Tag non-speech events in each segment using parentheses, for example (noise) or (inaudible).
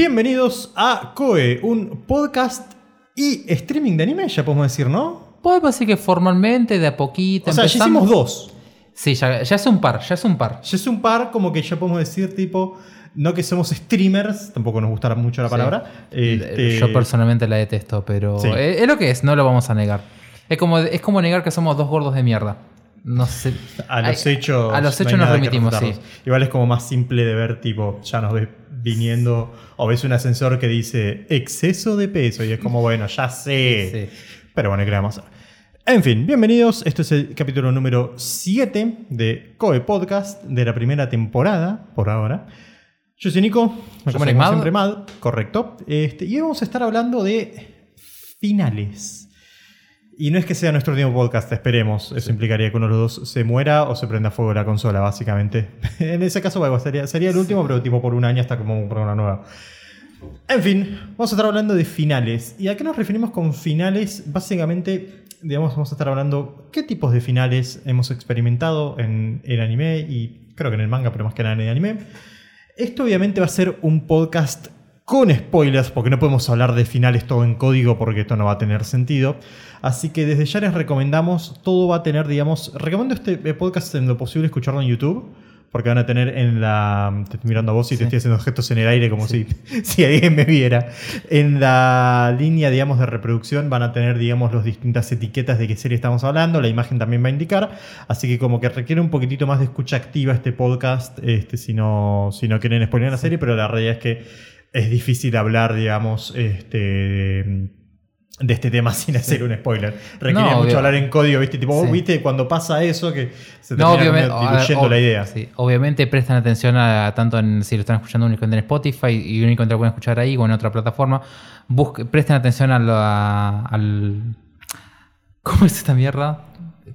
Bienvenidos a Koe, un podcast y streaming de anime, ya podemos decir, ¿no? Podemos decir que formalmente, de a poquito. O sea, ya hicimos dos. Sí, ya, ya es un par, ya es un par. Ya es un par, como que ya podemos decir, tipo, no que somos streamers, tampoco nos gustará mucho la Sí. palabra. Este, Yo personalmente la detesto, pero Sí. es, es lo que es, no lo vamos a negar. Es como, es como negar que somos dos gordos de mierda. No sé. A los hechos. A los no hechos nos remitimos, sí. Igual es como más simple de ver, tipo, ya nos ves viniendo, o ves un ascensor que dice exceso de peso, y es como, bueno, ya sé. (laughs) Sí. Pero bueno, ¿qué le vamos a hacer? En fin, bienvenidos. Este es el capítulo número 7 de Koe Podcast de la primera temporada, por ahora. Yo soy Nico, me Yo soy Mad. siempre Mad, correcto. Este, y hoy vamos a estar hablando de finales. Y no es que sea nuestro último podcast, esperemos. Eso implicaría que uno de los dos se muera o se prenda fuego la consola, básicamente. (laughs) en ese caso, bueno, sería, sería el último, pero tipo por un año hasta como un programa nuevo. En fin, vamos a estar hablando de finales. ¿Y a qué nos referimos con finales? Básicamente, digamos, vamos a estar hablando qué tipos de finales hemos experimentado en el anime y creo que en el manga, pero más que nada en el anime. Esto obviamente va a ser un podcast con spoilers, porque no podemos hablar de finales todo en código porque esto no va a tener sentido. Así que desde ya les recomendamos, todo va a tener, digamos, recomiendo este podcast en lo posible escucharlo en YouTube. Porque van a tener en la. Te estoy mirando a vos y te estoy haciendo gestos en el aire como si, (laughs) si alguien me viera. En la línea, digamos, de reproducción van a tener, digamos, las distintas etiquetas de qué serie estamos hablando. La imagen también va a indicar. Así que como que requiere un poquitito más de escucha activa este podcast. Este, si no, si no quieren spoiler la serie, pero la realidad es que es difícil hablar, digamos, este. de- este tema (laughs) sin hacer un spoiler. Requiere No, mucho obvio. hablar en código, ¿viste? Tipo, vos Sí. viste cuando pasa eso que se No, termina diluyendo la idea. sí, obviamente prestan atención a tanto en si lo están escuchando únicamente en Spotify y únicamente lo pueden escuchar ahí o en otra plataforma. Busque- presten atención a la- al. ¿Cómo es esta mierda?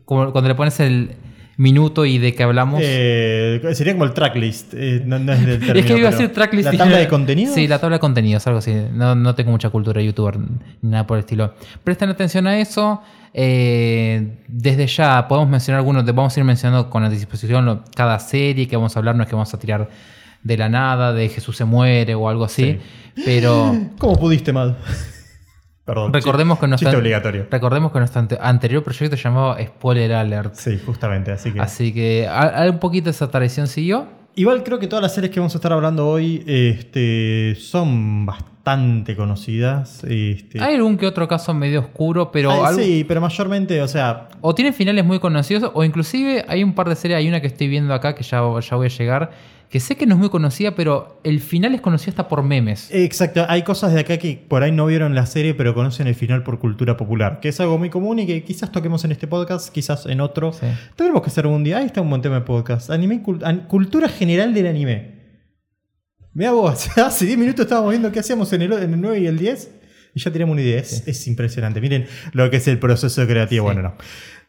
Como cuando le pones el minuto y de qué hablamos. Eh, sería como el tracklist. eh, no, no es del término, (laughs) es que iba a decir tracklist. ¿La tabla de contenido? Sí, la tabla de contenidos, algo así. No, no tengo mucha cultura youtuber ni nada por el estilo. Presten atención a eso. Eh, desde ya podemos mencionar algunos, de- vamos a ir mencionando con anticipación lo- cada serie que vamos a hablar, no es que vamos a tirar de la nada, de Jesús se muere o algo así. Pero (laughs) ¿Cómo pudiste, Mad? Perdón. recordemos que, nuestro, obligatorio. recordemos que nuestro ante- anterior proyecto se llamaba Spoiler Alert. Sí, justamente. Así que. Así que a- a- un poquito esa tradición siguió. Igual creo que todas las series que vamos a estar hablando hoy este, son bastante conocidas. Este, Hay algún que otro caso medio oscuro, pero Ay, algo- Sí, pero mayormente, o sea, O tienen finales muy conocidos, o inclusive hay un par de series, hay una que estoy viendo acá que ya, ya voy a llegar, que sé que no es muy conocida, pero el final es conocido hasta por memes. Exacto, hay cosas de acá que por ahí no vieron la serie, pero conocen el final por cultura popular, que es algo muy común y que quizás toquemos en este podcast, quizás en otro. Sí. Tendremos que hacer un día. Ahí está un buen tema de podcast. Anime, cul- an- cultura general del anime. Mira vos, (laughs) hace 10 minutos estábamos viendo qué hacíamos en el, en el 9 y el 10 y ya tenemos una idea. Es, es impresionante. Miren lo que es el proceso creativo. Sí. Bueno, no.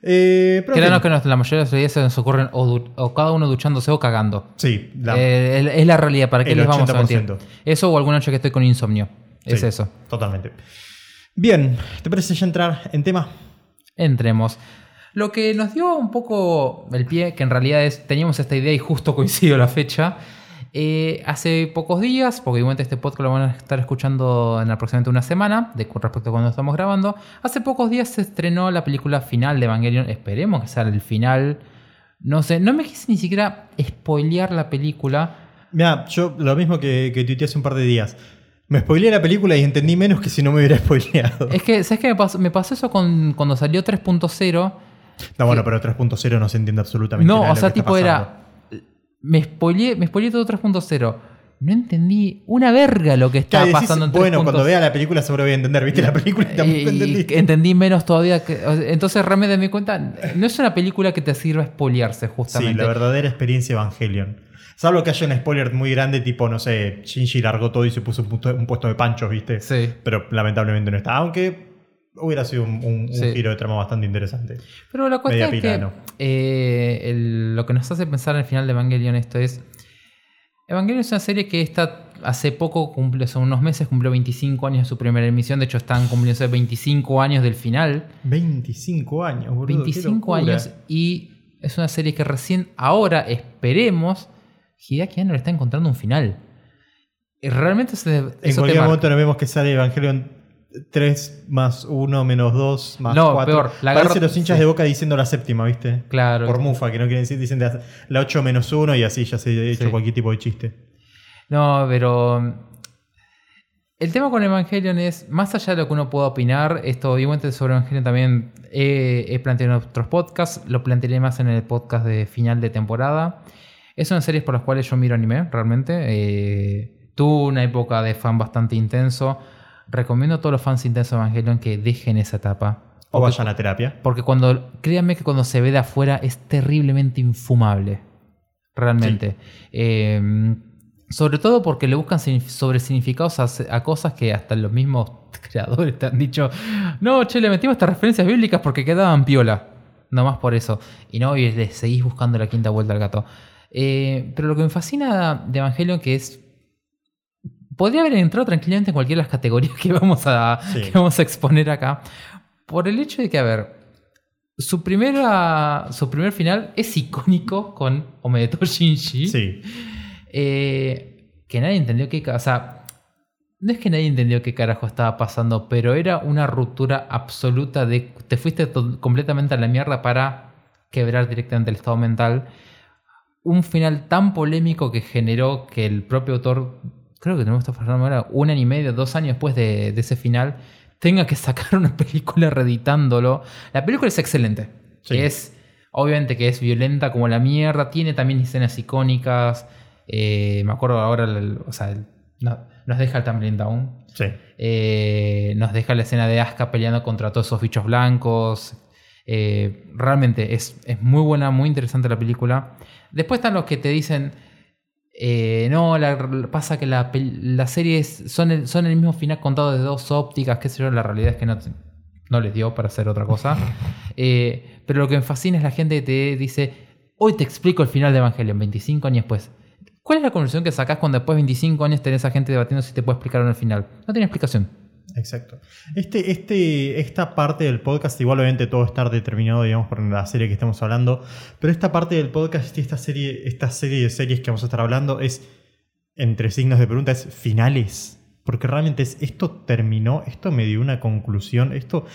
Eh, pero Créanos que nos- la mayoría de los días se nos ocurren o, du- o cada uno duchándose o cagando. Sí, la- Eh, el- es la realidad, ¿para qué el les vamos a 80%. mentir? Eso o alguna noche que estoy con insomnio. Es sí, eso. Totalmente. Bien, ¿te parece ya entrar en tema? Entremos. Lo que nos dio un poco el pie, que en realidad es, teníamos esta idea y justo coincidió la fecha, eh, hace pocos días, porque igualmente este podcast lo van a estar escuchando en aproximadamente una semana, de, con respecto a cuando estamos grabando, hace pocos días se estrenó la película final de Evangelion, esperemos que sea el final, no sé, no me quise ni siquiera spoilear la película, Mira, yo lo mismo que, que tuiteé hace un par de días. Me spoileé la película y entendí menos que si no me hubiera (laughs) spoileado. es que, ¿sabes qué me pasó? Me pasó eso con, cuando salió 3.0, No, bueno, pero 3.0 no se entiende absolutamente No, nada de o sea, tipo era. Me spoileé, me spoileé todo 3.0. No entendí una verga lo que estaba decís, pasando en 3.0. bueno, cuando vea la película seguro voy a entender. ¿Viste la película y tampoco entendí? entendí menos todavía. Que, entonces realmente me di cuenta, no es una película que te sirva a spoilearse, Sí, justamente. la verdadera experiencia Evangelion. Salvo que haya un spoiler muy grande, tipo, no sé, Shinji largó todo y se puso un puesto de panchos, ¿viste? Sí. Pero lamentablemente no está. Aunque hubiera sido un, un- un Sí. giro de trama bastante interesante. Pero la cuestión Media es que eh, el- lo que nos hace pensar al final de Evangelion esto es... Evangelion es una serie que está hace poco, cumple, hace unos meses, cumplió 25 años de su primera emisión. De hecho, están cumpliendo 25 años del final. 25 años, boludo. qué 25 locura. años y es una serie que recién ahora esperemos Hideaki Anno le está encontrando un final. Y realmente se, En cualquier momento nos vemos que sale Evangelion 3 más 1 menos 2 más No, 4. peor, la Parece los hinchas sí. de boca diciendo la séptima, ¿viste? Claro. Por mufa, que no quieren decir, dicen la 8 menos 1 y así ya se ha hecho Sí. cualquier tipo de chiste. No, pero. El tema con Evangelion es, más allá de lo que uno pueda opinar, esto obviamente sobre Evangelion también he, he planteado en otros podcasts, lo plantearé más en el podcast de final de temporada. Es una serie por las cuales yo miro anime, realmente. Eh, tuve una época de fan bastante intenso. Recomiendo a todos los fans intensos de Evangelion que dejen esa etapa. O Porque- vayan a terapia. porque cuando, créanme que cuando se ve de afuera es terriblemente infumable. Realmente. Eh, sobre todo porque le buscan signif- sobresignificados a, a cosas que hasta los mismos (laughs) creadores te han dicho, no, che, le metimos estas referencias bíblicas porque quedaban piola. No más por eso. Y no, y le seguís buscando la quinta vuelta al gato. Eh, pero lo que me fascina de Evangelion que es... Podría haber entrado tranquilamente en cualquiera de las categorías que vamos a, Sí. que vamos a exponer acá. Por el hecho de que, a ver, su, primera, su primer final es icónico con Omedeto (laughs) Shinji. Sí. Eh, que nadie entendió qué... O sea, no es que nadie entendió qué carajo estaba pasando, pero era una ruptura absoluta de... Te fuiste completamente a la mierda para quebrar directamente el estado mental. Un final tan polémico que generó que el propio autor, creo que tenemos que estar hablando ahora, un año y medio, dos años después de, de ese final, tenga que (laughs) sacar una película reeditándolo. La película es excelente. Sí. Es, obviamente que es violenta como la mierda, tiene también escenas icónicas. Eh, me acuerdo ahora, o sea, nos deja el Tumbling Down. Sí. Eh, nos deja la escena de Asuka peleando contra todos esos bichos blancos. Eh, realmente es, es muy buena, muy interesante la película. Después están los que te dicen. Eh, no, la- pasa que la, las series son el, son el mismo final contado de dos ópticas, qué sé yo. La realidad es que no les dio para hacer otra cosa. (laughs) Eh, pero lo que me fascina es la gente que te dice: Hoy te explico el final de Evangelion, 25 años después. ¿Cuál es la conclusión que sacás cuando después de 25 años tenés a gente debatiendo si te puede explicar o no el final? No tiene explicación. Exacto. Este, este, esta parte del podcast, igual obviamente todo está determinado, digamos, por la serie que estamos hablando, pero esta parte del podcast, esta serie, esta serie de series que vamos a estar hablando es, entre signos de pregunta, es finales. Porque realmente es, esto terminó, esto me dio una conclusión, esto,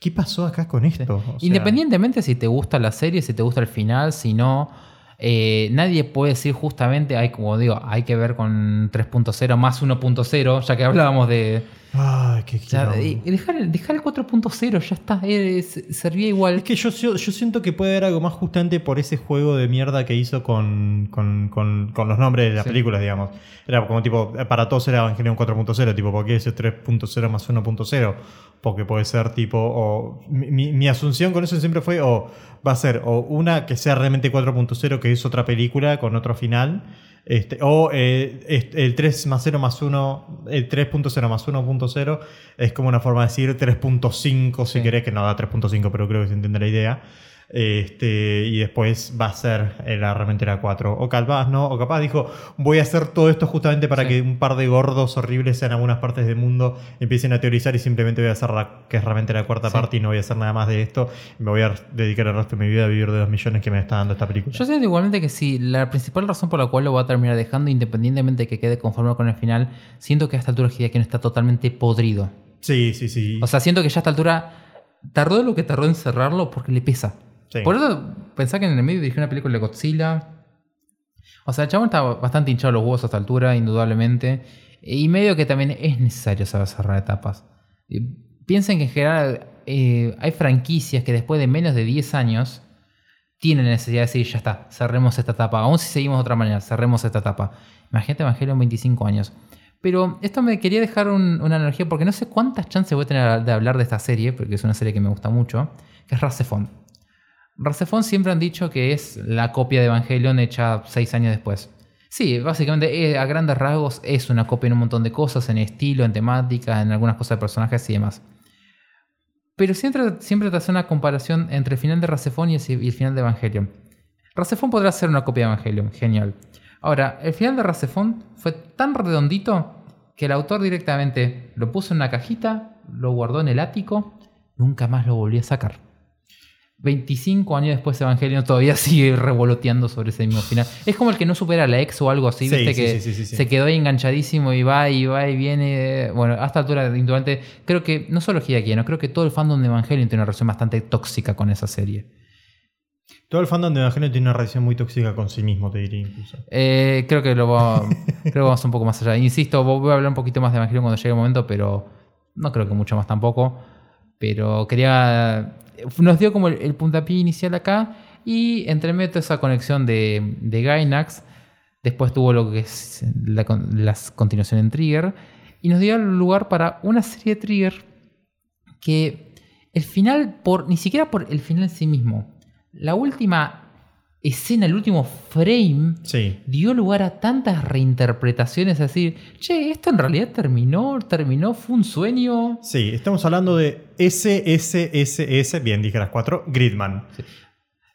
¿qué pasó acá con esto? O sea, Independientemente si te gusta la serie, si te gusta el final, si no, eh, nadie puede decir justamente, hay, como digo, hay que ver con 3.0 más 1.0, ya que hablábamos de... Ay, qué o sea, quilombo. y dejar, el- dejar el 4.0, ya está, eh, se- servía igual. Es que yo, yo, yo siento que puede haber algo más justamente por ese juego de mierda que hizo con, con, con- con los nombres de las Sí. películas, digamos. Era como tipo, para todos era Evangelion 4.0, tipo, ¿por qué ese 3.0 más 1.0? Porque puede ser tipo, o mi, mi- mi asunción con eso siempre fue, o va a ser, o una que sea realmente 4.0, que es otra película con otro final. Este, o eh, el 3 más 0 más 1, el 3.0 más 1.0 es como una forma de decir 3.5 si Sí. querés, que no da 3.5, pero creo que se entiende la idea. Este, y después va a ser eh, la realmente era 4. O capaz, ¿no? O capaz dijo, voy a hacer todo esto justamente para Sí. que un par de gordos horribles en algunas partes del mundo empiecen a teorizar y simplemente voy a hacer la que es realmente la cuarta Sí. parte y no voy a hacer nada más de esto. Me voy a dedicar el resto de mi vida a vivir de los millones que me está dando esta película. Yo siento igualmente que sí, la principal razón por la cual lo voy a terminar dejando, independientemente de que quede conforme con el final, siento que a esta altura Hideaki no está totalmente podrido. Sí, sí, sí. O sea, siento que ya a esta altura tardó lo que tardó en cerrarlo porque le pesa. Por eso pensá que en el medio dirigió una película de Godzilla. O sea, el chabón está bastante hinchado los huevos a esta altura, indudablemente. Y medio que también es necesario saber cerrar etapas. Piensen que en general eh, hay franquicias que después de menos de 10 años tienen necesidad de decir, ya está, cerremos esta etapa. Aún si seguimos de otra manera, cerremos esta etapa. Imagínate Evangelio en 25 años. Pero esto me quería dejar un- una energía porque no sé cuántas chances voy a tener de hablar de esta serie, porque es una serie que me gusta mucho, que es Rasefon. Rasefon siempre han dicho que es la copia de Evangelion hecha seis años después. Sí, básicamente eh, a grandes rasgos es una copia en un montón de cosas, en estilo, en temática, en algunas cosas de personajes y demás. Pero siempre, siempre te hace una comparación entre el final de Rasefon y el, final de Evangelion. Rasefon podrá ser una copia de Evangelion, genial. Ahora, el final de Rasefon fue tan redondito que el autor directamente lo puso en una cajita, lo guardó en el ático, nunca más lo volvió a sacar. 25 años después Evangelion todavía (laughs) sigue revoloteando sobre ese mismo final. Es como el que no supera la ex o algo así, Sí, viste sí, que sí, se quedó ahí enganchadísimo y va y va y viene. Bueno, a esta altura, indudablemente, creo que no solo Hideaki, no creo que todo el fandom de Evangelion tiene una relación bastante tóxica con esa serie. Todo el fandom de Evangelion tiene una relación muy tóxica con sí mismo, te diría incluso. Eh, creo que lo va- (laughs) creo que vamos un poco más allá. Insisto, voy a hablar un poquito más de Evangelion cuando llegue el momento, pero no creo que mucho más tampoco. Pero quería. Nos dio como el, el puntapié inicial acá. Y entre esa conexión de, de Gainax. Después tuvo lo que es la, continuación en Trigger. Y nos dio lugar para una serie de Trigger que el final, por ni siquiera por el final en sí mismo, la última escena, el último frame, Sí. dio lugar a tantas reinterpretaciones, es decir, che, esto en realidad terminó, terminó, fue un sueño. Sí, estamos hablando de SSSS, bien, dije las cuatro, Gridman.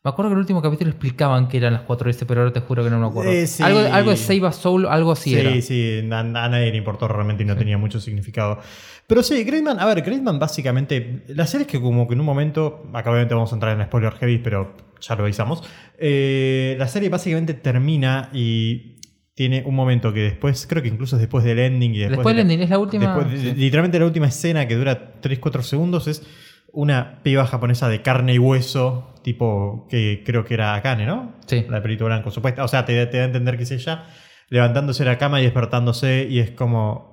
Me acuerdo que en el último capítulo explicaban que eran las 4S, pero ahora te juro que no me acuerdo. Eh, sí. algo, algo de Save a Soul, algo así era. Sí, sí, a, a nadie le importó realmente y no tenía mucho significado. Pero sí, Gridman, a ver, Gridman básicamente, la serie es que como que en un momento, acá obviamente vamos a entrar en spoiler heavy, pero ya lo avisamos, eh, la serie básicamente termina y tiene un momento que después, creo que incluso es después del ending y después, Después de del ending, es la última. después sí. literalmente la última escena que dura 3-4 segundos es una piba japonesa de carne y hueso, tipo que creo que era Akane, ¿no? Sí. La de pelito blanco, supuesta. O sea, te, te da a entender que es ella, levantándose de la cama y despertándose y es como...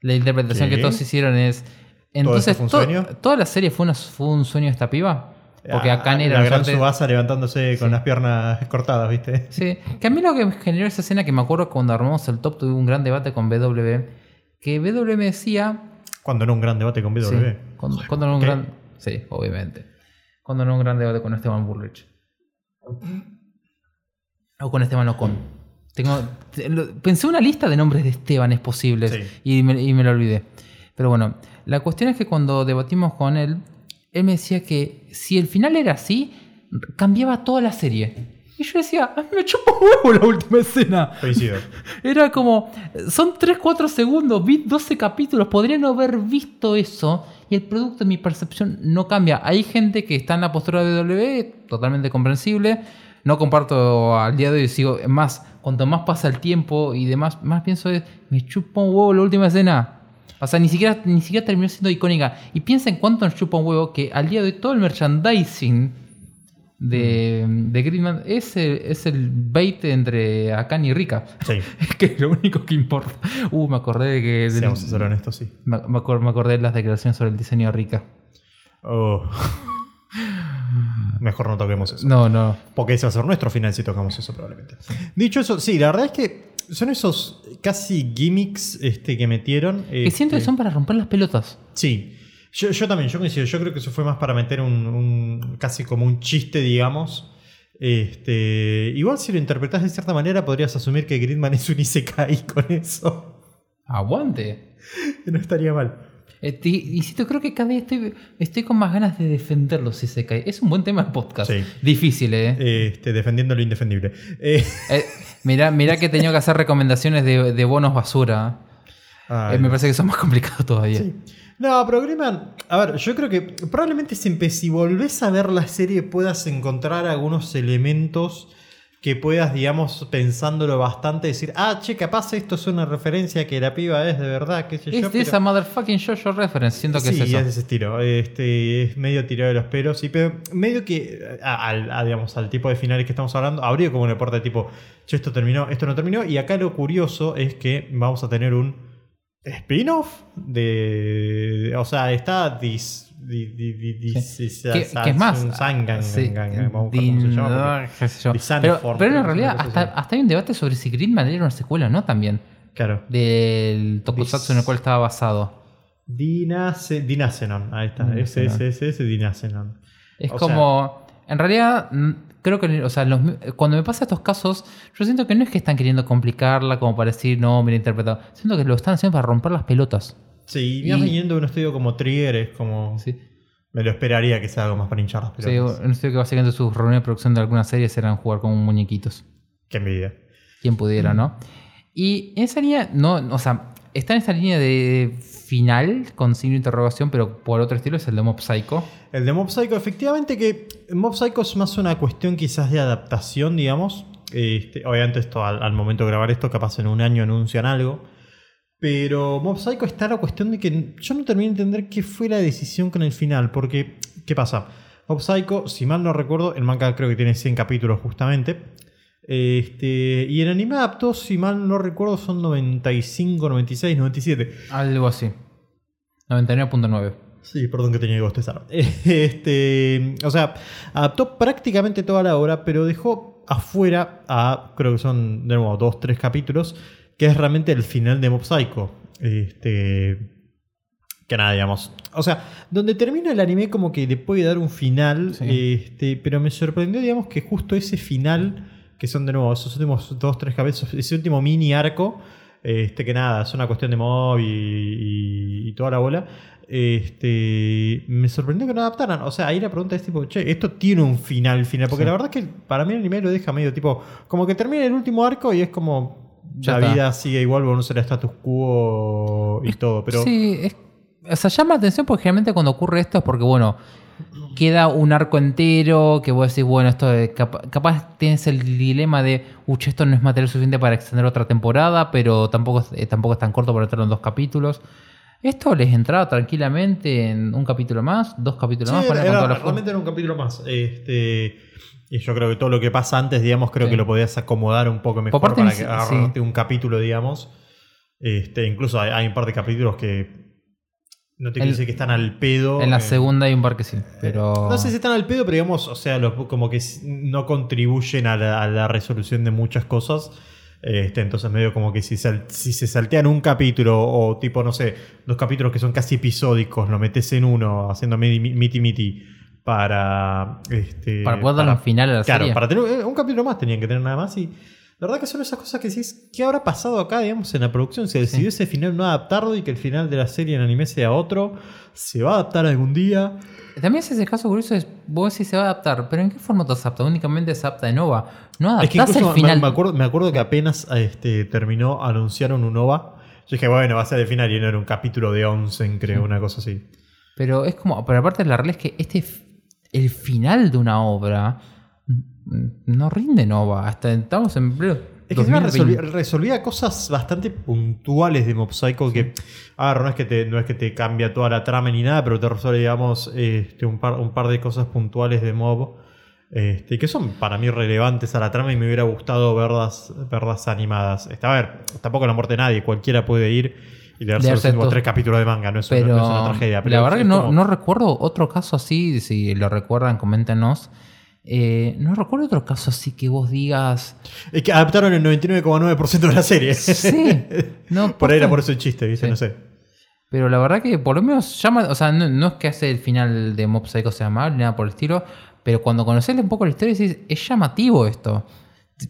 La interpretación ¿Qué? que todos hicieron es. Entonces, fue un to- sueño? ¿toda la serie fue, una- fue un sueño de esta piba? Porque ah, acá era La gran suerte- Subasa levantándose con Sí. las piernas cortadas, ¿viste? Sí, que a mí lo que me generó esa escena, que me acuerdo cuando armamos el top, tuve un gran debate con BW, que BW me decía... Cuando no un gran debate con BW. Sí, cuando, cuando no un ¿qué? gran... Sí, obviamente. Cuando no un gran debate con Esteban Bullrich. O con Esteban Ocon. Tengo, pensé una lista de nombres de Estebanes posibles Sí. y, me, y me lo olvidé. Pero bueno, la cuestión es que cuando debatimos con él, él me decía que si el final era así, cambiaba toda la serie. Y yo decía, "A mí me chupa huevo la última escena. Coincido. (laughs) Era como, son 3-4 segundos, vi 12 capítulos, podría no haber visto eso y el producto de mi percepción no cambia. Hay gente que está en la postura de W, totalmente comprensible. No comparto al día de hoy, sigo más, cuanto más pasa el tiempo y demás, más pienso es, me chupa un huevo la última escena. O sea, ni siquiera, ni siquiera terminó siendo icónica. Y piensa en cuánto nos chupa un huevo que al día de hoy todo el merchandising de, de Gridman es el, es el bait entre Akane y Rika. Sí, (laughs) Es que es lo único que importa. Uh, me acordé de que. del- seamos honestos, sí. me, me acor- me acordé de las declaraciones sobre el diseño de Rika. Oh. (laughs) Mejor no toquemos eso. No, no. Porque ese va a ser nuestro final si tocamos eso probablemente. Dicho eso, sí, la verdad es que son esos casi gimmicks este, que metieron. Que siento que este, son para romper las pelotas. Sí. Yo, yo también, yo coincido. Yo creo que eso fue más para meter un, un- casi como un chiste, digamos. Este, igual si lo interpretas de cierta manera, podrías asumir que Gridman es un Isekai con eso. Aguante. (laughs) No estaría mal. Este, insisto, creo que cada día estoy, estoy con más ganas de defenderlo si se cae. Es un buen tema de podcast. Sí. Difícil, ¿eh? Este, defendiendo lo indefendible. Eh, Eh, mirá, mirá que he tenido que hacer recomendaciones de, de bonos basura. Eh, me parece que son más complicados todavía. Sí. No, pero Gridman, a ver, yo creo que probablemente si, empe- si volvés a ver la serie puedas encontrar algunos elementos que puedas, digamos, pensándolo bastante, decir, ah, che, capaz esto es una referencia que la piba es de verdad, qué sé Es yo. de pero- esa motherfucking Jojo reference. Siento que sí, es eso. de ese estilo. Este, es medio tirado de los pelos. Y pero medio que a- digamos, al tipo de finales que estamos hablando, habría como una puerta de tipo, che, esto terminó, esto no terminó. Y acá lo curioso es que vamos a tener un spin-off de. O sea, está dis. Que, es más. Pero, en es realidad hasta, hasta hay un debate sobre si Gridman era una secuela o no también. Claro. Del tokusatsu en el cual estaba basado. Dinacenon. Ahí está. Ese, ese, ese, ese Dinacenon. Es como. en realidad, creo que. O sea, los- cuando me pasa estos casos, yo siento que no es que están queriendo complicarla como para decir, no, mira, interpretado. Siento que lo están haciendo para romper las pelotas. Sí, y más viniendo de un estudio como Trigger es como. Sí. Me lo esperaría que sea algo más para hinchar las Sí, pelotas. un estudio que básicamente sus reuniones de producción de algunas series eran jugar con muñequitos. Qué envidia. Quien pudiera, ¿no? Y en esa línea, no, o sea, está en esta línea de final con signo de interrogación, pero por otro estilo es el de Mob Psycho. El de Mob Psycho, efectivamente que Mob Psycho es más una cuestión quizás de adaptación, digamos. Este, obviamente esto al, momento de grabar esto, capaz en un año anuncian algo. Pero Mob Psycho está la cuestión de que yo no terminé de entender qué fue la decisión con el final, porque, ¿qué pasa? Mob Psycho, si mal no recuerdo, el manga creo que tiene 100 capítulos justamente. Este, y el anime adaptó, si mal no recuerdo, son 95, 96, 97. Algo así. 99.9. Sí, perdón que tenía que bostezar. (laughs) Este, o sea, adaptó prácticamente toda la obra, pero dejó afuera a, creo que son de nuevo dos, tres capítulos, que es realmente el final de Mob Psycho. Este, que nada, digamos. O sea, donde termina el anime como que le puede dar un final, Sí. este, pero me sorprendió, digamos, que justo ese final, que son de nuevo esos últimos dos, tres cabezas, ese último mini arco, este, que nada, es una cuestión de mob y, y- y toda la bola. Este, me sorprendió que no adaptaran. O sea, ahí la pregunta es tipo, che, esto tiene un final, final. Porque Sí. la verdad es que para mí el anime lo deja medio tipo, como que termina el último arco y es como, Ya la está. vida sigue igual, bueno, no será status quo y todo. Pero Sí, es- o sea, llama la atención porque generalmente cuando ocurre esto es porque, bueno, queda un arco entero que vos decís, bueno, esto de capa- capaz tienes el dilema de, uch, esto no es material suficiente para extender otra temporada, pero tampoco, es- eh, tampoco es tan corto para meterlo en dos capítulos. Esto les entraba tranquilamente en un capítulo más, dos capítulos Sí, más. era, con era- fuerza. realmente era un capítulo más. Este, y yo creo que todo lo que pasa antes, digamos, creo Sí. que lo podías acomodar un poco mejor para que un capítulo, digamos. Este, incluso hay, hay un par de capítulos que no te quiero decir que están al pedo. En la eh, segunda hay un par que sí, pero... No sé si están al pedo, pero digamos, o sea, los- como que no contribuyen a la, a la resolución de muchas cosas. Este, entonces medio como que si, sal- si se saltean un capítulo o tipo, no sé, dos capítulos que son casi episódicos, lo metes en uno haciendo miti miti, para... Este, para poder darle un final a la Claro, serie. para tener eh, un capítulo más tenían que tener nada más y la verdad que son esas cosas que decís, ¿qué habrá pasado acá, digamos, en la producción? Se decidió ese final no adaptarlo y que el final de la serie en anime sea otro. ¿Se va a adaptar algún día? También es ese caso curioso, es vos decís se va a adaptar, pero ¿en qué formato se adapta? Únicamente se adapta en OVA. No Es que adaptás incluso el final. me, acuerdo, me acuerdo que apenas este, terminó, anunciaron un OVA. Yo dije, bueno, va a ser el final y no era un capítulo de 11, creo, una cosa así. Pero es como, pero aparte la realidad es que este el final de una obra no rinde en OVA. Hasta estamos en pleno Es que encima 2020. resolvía, resolvía cosas bastante puntuales de Mob Psycho que, a ver, no es que te, no es que te cambia toda la trama ni nada, pero te resuelve, digamos, este, un, par, un par de cosas puntuales de Mob este, que son para mí relevantes a la trama y me hubiera gustado verlas, verlas animadas. Este, a ver, tampoco la muerte de nadie, cualquiera puede ir y leerse los últimos tres capítulos de manga, no es, una, Pero, no es una tragedia. Pero la verdad es que no, como- no recuerdo otro caso así, si lo recuerdan, coméntenos. Eh, no recuerdo otro caso así que vos digas. Es que adaptaron el 99,9% de la serie. Sí. (laughs) No, por ahí era por eso el chiste, ¿viste? Sí. No sé. Pero la verdad que por lo menos llama, o sea, no, no es que hace el final de Mob Psycho sea mal, ni nada por el estilo, pero cuando conoces un poco la historia decís, es llamativo esto.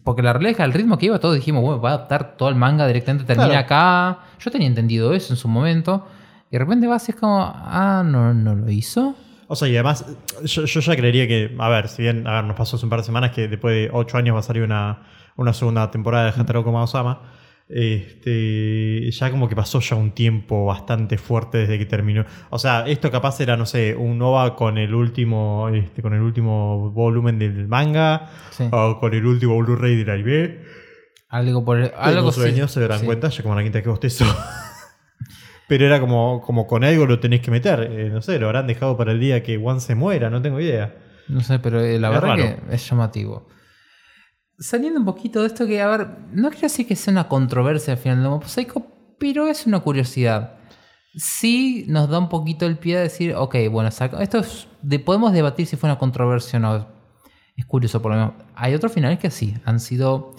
Porque la realidad es que al ritmo que iba todos dijimos, bueno, va a adaptar todo el manga directamente, termina Claro. acá. Yo tenía entendido eso en su momento. Y de repente vas y es como, ah, no, no lo hizo. O sea, y además, yo, yo ya creería que, a ver, si bien, a ver, nos pasó hace un par de semanas que después de 8 años va a salir una, una segunda temporada de Hataro Koma Osama. Este, ya como que pasó ya un tiempo bastante fuerte desde que terminó. O sea, esto capaz era, no sé, un OVA con el último, este, con el último volumen del manga Sí. o con el último Blu-ray del anime. Algo por el, algo Algo sí. sueños se darán Sí. cuenta, ya como la quinta que bostezo. Pero era como, como con algo lo tenés que meter. Eh, no sé, lo habrán dejado para el día que One se muera, no tengo idea. No sé, pero eh, la Es verdad raro. que es llamativo. Saliendo un poquito de esto que, a ver, no quiero decir que sea una controversia al final de Psycho, pero es una curiosidad. Sí nos da un poquito el pie a decir, ok, bueno, esto es de, podemos debatir si fue una controversia o no. Es curioso por lo menos. Hay otros finales que sí, han sido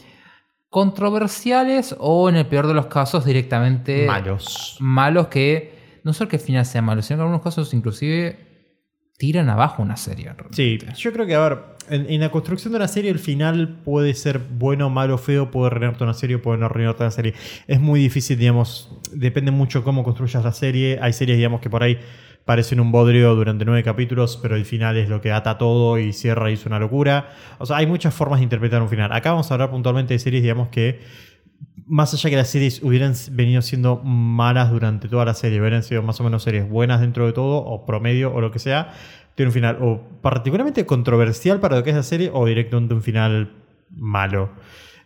controversiales o en el peor de los casos directamente Malos. malos que no solo que el final sea malo, sino que en algunos casos inclusive tiran abajo una serie. Sí, yo creo que, a ver, en, en la construcción de una serie el final puede ser bueno, malo, feo, puede arruinarte una serie o puede no arruinarte una serie. Es muy difícil, digamos, depende mucho cómo construyas la serie. Hay series, digamos, que por ahí parecen un bodrio durante nueve capítulos, pero el final es lo que ata todo y cierra y es una locura. O sea, hay muchas formas de interpretar un final. Acá vamos a hablar puntualmente de series, digamos, que más allá que las series hubieran venido siendo malas durante toda la serie, hubieran sido más o menos series buenas dentro de todo, o promedio, o lo que sea, tiene un final o particularmente controversial para lo que es la serie, o directamente un final malo.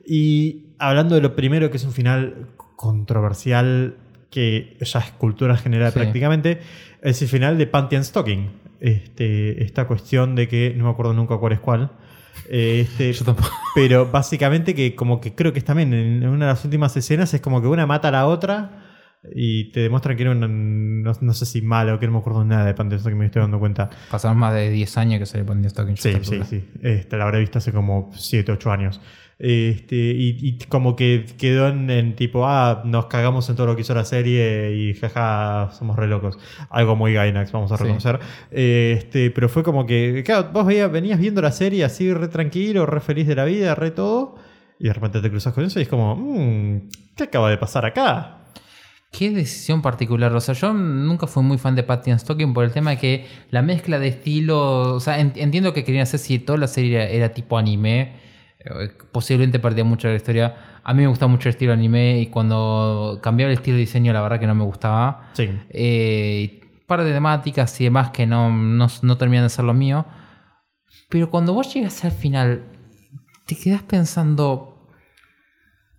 Y hablando de lo primero, que es un final controversial, que ya es cultura general Sí. prácticamente, es el final de Panty and Stocking. Este, esta cuestión de que, no me acuerdo nunca cuál es cuál. eh, Este, (laughs) Yo tampoco. pero básicamente que como que creo que es también en una de las últimas escenas es como que una mata a la otra y te demuestran que era una, no, no sé si malo, que no me acuerdo nada de Pantheon que me estoy dando cuenta. Pasaron más de 10 años que se le ponía Stocking. Sí, sí, sí. Este, la habré visto hace como 7, 8 años. Este, y, y como que quedó en, en tipo, ah, nos cagamos en todo lo que hizo la serie y jaja, somos re locos. Algo muy Gainax, vamos a Sí. reconocer. Este, pero fue como que, claro, vos veías- venías viendo la serie así re tranquilo, re feliz de la vida, re todo, y de repente te cruzas con eso y es como, mmm, ¿qué acaba de pasar acá? Qué decisión particular. O sea, yo nunca fui muy fan de Patty and Stocking por el tema de que la mezcla de estilos. O sea, en- entiendo que querían hacer si toda la serie era, era tipo anime. Eh, Posiblemente perdía mucho de la historia. A mí me gustaba mucho el estilo anime y cuando cambiaba el estilo de diseño, la verdad que no me gustaba. Sí. Eh, un par de temáticas y demás que no, no, no terminan de ser lo mío. Pero cuando vos llegas al final, te quedas pensando.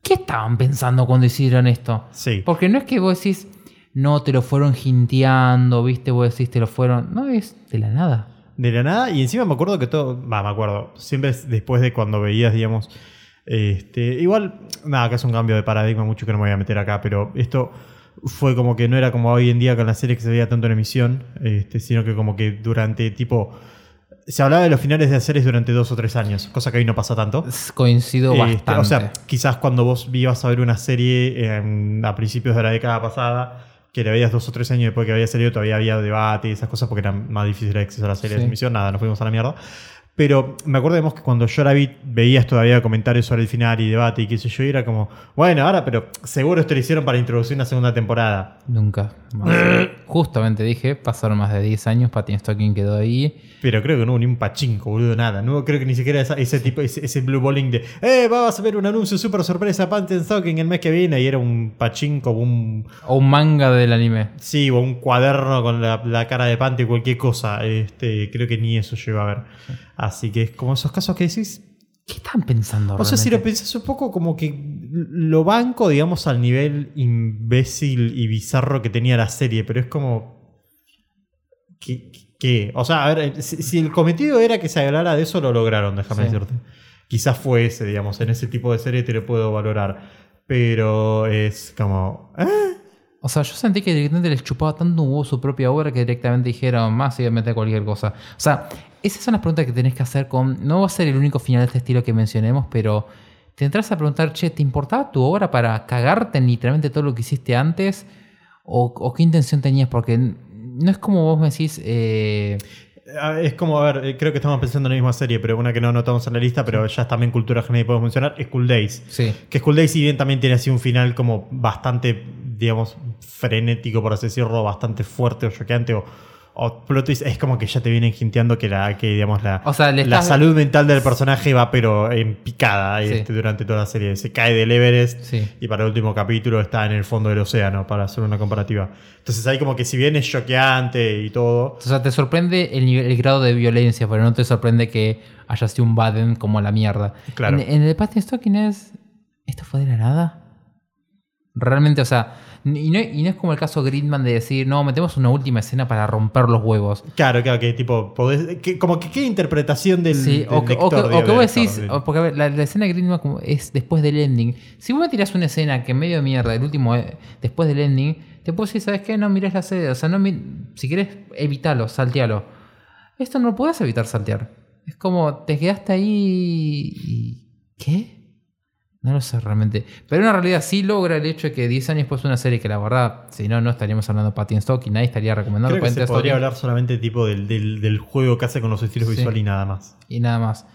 ¿Qué estaban pensando cuando hicieron esto? Sí. Porque no es que vos decís, no, te lo fueron jinteando, viste, vos decís, te lo fueron. No, es de la nada. De la nada, y encima me acuerdo que todo. Va, me acuerdo. Siempre es después de cuando veías, digamos. Este, igual, nada, acá es un cambio de paradigma, mucho que no me voy a meter acá, pero esto fue como que no era como hoy en día con las series que se veía tanto en emisión, este, sino que como que durante tipo. Se hablaba de los finales de series durante dos o tres años, cosa que hoy no pasa tanto. Coincido Este, bastante. o sea, quizás cuando vos ibas a ver una serie en- a principios de la década pasada, que la veías dos o tres años después que había salido, todavía había debate y esas cosas porque era más difícil el acceso a las series Sí. de emisión, nada, nos fuimos a la mierda. Pero me acuerdo digamos, que cuando yo la vi, veías todavía comentarios sobre el final y debate y qué sé yo, y era como, bueno, ahora, pero seguro esto lo hicieron para introducir una segunda temporada. Nunca. más. (clears throat) Justamente dije, pasaron más de 10 años, Patty Stocking quedó ahí. Pero creo que no hubo ni un pachinko, boludo, nada. No creo que ni siquiera esa- ese tipo, ese, ese blue balling de, eh, vas a ver un anuncio súper sorpresa, Pantheon Stocking el mes que viene, y era un pachinko, un O un manga del anime. Sí, o un cuaderno con la, la cara de Pante, cualquier cosa. Este, creo que ni eso llegó a ver. Así que es como esos casos que decís. ¿Qué están pensando O sea, si lo pensás un poco como que lo banco, digamos, al nivel imbécil y bizarro que tenía la serie, pero es como. ¿Qué? qué? O sea, a ver, si, si el cometido era que se hablara de eso, lo lograron, déjame Sí. decirte. Quizás fue ese, digamos, en ese tipo de serie te lo puedo valorar. Pero es como. ¿eh? O sea, yo sentí que directamente les chupaba tanto un huevo su propia obra que directamente dijeron más y meter cualquier cosa. O sea, esas son las preguntas que tenés que hacer con. No va a ser el único final de este estilo que mencionemos, pero te entras a preguntar, che, ¿te importaba tu obra para cagarte en literalmente todo lo que hiciste antes? ¿O, o qué intención tenías? Porque no es como vos me decís. eh, Ah, Es como, a ver, eh, creo que estamos pensando en la misma serie, pero una que no anotamos en la lista, pero ya es también cultura general y podemos mencionar, es Cool Days. sí. Que School Days, si bien también tiene así un final como bastante, digamos, frenético, por así decirlo, bastante fuerte o choqueante, o, o plot twist, es como que ya te vienen hinteando que, la, que digamos, la, O sea, la salud mental del personaje va, pero en picada Sí. este, durante toda la serie. Se cae del Everest Sí. y para el último capítulo está en el fondo del océano, para hacer una comparativa. Entonces ahí como que si bien es choqueante y todo, O sea, te sorprende el, nivel- el grado de violencia, pero no te sorprende que haya sido un Baden como la mierda. Claro. En, en el Patty Stocking es. ¿Esto fue de la nada? Realmente, o sea. Y no, y no es como el caso Gridman de decir, no, metemos una última escena para romper los huevos. Claro, claro, que tipo, podés, que, como que qué interpretación del, Sí, del o, lector, que- o que vos decís, porque a ver, la, la escena de Gridman es después del ending. Si vos me tirás una escena que medio mierda, el último eh, después del ending, te puedo decir, ¿sabes qué? No mires la serie, o sea, no si querés, evitalo, saltealo. Esto no lo podés evitar saltear. Es como, te quedaste ahí y... ¿Qué? No lo sé realmente. Pero en realidad sí logra el hecho de que 10 años después de una serie que la verdad, si no, no estaríamos hablando de Patty Stock y nadie estaría recomendando Creo que Patty se podría hablar solamente tipo del, del, del juego que hace con los estilos Sí. visuales y nada más. y nada más.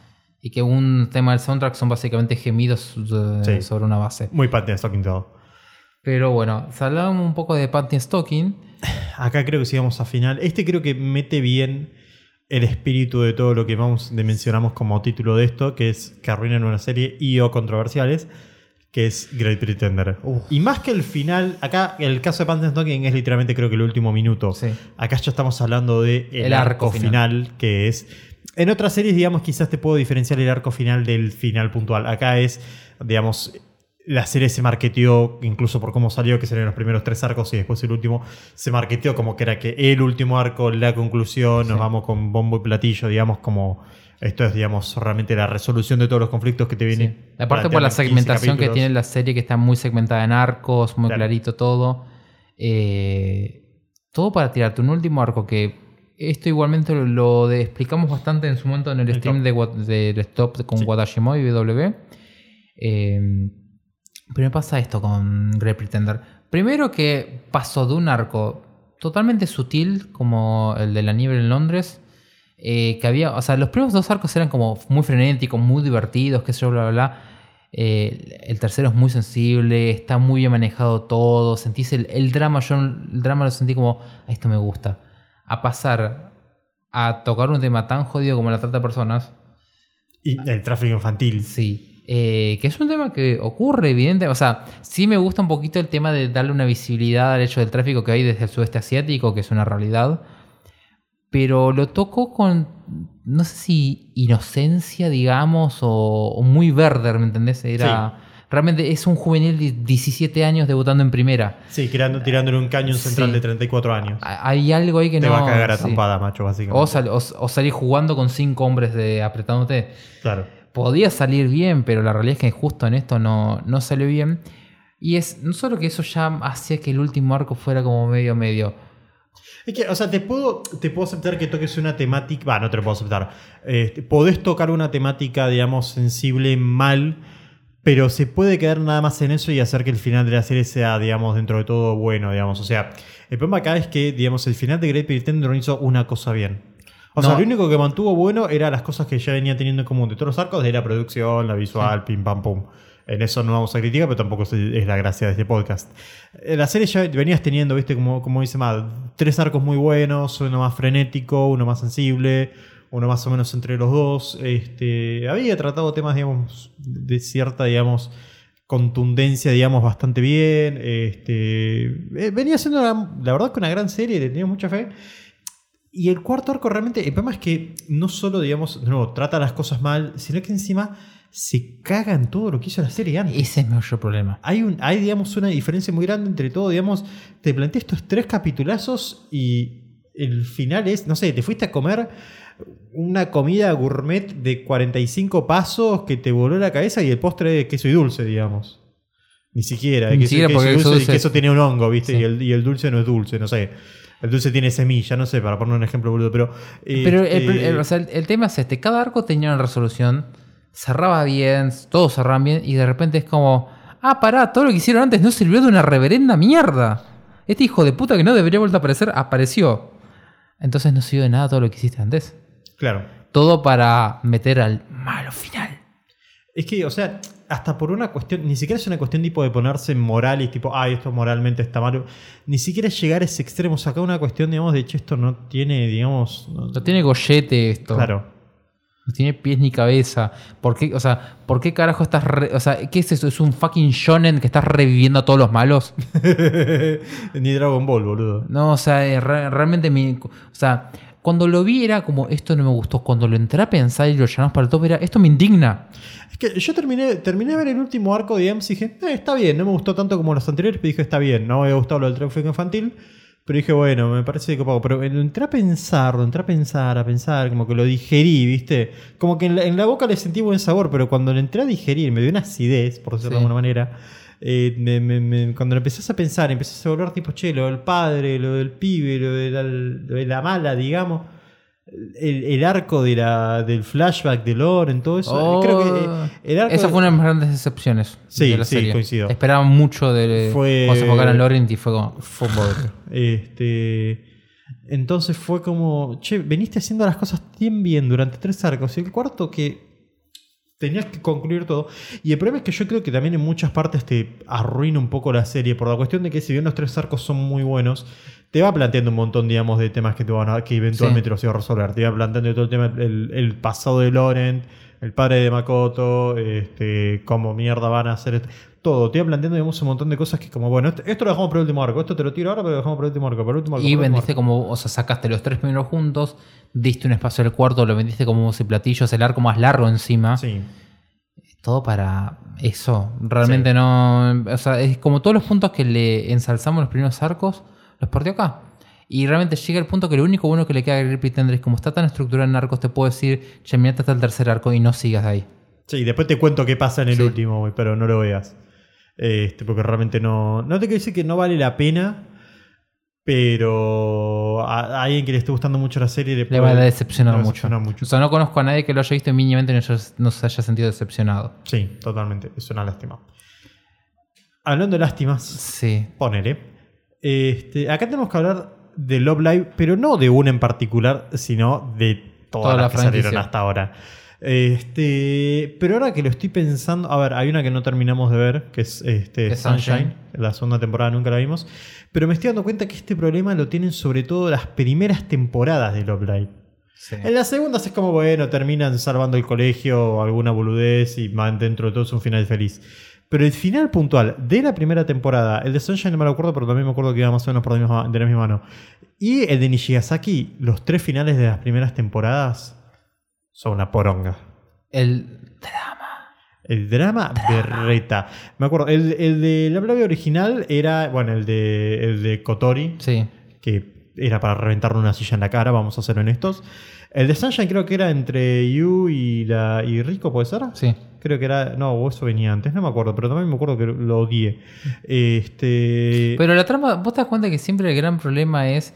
Y que un tema del soundtrack son básicamente gemidos eh, Sí. sobre una base. Muy Pantheon Stocking todo. Pero bueno, salgamos un poco de Patty Stocking. Acá creo que sigamos a final. Este creo que mete bien el espíritu de todo lo que vamos de mencionamos como título de esto, que es que arruinan una serie y o controversiales, que es Great Pretender. Y más que el final, acá el caso de Pantheon Talking es literalmente creo que el último minuto. Sí. Acá ya estamos hablando de el, El arco arco, final. que es... En otras series, digamos, quizás te puedo diferenciar el arco final del final puntual. Acá es, digamos, la serie se marketeó, incluso por cómo salió, que serían los primeros tres arcos y después el último, se marketeó como que era que el último arco, la conclusión, nos vamos con bombo y platillo, digamos, como esto es, digamos, realmente la resolución de todos los conflictos que te vienen. Sí. Aparte por la segmentación que tiene la serie, que está muy segmentada en arcos, muy Claro. clarito todo. Eh, todo para tirarte un último arco que esto igualmente lo, lo de- explicamos bastante en su momento en el El stream top. de, del stop con Sí. Wadashimo y W. Eh, pero me pasa esto con Great Pretender. Primero que pasó de un arco totalmente sutil como el de la nieve en Londres. eh, que había, o sea, los primeros dos arcos eran como muy frenéticos, muy divertidos, qué sé yo, bla, bla, bla. Eh, el tercero es muy sensible, está muy bien manejado todo. Sentís el, el drama, yo el drama lo sentí como, "Ah, esto me gusta. A pasar a tocar un tema tan jodido como la trata de personas, Y el tráfico infantil. Sí. Eh, que es un tema que ocurre, evidente. O sea, sí me gusta un poquito el tema de darle una visibilidad al hecho del tráfico que hay desde el sudeste asiático, que es una realidad. Pero lo tocó con, no sé si inocencia, digamos, o, o muy verde, ¿me entendés? Era, Realmente es un juvenil de 17 años debutando en primera. Sí, tirando, tirándole un cañón central Sí. de 34 años. Ha- Hay algo ahí que Te no... va a cagar a sí. macho, básicamente. O, sal- o- o salir jugando con cinco hombres de apretándote. Claro. Podía salir bien, pero la realidad es que justo en esto no, no salió bien. Y es no solo que eso ya hacía que el último arco fuera como medio medio. Es que, o sea, te puedo, te puedo aceptar que toques una temática. Va, no te lo puedo aceptar. Eh, podés tocar una temática, digamos, sensible mal, pero se puede quedar nada más en eso y hacer que el final de la serie sea, digamos, dentro de todo bueno, digamos. O sea, el problema acá es que, digamos, el final de Great Pretender no hizo una cosa bien. O sea, lo único que mantuvo bueno era las cosas que ya venía teniendo en común de todos los arcos, de la producción, la visual, pim pam pum. En eso no vamos a criticar, pero tampoco es la gracia de este podcast. Eh, La serie ya venías teniendo, viste, como, como dice Matt, tres arcos muy buenos, uno más frenético, uno más sensible, uno más o menos entre los dos. Este, había tratado temas, digamos, de cierta, digamos, contundencia, digamos, bastante bien. Este, eh, venía siendo, la, la verdad, que una gran serie, le tenía mucha fe. Y el cuarto arco realmente, el problema es que no solo, digamos, nuevo, trata las cosas mal, sino que encima se caga en todo lo que hizo la serie antes. Ese es mi mayor problema. Hay, un, hay, digamos, una diferencia muy grande entre todo, digamos, te planteé estos tres capitulazos y el final es, no sé, te fuiste a comer una comida gourmet de 45 pasos que te voló la cabeza y el postre de queso y dulce, digamos. Ni siquiera, Ni queso, siquiera queso porque y el dulce, y dulce- queso tiene un hongo, ¿viste? Sí. Y, el, y el dulce no es dulce, no sé. El dulce tiene semilla, no sé, para poner un ejemplo boludo, pero... Pero el, este, el- o sea, el- el tema es este: cada arco tenía una resolución, cerraba bien, todos cerraban bien, y de repente es como, ah, pará, todo lo que hicieron antes no sirvió de una reverenda mierda. Este hijo de puta que no debería volver a aparecer, apareció. Entonces no sirvió de nada todo lo que hiciste antes. Claro. Todo para meter al malo final. Es que, o sea, hasta por una cuestión, ni siquiera es una cuestión tipo de ponerse moral y tipo, ay, esto moralmente está malo. Ni siquiera es llegar a ese extremo, sacar una cuestión, digamos, de hecho, esto no tiene, digamos. no- No tiene gollete esto. claro. No tiene pies ni cabeza. ¿Por qué, o sea, ¿por qué carajo estás... re- o sea, ¿qué es eso? ¿Es un fucking shonen que estás reviviendo a todos los malos? (laughs) Ni Dragon Ball, boludo. No, o sea, re- realmente mi... O sea, cuando lo vi era como, esto no me gustó. Cuando lo entré a pensar y lo llamamos para el top era, esto me indigna. Es que yo terminé, terminé de ver el último arco de Ems y dije, eh, está bien, no me gustó tanto como los anteriores, pero dije, está bien, no me había gustado lo del tráfico infantil. Pero dije, bueno, me parece copado. Pero entré a pensar, entré a pensar, a pensar, como que lo digerí, ¿viste? Como que en la, en la boca le sentí buen sabor, pero cuando lo entré a digerir, me dio una acidez, por decirlo de alguna manera. Eh, me- me- me- cuando lo empezás a pensar, empezás a volver tipo, che, lo del padre, lo del pibe, lo de la, lo de la mala, digamos. El, el arco de la, del flashback de Loren, todo eso. Oh, creo que eh, el arco esa fue una de las grandes decepciones Sí, de la sí, serie. coincido. Esperaba mucho de Fue- cuando se enfocaron en Laurent y fue como... Fue un bodrio. (laughs) Este, entonces fue como, che, veniste haciendo las cosas bien bien durante tres arcos. Y el cuarto que tenías que concluir todo. Y el problema es que yo creo que también en muchas partes te arruina un poco la serie por la cuestión de que si bien los tres arcos son muy buenos, te va planteando un montón, digamos, de temas que te van a, que eventualmente Sí. los iba a resolver. Te va planteando todo el tema, el, el pasado de Laurent, el padre de Makoto, este, cómo mierda van a hacer. Todo. Te iba planteando digamos, un montón de cosas que como, bueno, esto, lo dejamos para el último arco, esto te lo tiro ahora, pero lo dejamos para el último arco, para el último arco. Y vendiste arco. como, o sea, sacaste los tres primeros juntos, diste un espacio al cuarto, lo vendiste como y platillos, el arco más largo encima. Sí. Todo para eso. Realmente no. O sea, es como todos los puntos que le ensalzamos en los primeros arcos, los partió acá. Y realmente llega el punto que lo único bueno que le queda a Pretender es como está tan estructurado en arcos, te puedo decir, che, mirate hasta el tercer arco y no sigas ahí. Sí, después te cuento qué pasa en el Sí. último, pero no lo veas. Este, porque realmente no. No te quiero decir que no vale la pena, pero a, a alguien que le esté gustando mucho la serie le, puede- decepcionar le va a mucho. decepcionar mucho. O sea, no conozco a nadie que lo haya visto y mínimamente no, no se haya sentido decepcionado. Sí, totalmente. Es una lástima. Hablando de lástimas, Sí. ponele. Este, acá tenemos que hablar de Love Live, pero no de una en particular, sino de todas Toda las la que salieron hasta ahora. Este, pero ahora que lo estoy pensando, a ver, hay una que no terminamos de ver, que es este, Es Sunshine. Sunshine. La segunda temporada nunca la vimos. Pero me estoy dando cuenta que este problema lo tienen sobre todo las primeras temporadas de Love Live. sí. En las segundas es como, bueno, terminan salvando el colegio o alguna boludez y man, dentro de todo es un final feliz. Pero el final puntual de la primera temporada, el de Sunshine no me lo acuerdo, pero también me acuerdo que iba más o menos por la misma, de la misma mano. Y el de Nishigasaki, los tres finales de las primeras temporadas son una poronga. El drama. El drama, berreta. Me acuerdo, el, el de la Blave original era, bueno, el de, el de Kotori, Sí. que era para reventarle una silla en la cara, vamos a ser honestos. El de Sunshine creo que era entre Yu y, la, y Rico, ¿puede ser? Sí. Creo que era. No, eso venía antes, no me acuerdo, pero también me acuerdo que lo odié. Este. Pero la trama, vos te das cuenta que siempre el gran problema es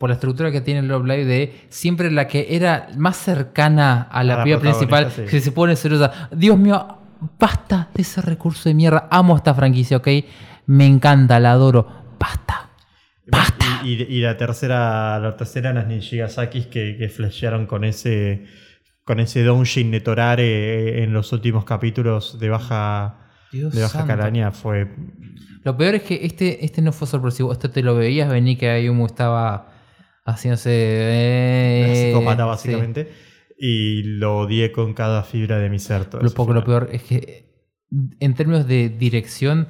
por la estructura que tiene Love Live de siempre la que era más cercana a la A la piba principal sí. que se pone celosa. Dios mío, basta de ese recurso de mierda. Amo esta franquicia, ¿ok? Me encanta, la adoro. Basta. ¡Basta! Y, y- y la tercera, la tercera las Nishigasakis que, que flashearon con ese. Con ese Donshin de Torare en los últimos capítulos de baja. Dios de baja calaña fue. Lo peor es que este, este no fue sorpresivo. Esto te lo veías venir que Ayumu estaba haciéndose. eh, psicópata, sí. básicamente. Y lo odié con cada fibra de mi ser. Lo, poco, lo peor es que en términos de dirección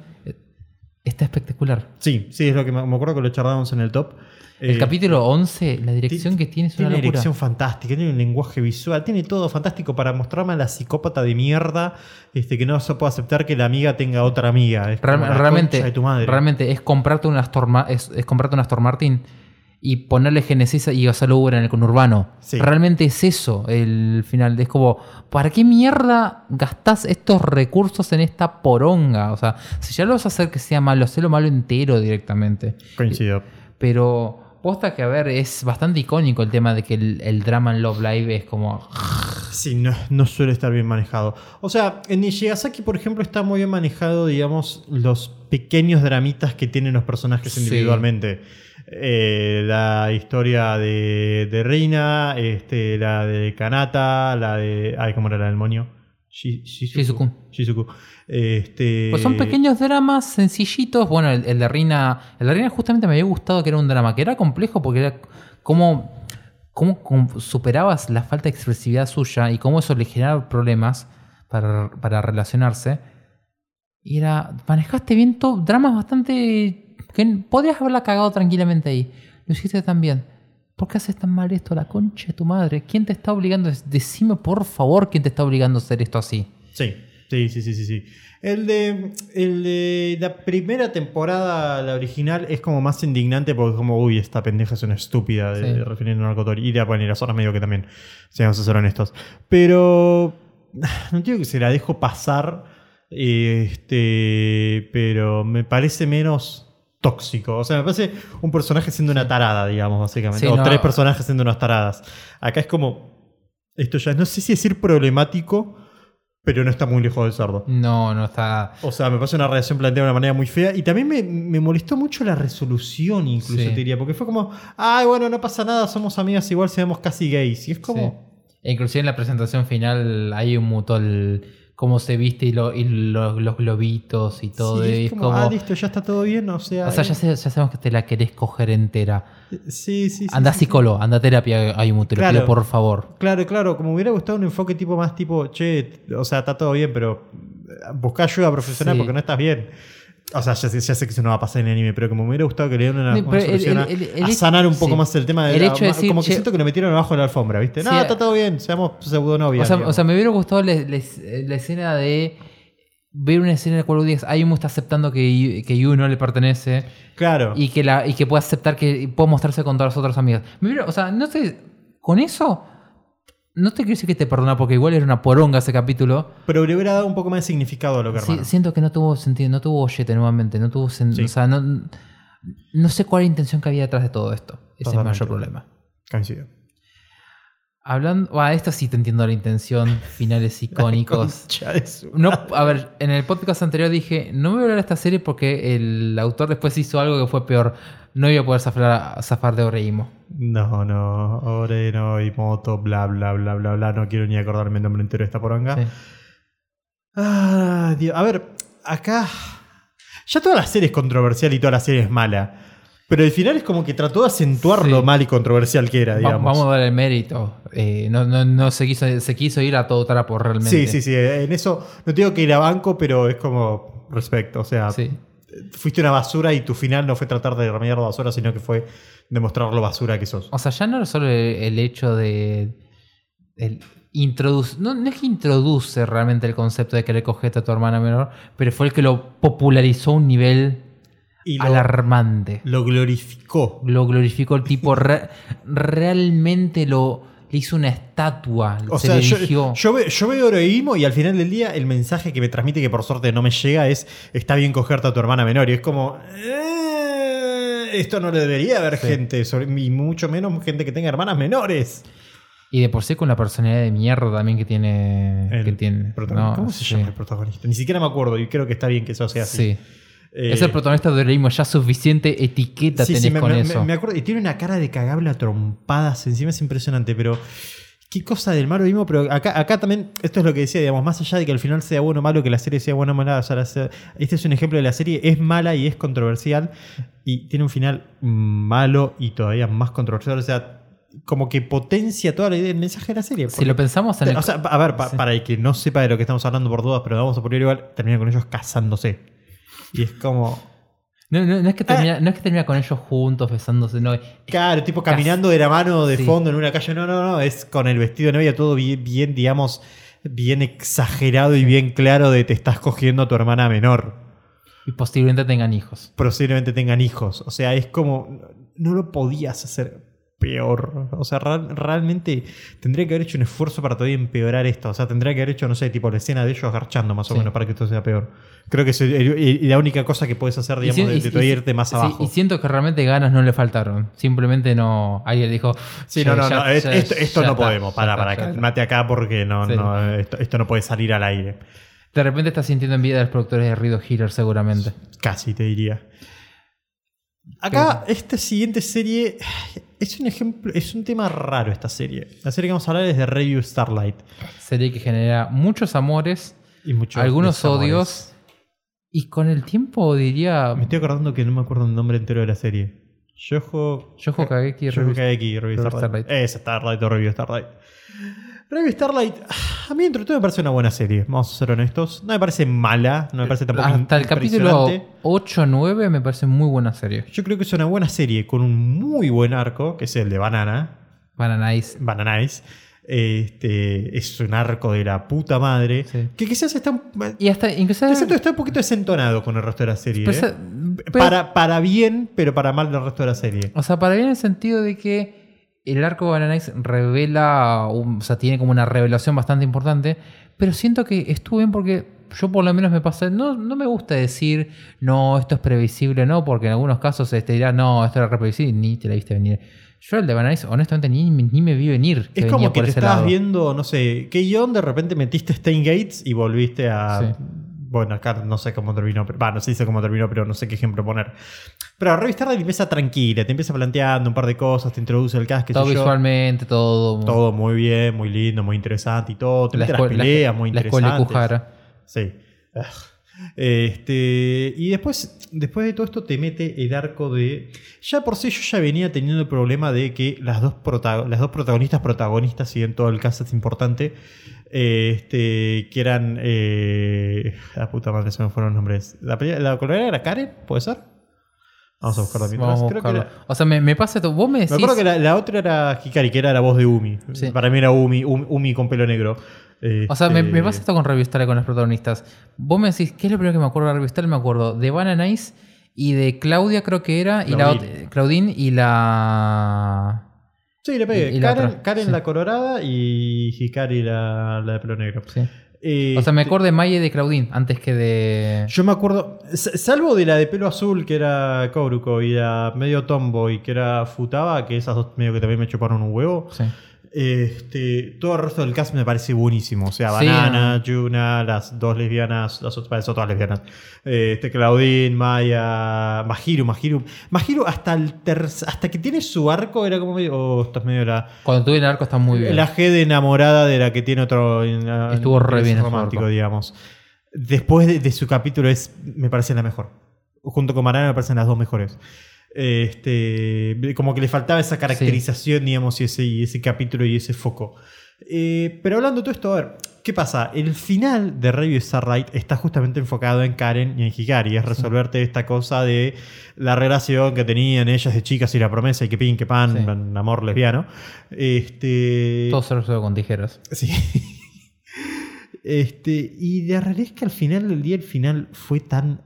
está espectacular. Sí, sí, es lo que me, me acuerdo que lo charlábamos en el top. El Eh, capítulo 11, la dirección que tiene es una Tiene una locura. dirección fantástica, tiene un lenguaje visual, tiene todo fantástico para mostrarme a la psicópata de mierda este, que no se puede aceptar que la amiga tenga otra amiga. Es Real- realmente, concha de tu madre. realmente es comprarte un Astor, Ma- es, es comprarte un Astor Martin y ponerle Genesis y hacerlo Uber en el conurbano. Sí. Realmente es eso el final. Es como, ¿para qué mierda gastás estos recursos en esta poronga? O sea, si ya lo vas a hacer que sea malo, hacelo malo entero directamente. Coincido. Pero posta que, a ver, es bastante icónico el tema de que el, el drama en Love Live es como... Sí, no, no suele estar bien manejado. O sea, en Nishigasaki, por ejemplo, está muy bien manejado, digamos, los pequeños dramitas que tienen los personajes Sí. Eh, la historia de, de Reina, este, la de Kanata, la de. Ay, ¿cómo era la del moño? Shi- Shizuku. Shizuku. Este, Pues son pequeños dramas sencillitos. Bueno, el, el de Rina. El de Rina justamente me había gustado que era un drama, que era complejo porque era como. Cómo superabas la falta de expresividad suya y cómo eso le generaba problemas para, para relacionarse. Y era. Manejaste bien todo. Dramas bastante. Que podías haberla cagado tranquilamente ahí. Lo hiciste tan bien. ¿Por qué haces tan mal esto? La concha de tu madre. ¿Quién te está obligando? Decime por favor quién te está obligando a hacer esto así. Sí, sí, sí, sí, sí. sí. El, de, el de la primera temporada, la original, es como más indignante porque es como, uy, esta pendeja es una estúpida de, Sí. de refiriendo a Narcotori. Y de, bueno, y las otras medio que también, si vamos a ser honestos. Pero (sighs) no digo que se la dejo pasar, este, pero me parece menos tóxico. O sea, me parece un personaje siendo una tarada, digamos, básicamente. Sí, o no. tres personajes siendo unas taradas. Acá es como, esto ya no sé si decir problemático, pero no está muy lejos del cerdo. No, no está. O sea, me parece una reacción planteada de una manera muy fea. Y también me, me molestó mucho la resolución, incluso Sí. te diría. Porque fue como, ay, bueno, no pasa nada, somos amigas igual, seamos casi gays. Y es como, Sí. E inclusive en la presentación final hay un mutuo el cómo se viste y, lo- y lo- los globitos y todo. sí, es es como, ah, listo, ya está todo bien. O sea, o sea, ya, eh, ya sabemos que te la querés coger entera. sí, sí, sí, Anda sí, psicólogo, anda a terapia, hay un te lo Claro. pido por favor. Claro, claro, como me hubiera gustado un enfoque tipo más tipo, che, o sea, está todo bien, pero busca ayuda profesional Sí. porque no estás bien. O sea, ya, sé- ya sé que eso no va a pasar en anime, pero como me hubiera gustado que le dieran una, No, una el- solución a- el- el- a el- sanar un poco sí. más el tema de El la- hecho de decir, como que che- siento que lo metieron abajo de la alfombra, ¿viste? No, Sí, está todo bien, seamos pseudo novias. O sea, o sea, me hubiera gustado la, la- la escena de ver una escena en la cual digas, Ayumu está aceptando que, que Yu no le pertenece claro. y que, la, y que pueda aceptar que pueda mostrarse con todas las otras amigas. O sea, no sé, con eso, no te quiero decir que te perdona porque igual era una poronga ese capítulo. Pero le hubiera dado un poco más de significado a lo que Sí, hermano. siento que no tuvo sentido, no tuvo bollete nuevamente, no tuvo sen- Sí. O sea, no, no sé cuál era la intención que había detrás de todo esto. Ese es el Totalmente. mayor problema. Coincido. Hablando, ah, esto sí te entiendo la intención, finales (laughs) icónicos. No, a ver, en el podcast anterior dije, no me voy a hablar de esta serie porque el autor después hizo algo que fue peor. No iba a poder zafar, zafar de Oreimo. No, no, Oreno y Moto, bla, bla, bla, bla, bla. No quiero ni acordarme el nombre entero de esta poronga. Sí. Ah, Dios. A ver, acá. Ya toda la serie es controversial y toda la serie es mala. Pero al final es como que trató de acentuar Sí. lo mal y controversial que era, digamos. vamos a dar el mérito. Eh, no no, no se, quiso, se quiso ir a todo trapo realmente. Sí, sí, sí. En eso no tengo que ir a banco, pero es como respecto. O sea, Sí. fuiste una basura y tu final no fue tratar de remediar la basura, sino que fue demostrar lo basura que sos. O sea, ya no es solo el, el hecho de. El introduce, no, no es que introduce realmente el concepto de querer cogerte a tu hermana menor, pero fue el que lo popularizó a un nivel Y lo, alarmante. lo glorificó. Lo glorificó el tipo, re- realmente lo le hizo una estatua, O se sea, le yo, yo, ve- yo veo Orohimo y al final del día el mensaje que me transmite, que por suerte no me llega, es está bien cogerte a tu hermana menor. Y es como, "Eh, esto no le debería haber Sí. gente, sobre- y mucho menos gente que tenga hermanas menores. Y de por sí con la personalidad de mierda también que tiene. El que tiene. No, ¿Cómo se sí. llama el protagonista? Ni siquiera me acuerdo y creo que está bien que eso sea así. Sí. Eh, es el protagonista de Oreimo, ya suficiente etiqueta sí, tenés sí, me, con me- eso. me acuerdo. Y tiene una cara de cagable a trompadas. Encima es impresionante, pero. Qué cosa del malo mismo, pero acá, acá también, esto es lo que decía, digamos, más allá de que al final sea bueno o malo, que la serie sea buena o mala, o sea, este es un ejemplo de la serie, es mala y es controversial, y tiene un final malo y todavía más controversial, o sea, como que potencia toda la idea del mensaje de la serie. si lo pensamos en el. O sea, a ver, pa- Sí. para el que no sepa de lo que estamos hablando por dudas, pero vamos a poner igual, termina con ellos casándose. Y es como. no, no- no es que termina, no es que termina con ellos juntos, besándose, no. Claro, tipo caminando de la mano de Sí. fondo en una calle. No, no, no. Es con el vestido de novia todo bien, bien, digamos, bien exagerado y bien claro de te estás cogiendo a tu hermana menor. Y posiblemente tengan hijos. Posiblemente tengan hijos. O sea, es como. No lo podías hacer peor. O sea, real- realmente tendría que haber hecho un esfuerzo para todavía empeorar esto. O sea, tendría que haber hecho, no sé, tipo la escena de ellos agarchando más o Sí. menos para que esto sea peor. Creo que es el- el- y la única cosa que puedes hacer, digamos, si- de, de si- todavía irte más sí, abajo. y siento que realmente ganas no le faltaron. Simplemente no. Alguien dijo. Sí, "Ya- no, no, ya- no. ya- esto no podemos. Para, para, ya está". calmate acá porque no, Sí. no, esto, esto no puede salir al aire. De repente estás sintiendo envidia de los productores de Rido Healer, seguramente. Casi te diría. Acá, esta siguiente serie es un ejemplo, es un tema raro esta serie. La serie que vamos a hablar es de Review Starlight. Serie que genera muchos amores, Y muchos algunos odios. Y con el tiempo diría. Me estoy acordando que no me acuerdo el nombre entero de la serie. Yojo. Yojo Kageki, Yojo Review Starlight. Starlight. Esa, Starlight o Review Starlight. Review Starlight, a mí entre todo me parece una buena serie, vamos a ser honestos. No me parece mala, no me parece tampoco Hasta el capítulo impresionante. 8-9 me parece muy buena serie. Yo creo que es una buena serie con un muy buen arco, que es el de Banana. Banana Ice. Banana Ice. Este, es un arco de la puta madre. Sí. Que quizás está, Y hasta que está un poquito desentonado con el resto de la serie. Pero ¿eh? pero- para, para bien, pero para mal del resto de la serie. O sea, para bien en el sentido de que el arco de Banana Ice revela, o sea, tiene como una revelación bastante importante, pero siento que estuvo bien porque yo por lo menos me pasé, no, no me gusta decir, no, esto es previsible, no, porque en algunos casos se te dirá, no, esto era re previsible y ni te la viste venir. Yo el de Banana Ice, honestamente, ni, ni me vi venir. Es como que por te estabas viendo, no sé, qué guion, de repente metiste Stain Gates y volviste a. Sí. Bueno, acá no sé cómo terminó, pero, no sé dice cómo terminó, pero no sé qué ejemplo poner. Pero revistar la empieza tranquila, te empieza planteando un par de cosas, te introduce el cast, que Todo visualmente, todo. Todo muy bien, muy lindo, muy interesante y todo. Te la, mete las peleas la- muy la interesantes. Kuhara. Sí. Ugh. Este, y después, después de todo esto te mete el arco de... Ya por sí yo ya venía teniendo el problema de que las dos, protago- las dos protagonistas protagonistas, si en todo el caso es importante, eh, este, que eran... Eh, la puta madre, se me fueron los nombres. ¿La, la era Karen? ¿Puede ser? Vamos a buscarla mientras. Vamos a Creo que buscarlo. era- O sea, me, me pasa esto. Vos me decís. me acuerdo que la, la otra era Hikari, que era la voz de Umi. Sí. Para mí era Umi, Umi, Umi con pelo negro. O sea, me, Este, me pasa esto con Revistar con los protagonistas. Vos me decís, ¿qué es lo primero que me acuerdo de Revistar? Me acuerdo de Banana Ice y de Claudia, creo que era. Y la Claudine. Claudine y la. Sí, le pegué. y- y la Karen, Karen sí. la colorada y Hikari la, la de pelo negro. Sí. O sea, me acuerdo de Maya y de Claudine antes que de. Yo me acuerdo, salvo de la de pelo azul que era Kouruko y la medio tomboy que era Futaba, que esas dos medio que también me chuparon un huevo. Sí. Este, todo el resto del cast me parece buenísimo. O sea, Sí, Banana, Yuna, las dos lesbianas, las otras son todas lesbianas. Este, Claudine, Maya, Mahiru, Mahiru. Mahiru hasta el terc- hasta que tiene su arco era como medio. Oh, estás medio la. Cuando tuve el arco está muy bien. La G de enamorada de la que tiene otro. Estuvo re bien romántico, digamos. Después de, de su capítulo es. Me parece la mejor. Junto con Banana me parecen las dos mejores. Este, como que le faltaba esa caracterización, digamos, y ese, y ese capítulo y ese foco. Eh, pero hablando de todo esto, a ver, ¿qué pasa? El final de Review Starlight está justamente enfocado en Karen y en Hikari. Es resolverte esta cosa de la relación que tenían ellas de chicas y la promesa y que pin, que pan, Sí. amor lesbiano. Este. Todo se resuelve con tijeras. Sí. Este, y la realidad es que al final del día, el final fue tan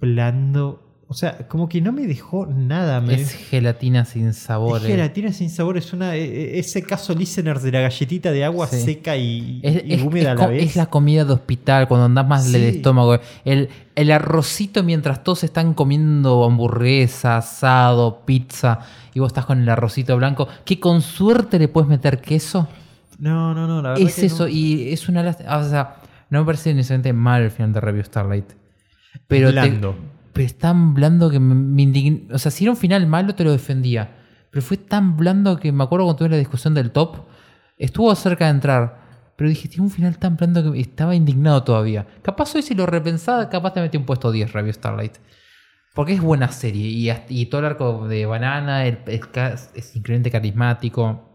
blando. O sea, como que no me dejó nada. Me Es gelatina sin sabor. es eh. gelatina sin sabor. Es una, e- e- ese caso listeners de la galletita de agua Sí. seca y, Es, y es- húmeda es a la vez. es la comida de hospital cuando andás más Sí. del estómago. El, el arrocito mientras todos están comiendo hamburguesa, asado, pizza y vos estás con el arrocito blanco. Que con suerte le puedes meter queso. No, no, no. La verdad Es que eso. no. Y es una lástima. O sea, no me parece necesariamente mal el final de Review Starlight. Pero, te-. Pero es tan blando que me, me indign- O sea, si era un final malo, te lo defendía. Pero fue tan blando que me acuerdo cuando tuve la discusión del top. Estuvo cerca de entrar. Pero dije, tiene un final tan blando que estaba indignado todavía. Capaz hoy si lo repensaba, capaz te metí un puesto 10 Review Starlight. Porque es buena serie. Y, todo el arco de Banana el- es, increíblemente carismático.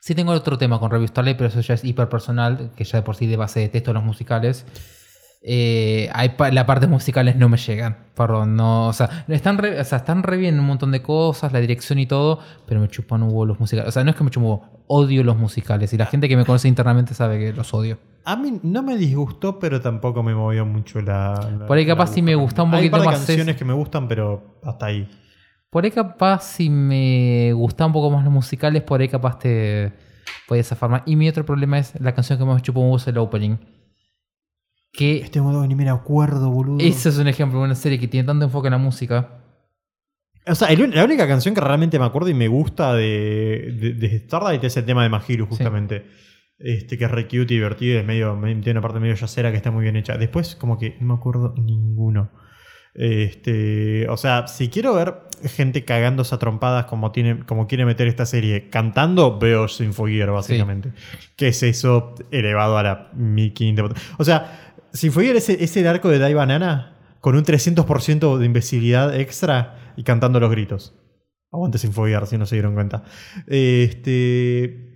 Sí tengo otro tema con Review Starlight, pero eso ya es hiper personal, que ya de por sí de base detesto los musicales. Eh, hay pa- la parte musicales no me llegan. Perdón, no. O sea, están re, o sea, están re bien un montón de cosas, la dirección y todo, pero me chupan huevo los musicales. O sea, no es que me chupan huevo, odio los musicales. Y la gente que me conoce internamente sabe que los odio. A mí no me disgustó, pero tampoco me movió mucho la. la- Por ahí capaz sí me gusta un Hay poquito de más canciones es- que me gustan, pero hasta ahí. Por ahí capaz si me gustan un poco más los musicales, por ahí capaz te podía zafar más. Y mi otro problema es la canción que más me chupa un huevo es el opening. Que Este modo ni me acuerdo, boludo. ese es un ejemplo de una serie que tiene tanto enfoque en la música. O sea, el- la única canción que realmente me acuerdo y me gusta de, de, de Starlight es el tema de Mahiru, justamente. Este, que es re cute y divertido, es medio, me- tiene una parte medio yacera que está muy bien hecha. Después, como que no me acuerdo ninguno. Este, o sea, si quiero ver gente cagándose a trompadas como, tiene, como quiere meter esta serie cantando, veo Sinfogear, básicamente. ¿Qué es eso elevado a la 1500? O sea, Sinfogear es, el- es el arco de Dai Banana con un 300% de imbecilidad extra y cantando los gritos. Aguante Sinfogear, si no se dieron cuenta. Este.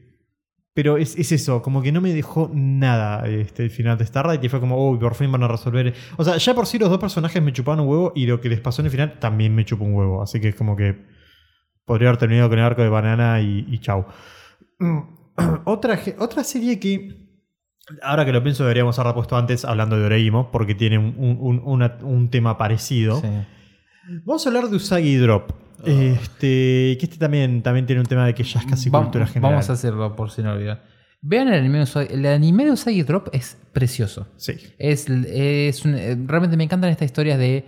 Pero es, es eso, como que no me dejó nada este, el final de Starlight y fue como, uy, por fin van a resolver. O sea, ya por sí los dos personajes me chupaban un huevo y lo que les pasó en el final también me chupó un huevo. Así que es como que podría haber terminado con el arco de banana y, y chau. Mm, (clears throat) otra, otra serie que, ahora que lo pienso, deberíamos haber puesto antes hablando de Oreimo, porque tiene un, un- un- una- un tema parecido. Sí. Vamos a hablar de Usagi Drop. Este, que este también, también tiene un tema de que ya es casi Va- cultura general. Vamos a hacerlo por si no olvidan. Vean el anime de Usagi. El anime de Usagi Drop es precioso. Sí. Es, es un- eh, realmente me encantan estas historias de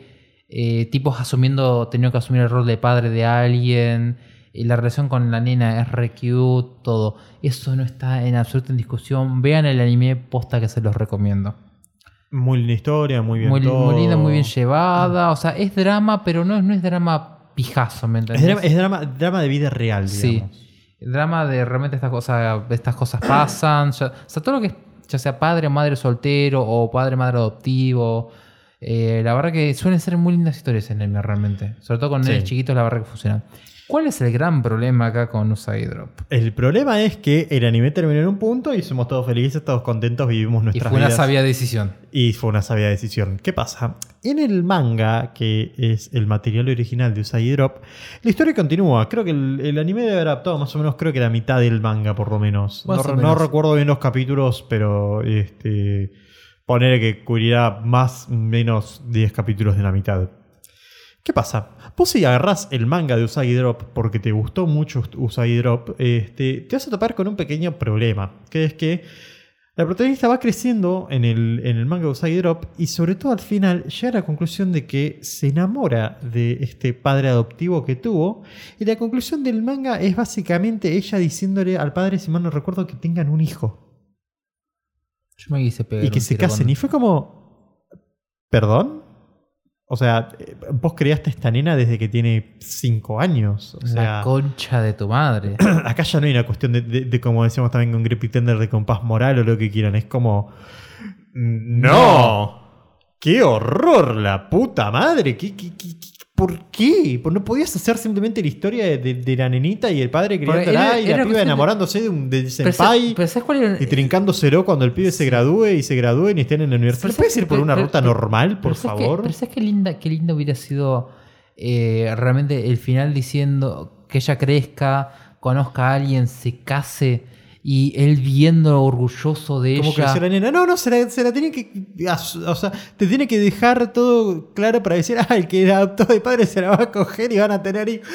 eh, tipos asumiendo, teniendo que asumir el rol de padre de alguien. Y la relación con la nena es re cute, todo. Eso no está en absoluta en discusión. Vean el anime posta que se los recomiendo. Muy linda historia, muy bien Muy, todo. muy linda, muy bien llevada. O sea, es drama, pero no, es- no es drama pijazo, ¿me Es drama, es drama, drama de vida real, Sí. digamos. El drama de realmente estas cosas, estas cosas pasan. ya- o sea, todo lo que es, ya sea padre o madre soltero o padre madre adoptivo. Eh, la verdad que suelen ser muy lindas historias en anime realmente. Sobre todo con Sí. nenes chiquitos, la verdad que funcionan. ¿Cuál es el gran problema acá con Usagi Drop? El problema es que el anime terminó en un punto y somos todos felices, todos contentos, vivimos Y nuestras fue una vidas. sabia decisión. Y fue una sabia decisión. ¿Qué pasa? En el manga, que es el material original de Usagi Drop, la historia continúa. Creo que el, el anime debe haber adaptado más o menos, creo que la mitad del manga, por lo menos. No, recuerdo bien los capítulos, pero este, poner que cubrirá más o menos 10 capítulos de la mitad. ¿Qué pasa? Vos si agarrás el manga de Usagi Drop porque te gustó mucho Usagi Drop, este, te vas a topar con un pequeño problema, que es que la protagonista va creciendo en el, en el manga de Usagi Drop y sobre todo al final llega a la conclusión de que se enamora de este padre adoptivo que tuvo y la conclusión del manga es básicamente ella diciéndole al padre, si mal no recuerdo, que tengan un hijo Yo me quise pegar y que se casen. Y fue como, ¿perdón? O sea, eh, vos creaste a esta nena desde que tiene 5 años. O La sea, concha de tu madre. (clears throat) acá ya no hay una cuestión de, de- de, como decíamos también con Grip Tender, de compás moral o lo que quieran. Es como, ¡No! ¡Qué horror! ¡La puta madre! ¿Qué, qué, qué- qué- por qué? ¿Por ¿No podías hacer simplemente la historia de, de- de la nenita y el padre Porque criándola y la piba de- enamorándose de un sa- senpai? pero ¿sabes cuál era? Y trincándoselo cuando el pibe se gradúe y se gradúen y estén en la universidad. Pero ¿No puedes ir por que- una pero- ruta normal, por Pero ¿sabes qué- favor? pero ¿sabes qué linda, qué lindo hubiera sido eh, realmente el final diciendo que ella crezca, conozca a alguien, se case y él viendo orgulloso de Como que ella? decía la nena, no, no, se la, se la tiene que. O sea, te tiene que dejar todo claro para decir, ah, el que la adoptó de padre se la va a coger y van a tener hijos.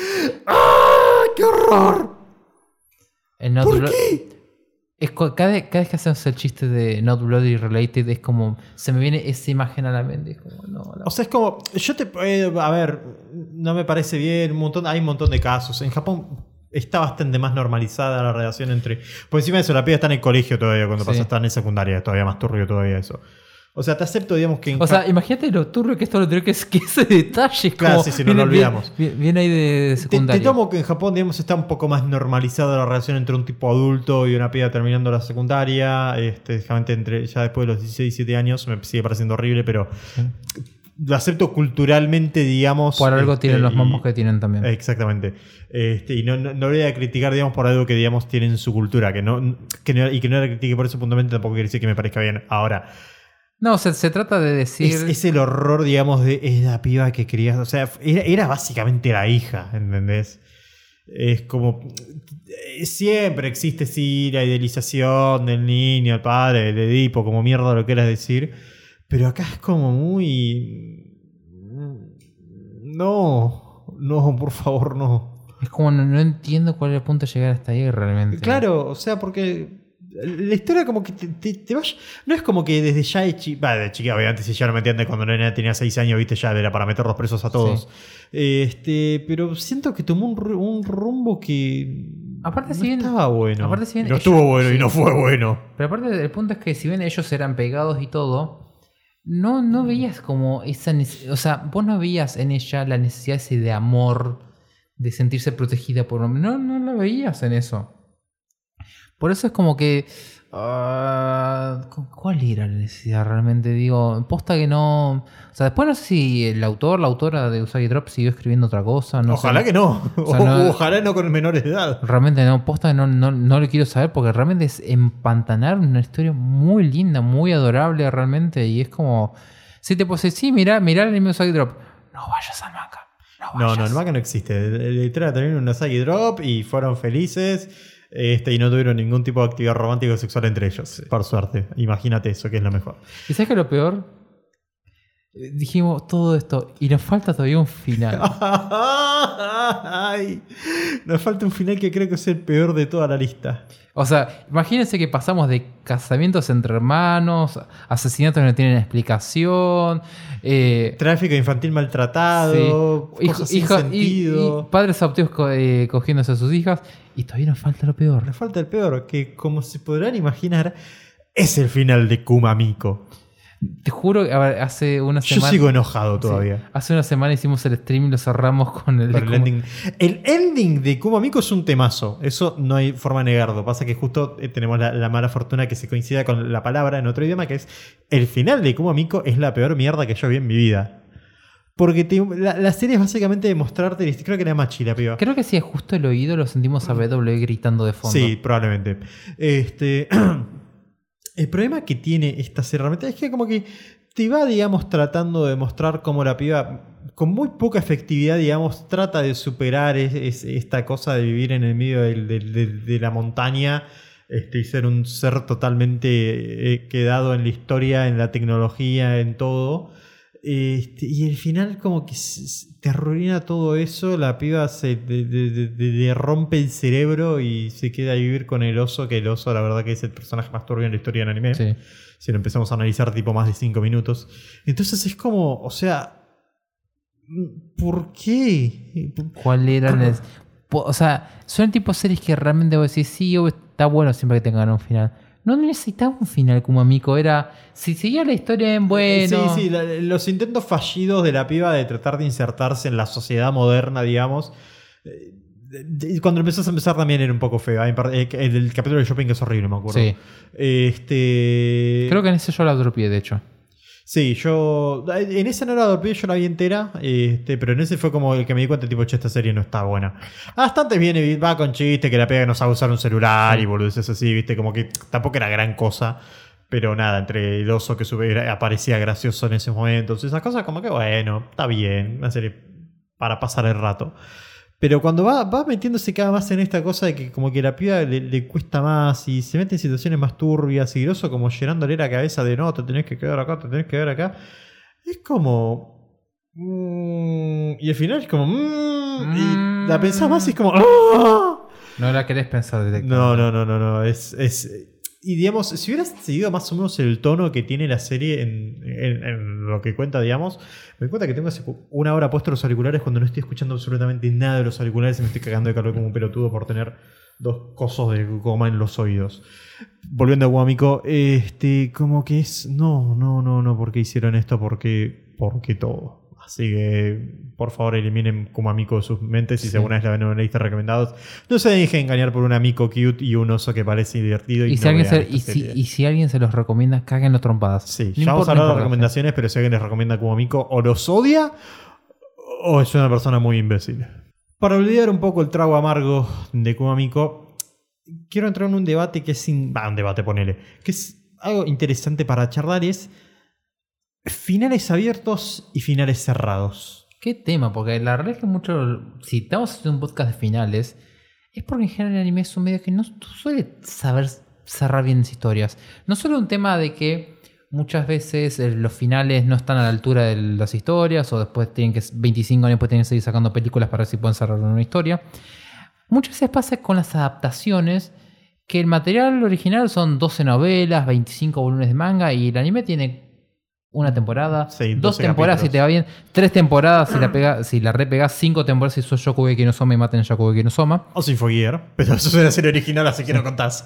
¡Ah! ¡Qué horror! El ¿Por qué? Es cada, vez- cada vez que hacemos el chiste de Not Bloody Related es como se me viene esa imagen a la mente. Es como, no, la- O sea, es como. Yo te. eh, a ver, no me parece bien. Un montón, hay un montón de casos. En Japón está bastante más normalizada la relación entre. Por encima de eso, la piba está en el colegio todavía. Cuando Sí. pasa, está en secundaria. Todavía más turbio todavía eso. O sea, te acepto, digamos que. O sea, imagínate lo turbio que es todo lo que es que ese detalle Claro, como. sí, sí, no lo viene- olvidamos. Viene, viene ahí de Te, te secundaria. tomo que en Japón, digamos, está un poco más normalizada la relación entre un tipo adulto y una piba terminando la secundaria. Este, entre, ya después de los 16, 17 años, me sigue pareciendo horrible, pero lo acepto culturalmente, digamos. Por algo este, tienen los y- mamos que tienen también. Exactamente. Este, y no, no, no voy a criticar, digamos, por algo que, digamos, tienen su cultura. Que no, que no- y que no la critique por eso puntualmente tampoco quiere decir que me parezca bien. Ahora, No, se, se trata de decir. es, es el horror, digamos, de es la piba que querías. O sea, era, era básicamente la hija, ¿entendés? Es como. Siempre existe, sí, la idealización del niño, el padre, el Edipo, como mierda lo quieras decir. Pero acá es como muy. No, no, por favor, no. Es como no, no entiendo cuál es el punto de llegar hasta ahí realmente. Claro, o sea, porque la historia como que te, te, te vaya- No es como que desde ya de chica... Va, de chica, obviamente, si ya no me entiendes, cuando la nena tenía 6 años, viste, ya era para meterlos presos a todos. Este, pero siento que tomó un, ru- un rumbo que... Aparte, no si bien- estaba bueno. aparte, si bien no ellos- estuvo bueno y no fue bueno. Pero aparte, el punto es que si bien ellos eran pegados y todo, no, no veías como esa. O sea, vos no veías en ella la necesidad ese de amor, de sentirse protegida por un hombre. No, no la veías en eso. Por eso es como que. Ah, cu- ¿Cuál era la necesidad realmente? Digo, posta que no. O sea, después no sé si el autor, la autora de Usagi Drop siguió escribiendo otra cosa. No Ojalá sé. que no. sea, no- Ojalá no con menores de edad. Realmente no, posta que no, no, no lo quiero saber porque realmente es empantanar una historia muy linda, muy adorable realmente. Y es como. Si te puse, sí, mira, mira el anime Usagi Drop. No vayas al manga. No No, vayas. no, el manga no existe. Terminó en un Asagi Drop y fueron felices. Este, y no tuvieron ningún tipo de actividad romántica o sexual entre ellos. Por suerte. Imagínate eso, que es lo mejor. ¿Y sabes qué es lo peor? Dijimos todo esto y nos falta todavía un final. (laughs) Ay, nos falta un final que creo que es el peor de toda la lista. O sea, imagínense que pasamos de casamientos entre hermanos, asesinatos que no tienen explicación, eh, Tráfico infantil maltratado, Sí. cosas sin y- sentido. y padres adoptivos co- eh, cogiéndose a sus hijas. Y todavía nos falta lo peor. Nos falta el peor, que como se podrán imaginar, es el final de Kumamiko. Te juro que hace una Yo semana. sigo enojado Sí. todavía. Hace una semana hicimos el stream y lo cerramos con el. El, ending. el ending de Kuma Miko es un temazo. Eso no hay forma de negarlo. Pasa que justo eh, tenemos la, la mala fortuna que se coincida con la palabra en otro idioma, que es el final de Kuma Miko es la peor mierda que yo vi en mi vida. Porque te- la, la serie es básicamente demostrarte. Creo que era Machi la piba. Creo que si es justo el oído, lo sentimos a BW gritando de fondo. Sí, probablemente. Este, (clears throat) el problema que tiene esta serie realmente es que como que te va, digamos, tratando de mostrar cómo la piba, con muy poca efectividad, digamos, trata de superar es- es- esta cosa de vivir en el medio de la montaña este, y ser un ser totalmente eh, quedado en la historia, en la tecnología, en todo. Este, y al final como que te arruina todo eso, la piba se de- de- de- de- le rompe el cerebro y se queda a vivir con el oso, que el oso la verdad que es el personaje más turbio en la historia del anime. Sí. Si lo empezamos a analizar tipo más de 5 minutos. Entonces es como, o sea, ¿por qué? ¿Cuál era el- Po- O sea, son el tipo de series que realmente vos decís, sí, está bueno siempre que tengan un final. No necesitaba un final como amigo, era. Si seguía la historia en bueno. Sí, sí, la- los intentos fallidos de la piba de tratar de insertarse en la sociedad moderna, digamos. eh, Cuando empezás a empezar también era un poco feo. Eh, El, el capítulo de shopping que es horrible, me acuerdo. Sí. Este. Creo que en ese yo la dropié, de hecho. Sí, yo. En ese no la dormí, yo la vi entera. Este, pero en ese fue como el que me di cuenta, tipo, che, esta serie no está buena. Bastante viene, va con chiste, que la pega no sabe usar un celular y boludeces así, viste, como que tampoco era gran cosa. Pero nada, entre el oso que sube, aparecía gracioso en ese momento. Esas cosas como que bueno, está bien. Una serie para pasar el rato. Pero cuando va, va metiéndose cada más en esta cosa de que como que la piba le, le cuesta más y se mete en situaciones más turbias y grosso como llenándole la cabeza de no, te tenés que quedar acá, te tenés que quedar acá. Es como... mm, y al final es como... mm, y la pensás más y es como... ¡ah! No la querés pensar directamente. No, no, no, no, no. Es, es- Y digamos, si hubieras seguido más o menos el tono que tiene la serie en, lo que cuenta, digamos, me cuenta que tengo hace una hora puesto los auriculares cuando no estoy escuchando absolutamente nada de los auriculares y me estoy cagando de calor como un pelotudo por tener dos cosos de goma en los oídos. Volviendo a Guamico, este, como que es. No, no, no, no, ¿por qué hicieron esto? ¿Por qué? ¿Por qué todo? Así que, por favor, eliminen Kumamiko de sus mentes si Sí. alguna vez la ven en una lista de recomendados. No se dejen engañar por un amigo cute y un oso que parece divertido. Y, Y si, no alguien se, y, si, y si alguien se los recomienda, cáguenlo trompadas. Sí, No ya vamos importa- a no hablar de recomendaciones, pero si alguien les recomienda Kumamiko o los odia o es una persona muy imbécil. Para olvidar un poco el trago amargo de Kumamiko, quiero entrar en un debate que es. sin- bah, un debate, ponele. Que es algo interesante para charlar: es finales abiertos y finales cerrados. ¿Qué tema? Porque la realidad es que mucho. Si estamos haciendo un podcast de finales, es porque en general el anime es un medio que no suele saber cerrar bien las historias. No solo un tema de que muchas veces eh, los finales no están a la altura de las historias, o después tienen que. 25 años después tienen que seguir sacando películas para ver si pueden cerrar una historia. Muchas veces pasa con las adaptaciones que el material original son 12 novelas, 25 volúmenes de manga y el anime tiene una temporada, Sí, dos 12 temporadas si te va bien, tres temporadas si la (clears throat) pega, si la repegás, cinco temporadas si sos Shokugeki no Soma y maten a Shokugeki no Soma. O sin Gear, pero eso es la serie original, así que no contás.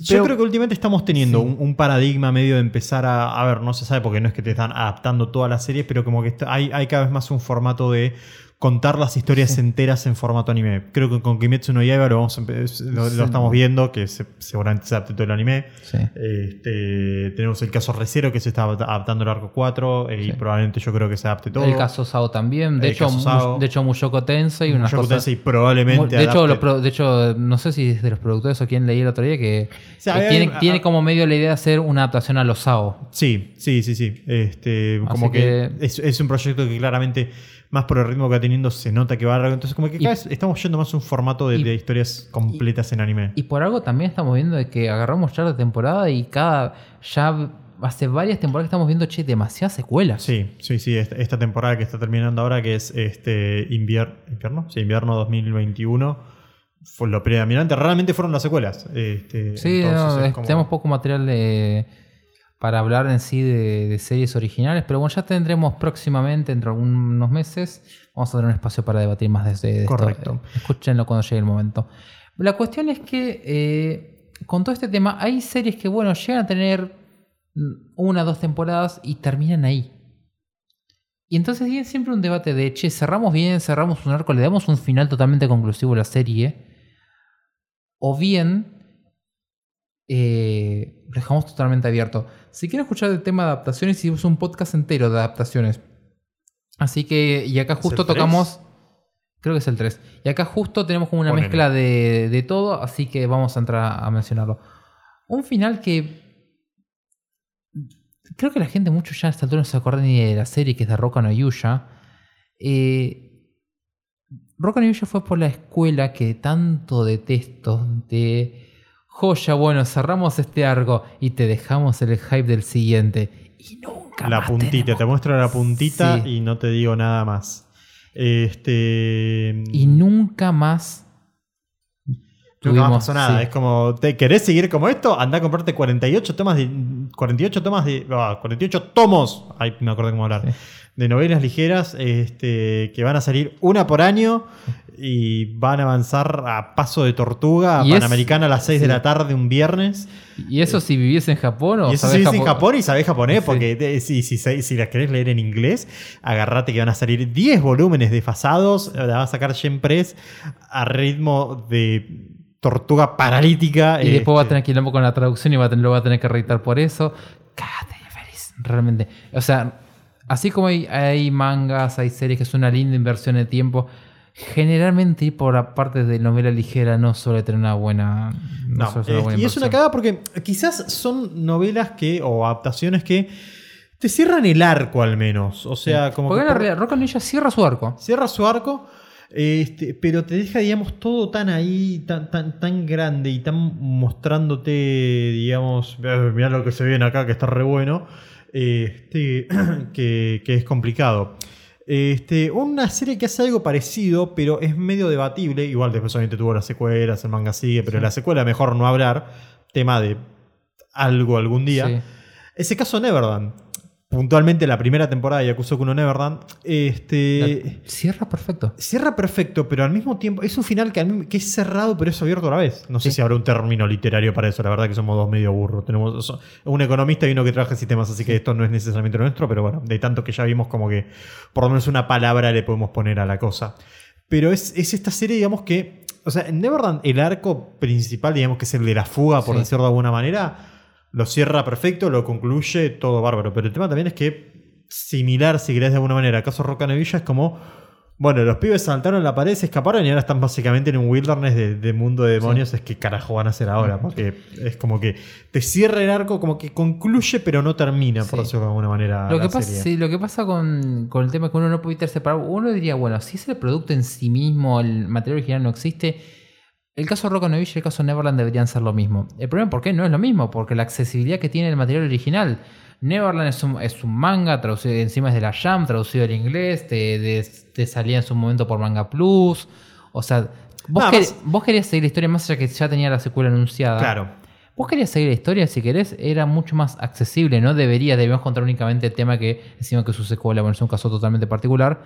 Yo Pero- creo que últimamente estamos teniendo Sí. un, un paradigma medio de empezar a. A ver, no se sabe porque no es que te están adaptando todas las series, pero como que está- hay, hay cada vez más un formato de contar las historias Sí. enteras en formato anime. Creo que con Kimetsu no Yaiba lo, vamos a lo, lo estamos viendo, que se- seguramente se adapte todo el anime. Sí. Este, tenemos el caso Recero que se está adaptando al arco 4 eh, y probablemente yo creo que se adapte todo. El caso Sao también. De El hecho, Sao. de hecho Mushoko Tensei y unas Mushoku cosas. Tensei probablemente de, hecho, adapte- los pro- de hecho, no sé si es de los productores o quién leí el otro día que, sea, que hay- tiene, hay- tiene como medio la idea de hacer una adaptación a los SAO. Sí, sí, sí, sí. Este, como que, que- es, es un proyecto que claramente, más por el ritmo que va teniendo, se nota que va largo. Entonces, como que Y- cada vez estamos yendo más a un formato de, y- de historias completas en anime. Y por algo también estamos viendo de que agarramos ya la temporada y cada. Ya hace varias temporadas que estamos viendo, che, demasiadas secuelas. Sí, sí, sí. Esta, esta temporada que está terminando ahora, que es este invier- invierno, sí, invierno 2021, fue lo predominante. Realmente fueron las secuelas. Este, Sí, entonces no, es es- como- tenemos poco material de- para hablar en sí de, de series originales, pero bueno, ya tendremos próximamente, dentro de algunos meses, vamos a tener un espacio para debatir más de, de. Correcto. Escúchenlo cuando llegue el momento. La cuestión es que eh, con todo este tema hay series que, bueno, llegan a tener una o dos temporadas y terminan ahí. Y entonces hay siempre un debate de, che, cerramos bien, cerramos un arco, le damos un final totalmente conclusivo a la serie. O bien, eh, lo dejamos totalmente abierto. Si quieren escuchar el tema de adaptaciones, hicimos un podcast entero de adaptaciones. Así que, y acá justo tocamos, creo que es el 3. Y acá justo tenemos como una mezcla de, de todo, así que vamos a entrar a mencionarlo. Un final que creo que la gente mucho ya a esta altura no se acuerda ni de la serie que es de Roca no Yuya. Eh, Roca no Yuya fue por la escuela que tanto detesto de joya, bueno, cerramos este arco y te dejamos el hype del siguiente. Y nunca La más puntita, tenemos- te muestro la puntita Sí. y no te digo nada más. Este. Y nunca más. Nunca más tuvimos- pasó nada. sí. Es como, ¿te querés seguir como esto? Anda a comprarte 48 tomas de. 48 tomas de. ah, 48 tomos. Ay, me acordé cómo hablar. Sí. De novelas ligeras este, que van a salir una por año y van a avanzar a paso de tortuga a Y es- Panamericana a las 6 de sí. la tarde un viernes. ¿Y eso si viviese en Japón o Y eso sí es en Japón y sabés japonés, Sí. porque te- si, si, si las querés leer en inglés, agarrate que van a salir 10 volúmenes desfasados, la va a sacar Shen Press a ritmo de tortuga paralítica. Y después va a este, tener quilombo con la traducción y va a tener, lo va a tener que reeditar por eso. Cágate de feliz, realmente. O sea, así como hay, hay mangas, hay series que es una linda inversión de tiempo, generalmente ir por la parte de novela ligera no suele tener una buena. No, suele eh, y es una cagada porque quizás son novelas que, o adaptaciones que te cierran el arco al menos. O sea, como Porque que en la realidad, Roca Ninja cierra su arco. Cierra su arco, este, pero te deja, digamos, todo tan ahí, tan, tan, tan grande y tan mostrándote, digamos, "Eh, mirá lo que se viene acá, que está re bueno, este, (clears throat) que, que es complicado. Este, una serie que hace algo parecido, pero es medio debatible. Igual después obviamente tuvo las secuelas, el manga sigue, pero Sí. la secuela mejor no hablar. Tema de algo algún día. Sí. Ese caso Neverland. Puntualmente la primera temporada de Yakuza Kuno Neverland. Este. Cierra perfecto. Cierra perfecto, pero al mismo tiempo es un final que, es cerrado, pero es abierto a la vez. No sé si habrá un término literario para eso. La verdad que somos dos medio burros. Tenemos so- un economista y uno que trabaja en sistemas, así que esto no es necesariamente nuestro, pero bueno, de tanto que ya vimos como que por lo menos una palabra le podemos poner a la cosa. Pero es, es esta serie, digamos que. O sea, en Neverland, el arco principal, digamos que es el de la fuga, por Sí. decirlo de alguna manera, lo cierra perfecto, lo concluye, todo bárbaro. Pero el tema también es que, similar, si querés de alguna manera, caso Roca Nevilla, es como. Bueno, los pibes saltaron la pared, se escaparon y ahora están básicamente en un wilderness de, de mundo de demonios. Es que carajo van a hacer ahora. Porque es como que te cierra el arco, como que concluye, pero no termina, por Sí. decirlo de alguna manera. Lo que, pasa, sí, lo que pasa con, con el tema es que uno no puede separado, uno diría, bueno, si es el producto en sí mismo, el material original no existe, el caso Rock Novilla y el caso Neverland deberían ser lo mismo. El problema, ¿por qué? No es lo mismo, porque la accesibilidad que tiene el material original. Neverland es un, es un manga traducido encima es de la Jam, traducido al inglés, te, de- te salía en su momento por Manga Plus. O sea, vos, querías seguir la historia más allá que ya tenía la secuela anunciada. Claro. Vos querías seguir la historia, si querés, era mucho más accesible, ¿no? Debería, debemos contar únicamente el tema que decimos que su secuela, bueno, es un caso totalmente particular.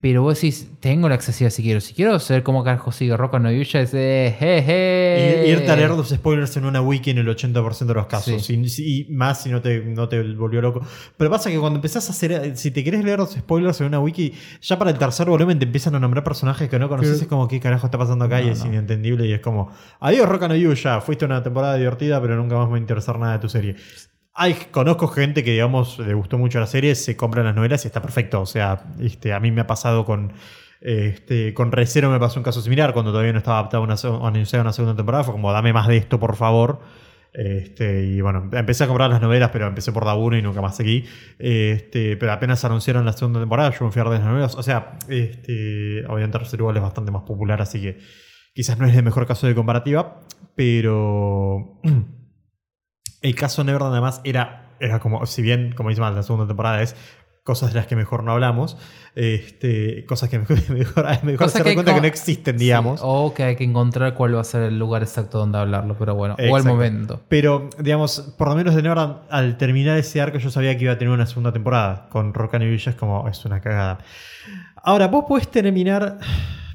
Pero vos decís, tengo la accesibilidad si quiero. Si quiero saber cómo carajo sigue Roca no Yuya, es eh, jeje. Y irte a leer los spoilers en una wiki en el 80% de los casos. Sí. Y, más si no te, no te volvió loco. Pero pasa que cuando empezás a hacer. Si te querés leer los spoilers en una wiki, ya para el tercer volumen te empiezan a nombrar personajes que no conoces. Pero- Es como, ¿qué carajo está pasando acá? y es no. inentendible. Y es como, adiós, Roca no ya. Fuiste una temporada divertida, pero nunca más me va a interesar nada de tu serie. Conozco gente que, digamos, le gustó mucho la serie, se compran las novelas y está perfecto. O sea, este, a mí me ha pasado con. Este, con Recero me pasó un caso similar cuando todavía no estaba adaptado a una, anunciada una segunda temporada. Fue como, dame más de esto, por favor. Este, y bueno, empecé a comprar las novelas, pero empecé por uno y nunca más seguí. Este, pero apenas anunciaron la segunda temporada, yo me fui a las novelas. O sea, este, obviamente igual es bastante más popular, así que quizás no es el mejor caso de comparativa. Pero (clears throat) el caso Neverland además era, era como, si bien, como dice mal, la segunda temporada es cosas de las que mejor no hablamos, este, cosas que (laughs) mejor, mejor, mejor Cosas se que cuenta que no existen, digamos. Sí, o que hay que encontrar cuál va a ser el lugar exacto donde hablarlo, pero bueno, o el momento. Pero, digamos, por lo menos de Neverland, al terminar ese arco, yo sabía que iba a tener una segunda temporada. Con Roca Villa es como, es una cagada. Ahora, vos podés terminar.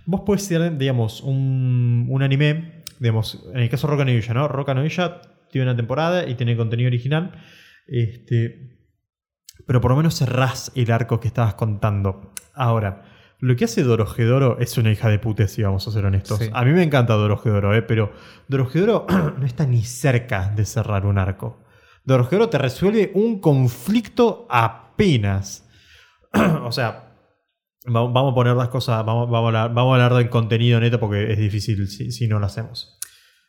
Vos podés tener, digamos, un, un anime. Digamos, en el caso de Roca Villa, ¿no? Roca Villa tiene una temporada y tiene contenido original. Este, pero por lo menos cerrás el arco que estabas contando. Ahora, lo que hace Dorojedoro es una hija de puta, si vamos a ser honestos. Sí. A mí me encanta Dorojedoro, ¿eh? pero Dorojedoro (clears throat) no está ni cerca de cerrar un arco. Dorojedoro te resuelve un conflicto apenas. (clears throat) o sea, va- vamos a poner las cosas, vamos, vamos, a hablar, vamos a hablar del contenido neto porque es difícil si, si no lo hacemos.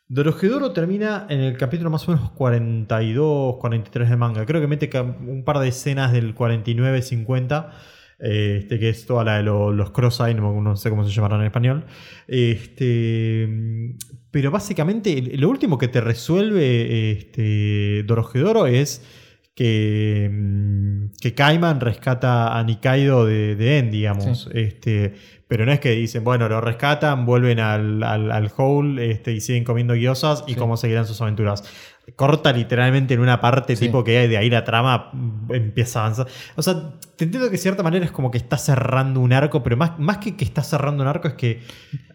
Dorojedoro termina en el capítulo más o menos 42, 43 de manga. Creo que mete un par de escenas del 49, 50. eh, Este, que es toda la de lo- los cross-eye, no, no sé cómo se llamarán en español. Este, pero básicamente lo último que te resuelve este, Dorojedoro es que, mm, que Kaiman rescata a Nikaido de, de En, digamos. Sí. Este, pero no es que dicen, bueno, lo rescatan, vuelven al, al, al hole este, y siguen comiendo guiosas y Sí. cómo seguirán sus aventuras. Corta literalmente en una parte Sí. tipo que de ahí la trama mm, empieza a avanzar. O sea, te entiendo que de cierta manera es como que está cerrando un arco, pero más, más que que está cerrando un arco es que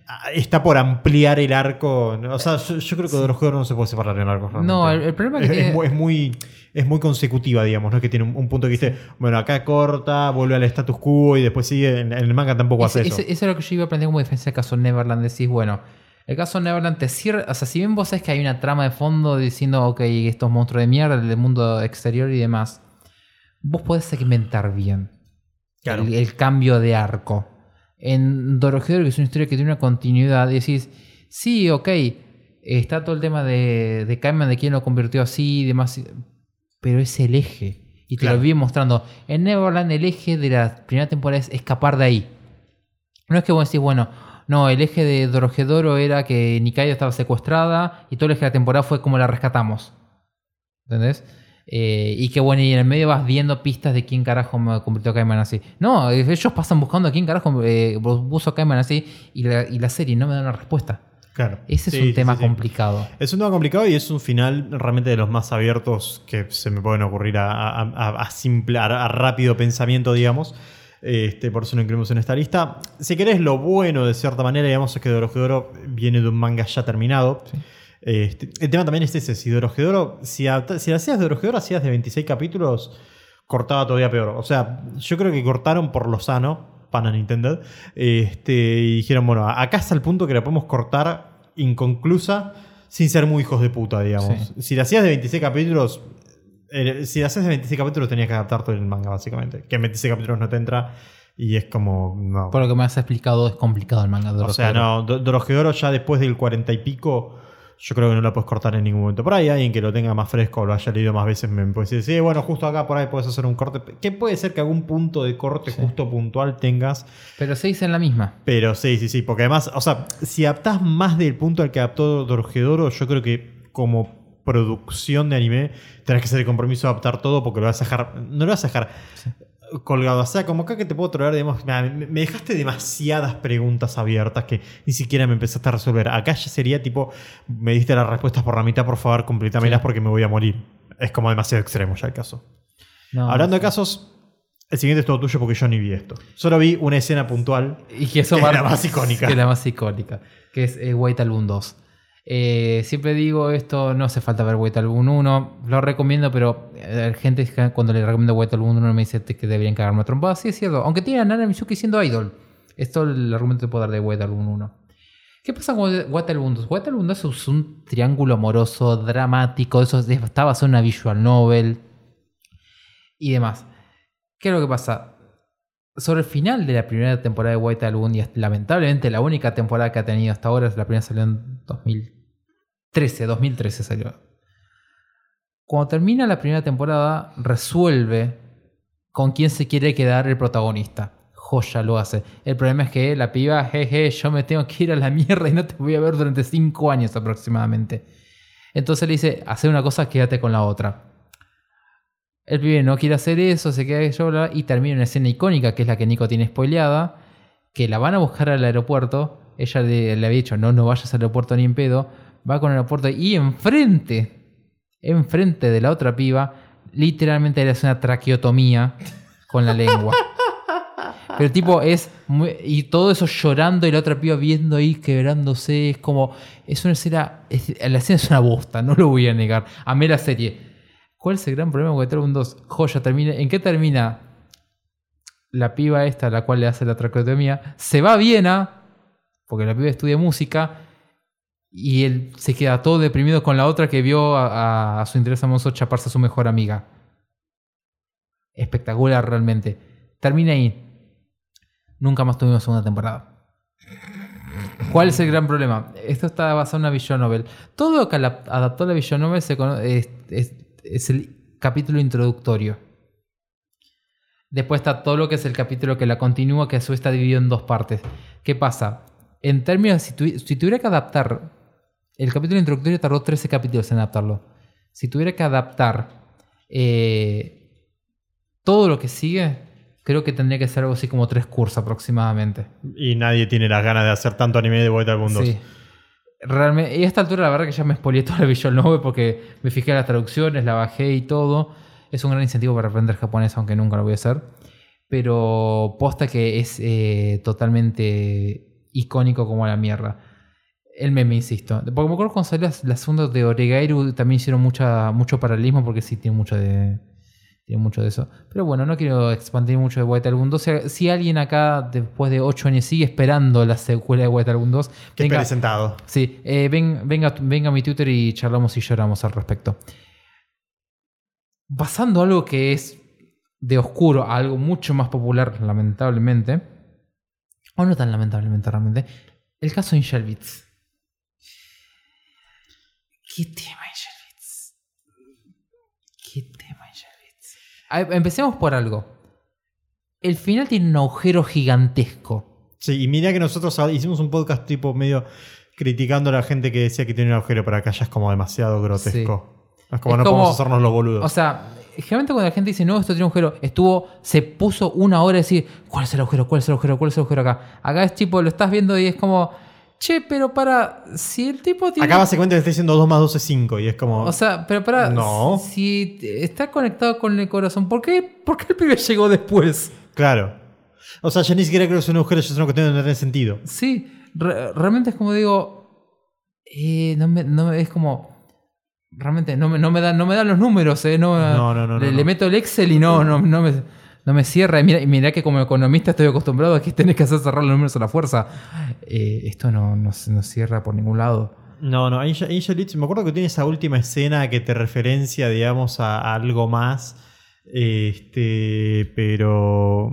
ah, está por ampliar el arco. O sea, yo, yo creo que de los juegos no se puede separar en arcos. No, el, el problema que es, tiene... es muy, es muy- consecutiva, digamos, ¿no? Es que tiene un, un punto que dice, bueno, acá corta, vuelve al status quo y después sigue. En, en el manga tampoco hace eso. eso es lo que yo iba a aprender como defensa del caso Neverland. Decís, bueno, el caso Neverland te cierra. O sea, si bien vos sabés que hay una trama de fondo diciendo, ok, estos monstruos de mierda, el mundo exterior y demás, vos podés segmentar bien Claro. el, el cambio de arco. En Dorohedoro, que es una historia que tiene una continuidad, decís, sí, ok, está todo el tema de, de Kaiman, de quién lo convirtió así y demás, pero es el eje. Y te Claro. lo vi mostrando. En Neverland, el eje de la primera temporada es escapar de ahí. No es que vos decís, bueno, no, el eje de Dorohedoro era que Nikaido estaba secuestrada y todo el eje de la temporada fue como la rescatamos. ¿Entendés? Eh, y que bueno, y en el medio vas viendo pistas de quién carajo me convirtió a Kaiman así. No, ellos pasan buscando a quién carajo eh, puso a Kaiman así y la, y la serie no me da una respuesta. Claro. Ese es un sí, tema sí, sí. complicado. Es un tema complicado y es un final realmente de los más abiertos que se me pueden ocurrir a, a- a- a simple, a, a rápido pensamiento, digamos. Este, por eso lo incluimos en esta lista. Si querés, lo bueno de cierta manera, digamos, es que Dorohedoro viene de un manga ya terminado. Sí. Este, el tema también es ese: si Dorohedoro, si, si hacías Dorohedoro, hacías de 26 capítulos, cortaba todavía peor. O sea, yo creo que cortaron por lo sano, pana Nintendo, este, y dijeron, bueno, acá está el punto que la podemos cortar inconclusa sin ser muy hijos de puta, digamos. Si la hacías de 26 capítulos, eh, si la hacías de 26 capítulos tenías que adaptar todo el manga, básicamente. Que en 26 capítulos no te entra y es como... No. Por lo que me has explicado, es complicado el manga de O sea, Dorohedoro. no, Do- Dorohedoro ya después del 40 y pico, yo creo que no la puedes cortar en ningún momento. Por ahí alguien que lo tenga más fresco o lo haya leído más veces me puede decir, sí, bueno, justo acá por ahí puedes hacer un corte. Que puede ser que algún punto de corte Sí. justo puntual tengas. Pero se dice en la misma. Pero sí, sí, sí, porque además, o sea, si adaptás más del punto al que adaptó Dorohedoro, yo creo que como producción de anime tenés que hacer el compromiso de adaptar todo porque lo vas a dejar, no lo vas a dejar colgado. O sea, como acá que te puedo traer, digamos, me, me dejaste demasiadas preguntas abiertas que ni siquiera me empezaste a resolver. Acá ya sería tipo, me diste las respuestas por la mitad, por favor, completámelas Sí. porque me voy a morir. Es como demasiado extremo ya el caso. No, Hablando de casos, el siguiente es todo tuyo porque yo ni vi esto. Solo vi una escena puntual Y que eso Que es va- la más icónica. Que es la más icónica. Que es eh, White Album 2. Eh, siempre digo esto, no hace falta ver White Album 1. Lo recomiendo, pero eh, gente cuando le recomiendo White Album 1 me dice que deberían cagarme a trompadas. Sí, es cierto. Aunque tiene a Nana Mizuki siendo idol. Esto es el argumento que puedo dar de White Album 1. ¿Qué pasa con White Album 2? White Album 2 es un triángulo amoroso, dramático. Eso es- está basado en una visual novel y demás. ¿Qué es lo que pasa? Sobre el final de la primera temporada de White Album, y es lamentablemente la única temporada que ha tenido hasta ahora, la primera salió en 2013, 2013 salió. Cuando termina la primera temporada, resuelve con quién se quiere quedar el protagonista. Joya lo hace. El problema es que la piba, jeje, yo me tengo que ir a la mierda y no te voy a ver durante 5 años aproximadamente. Entonces le dice, hacer una cosa, quédate con la otra. El pibe no quiere hacer eso, se queda yo y termina una escena icónica que es la que Nico tiene spoileada, que la van a buscar al aeropuerto. Ella le, le había dicho, no, no vayas al aeropuerto ni en pedo. Va con el aeropuerto y enfrente, enfrente de la otra piba, literalmente le hace una traqueotomía con la lengua. Pero tipo es y todo eso llorando y la otra piba viendo ahí quebrándose. Es como. Es una escena. es- la escena es una bosta, no lo voy a negar. Amé la serie. ¿Cuál es el gran problema de Waterboom 2? Joya, termina. ¿En qué termina? La piba esta, la cual le hace la traqueotomía, se va a Viena, porque la piba estudia música, y él se queda todo deprimido con la otra que vio a, su interés amoroso chaparse a su mejor amiga. Espectacular realmente. Termina ahí. Nunca más tuvimos segunda temporada. ¿Cuál es el gran problema? Esto está basado en una visual novel. Todo lo que adaptó la visual novel es, el capítulo introductorio. Después está todo lo que es el capítulo que la continúa, que a está dividido en dos partes. ¿Qué pasa? En términos, si, si tuviera que adaptar, el capítulo introductorio tardó 13 capítulos en adaptarlo. Si tuviera que adaptar eh, todo lo que sigue, creo que tendría que ser algo así como tres cursos aproximadamente. Y nadie tiene las ganas de hacer tanto anime de Vuelta al Mundo. Sí. Realmente, y a esta altura la verdad que ya me spoileé toda la visual novel porque me fijé en las traducciones, la bajé y todo. Es un gran incentivo para aprender japonés, aunque nunca lo voy a hacer. Pero posta que es eh, totalmente icónico como la mierda. El meme, insisto. Porque me acuerdo cuando salió la segunda de Oregairu también hicieron mucha, mucho paralelismo porque sí tiene mucho de, tiene mucho de eso. Pero bueno, no quiero expandir mucho de White Album 2. Si, si alguien acá, después de 8 años, sigue esperando la secuela de White Album 2, Que venga, presentado. sí, eh, ven- venga, venga a mi Twitter y charlamos y lloramos al respecto. Pasando a algo que es de oscuro a algo mucho más popular, lamentablemente, o no tan lamentablemente realmente, el caso de Angel Beats. ¿Qué tema Angel Beats? ¿Qué tema Angel Beats? A ver, Empecemos por algo. El final tiene un agujero gigantesco. Sí, y mira que nosotros hicimos un podcast tipo medio criticando a la gente que decía que tiene un agujero, pero acá ya es como demasiado grotesco. Es como Es no como- podemos hacernos los boludos. O sea, generalmente cuando la gente dice, no, esto tiene un agujero, estuvo, se puso una hora a decir, ¿cuál es el agujero? ¿Cuál es el agujero? ¿Cuál es el agujero acá? Acá es tipo, lo estás viendo y es como, che, pero para, si el tipo tiene... acá básicamente le está diciendo 2 más 2 es 5 y es como... O sea, pero para, No. si está conectado con el corazón, ¿por qué, ¿por qué el pibe llegó después? claro. O sea, ya ni siquiera creo que es un agujero, ya es una cuestión de no tener sentido. Sí, re- realmente es como digo, eh, no me, no es como... Realmente no me, no me dan, no me dan los números, eh, no, No, no, no, le, no, le no. meto el Excel y no, no, no me, no me cierra. Y mira que como economista estoy acostumbrado a que tenés que hacer cerrar los números a la fuerza. Eh, esto no, no, no cierra por ningún lado. No, no, Angel, Angel me acuerdo que tiene esa última escena que te referencia, digamos, a, a algo más. Este, pero.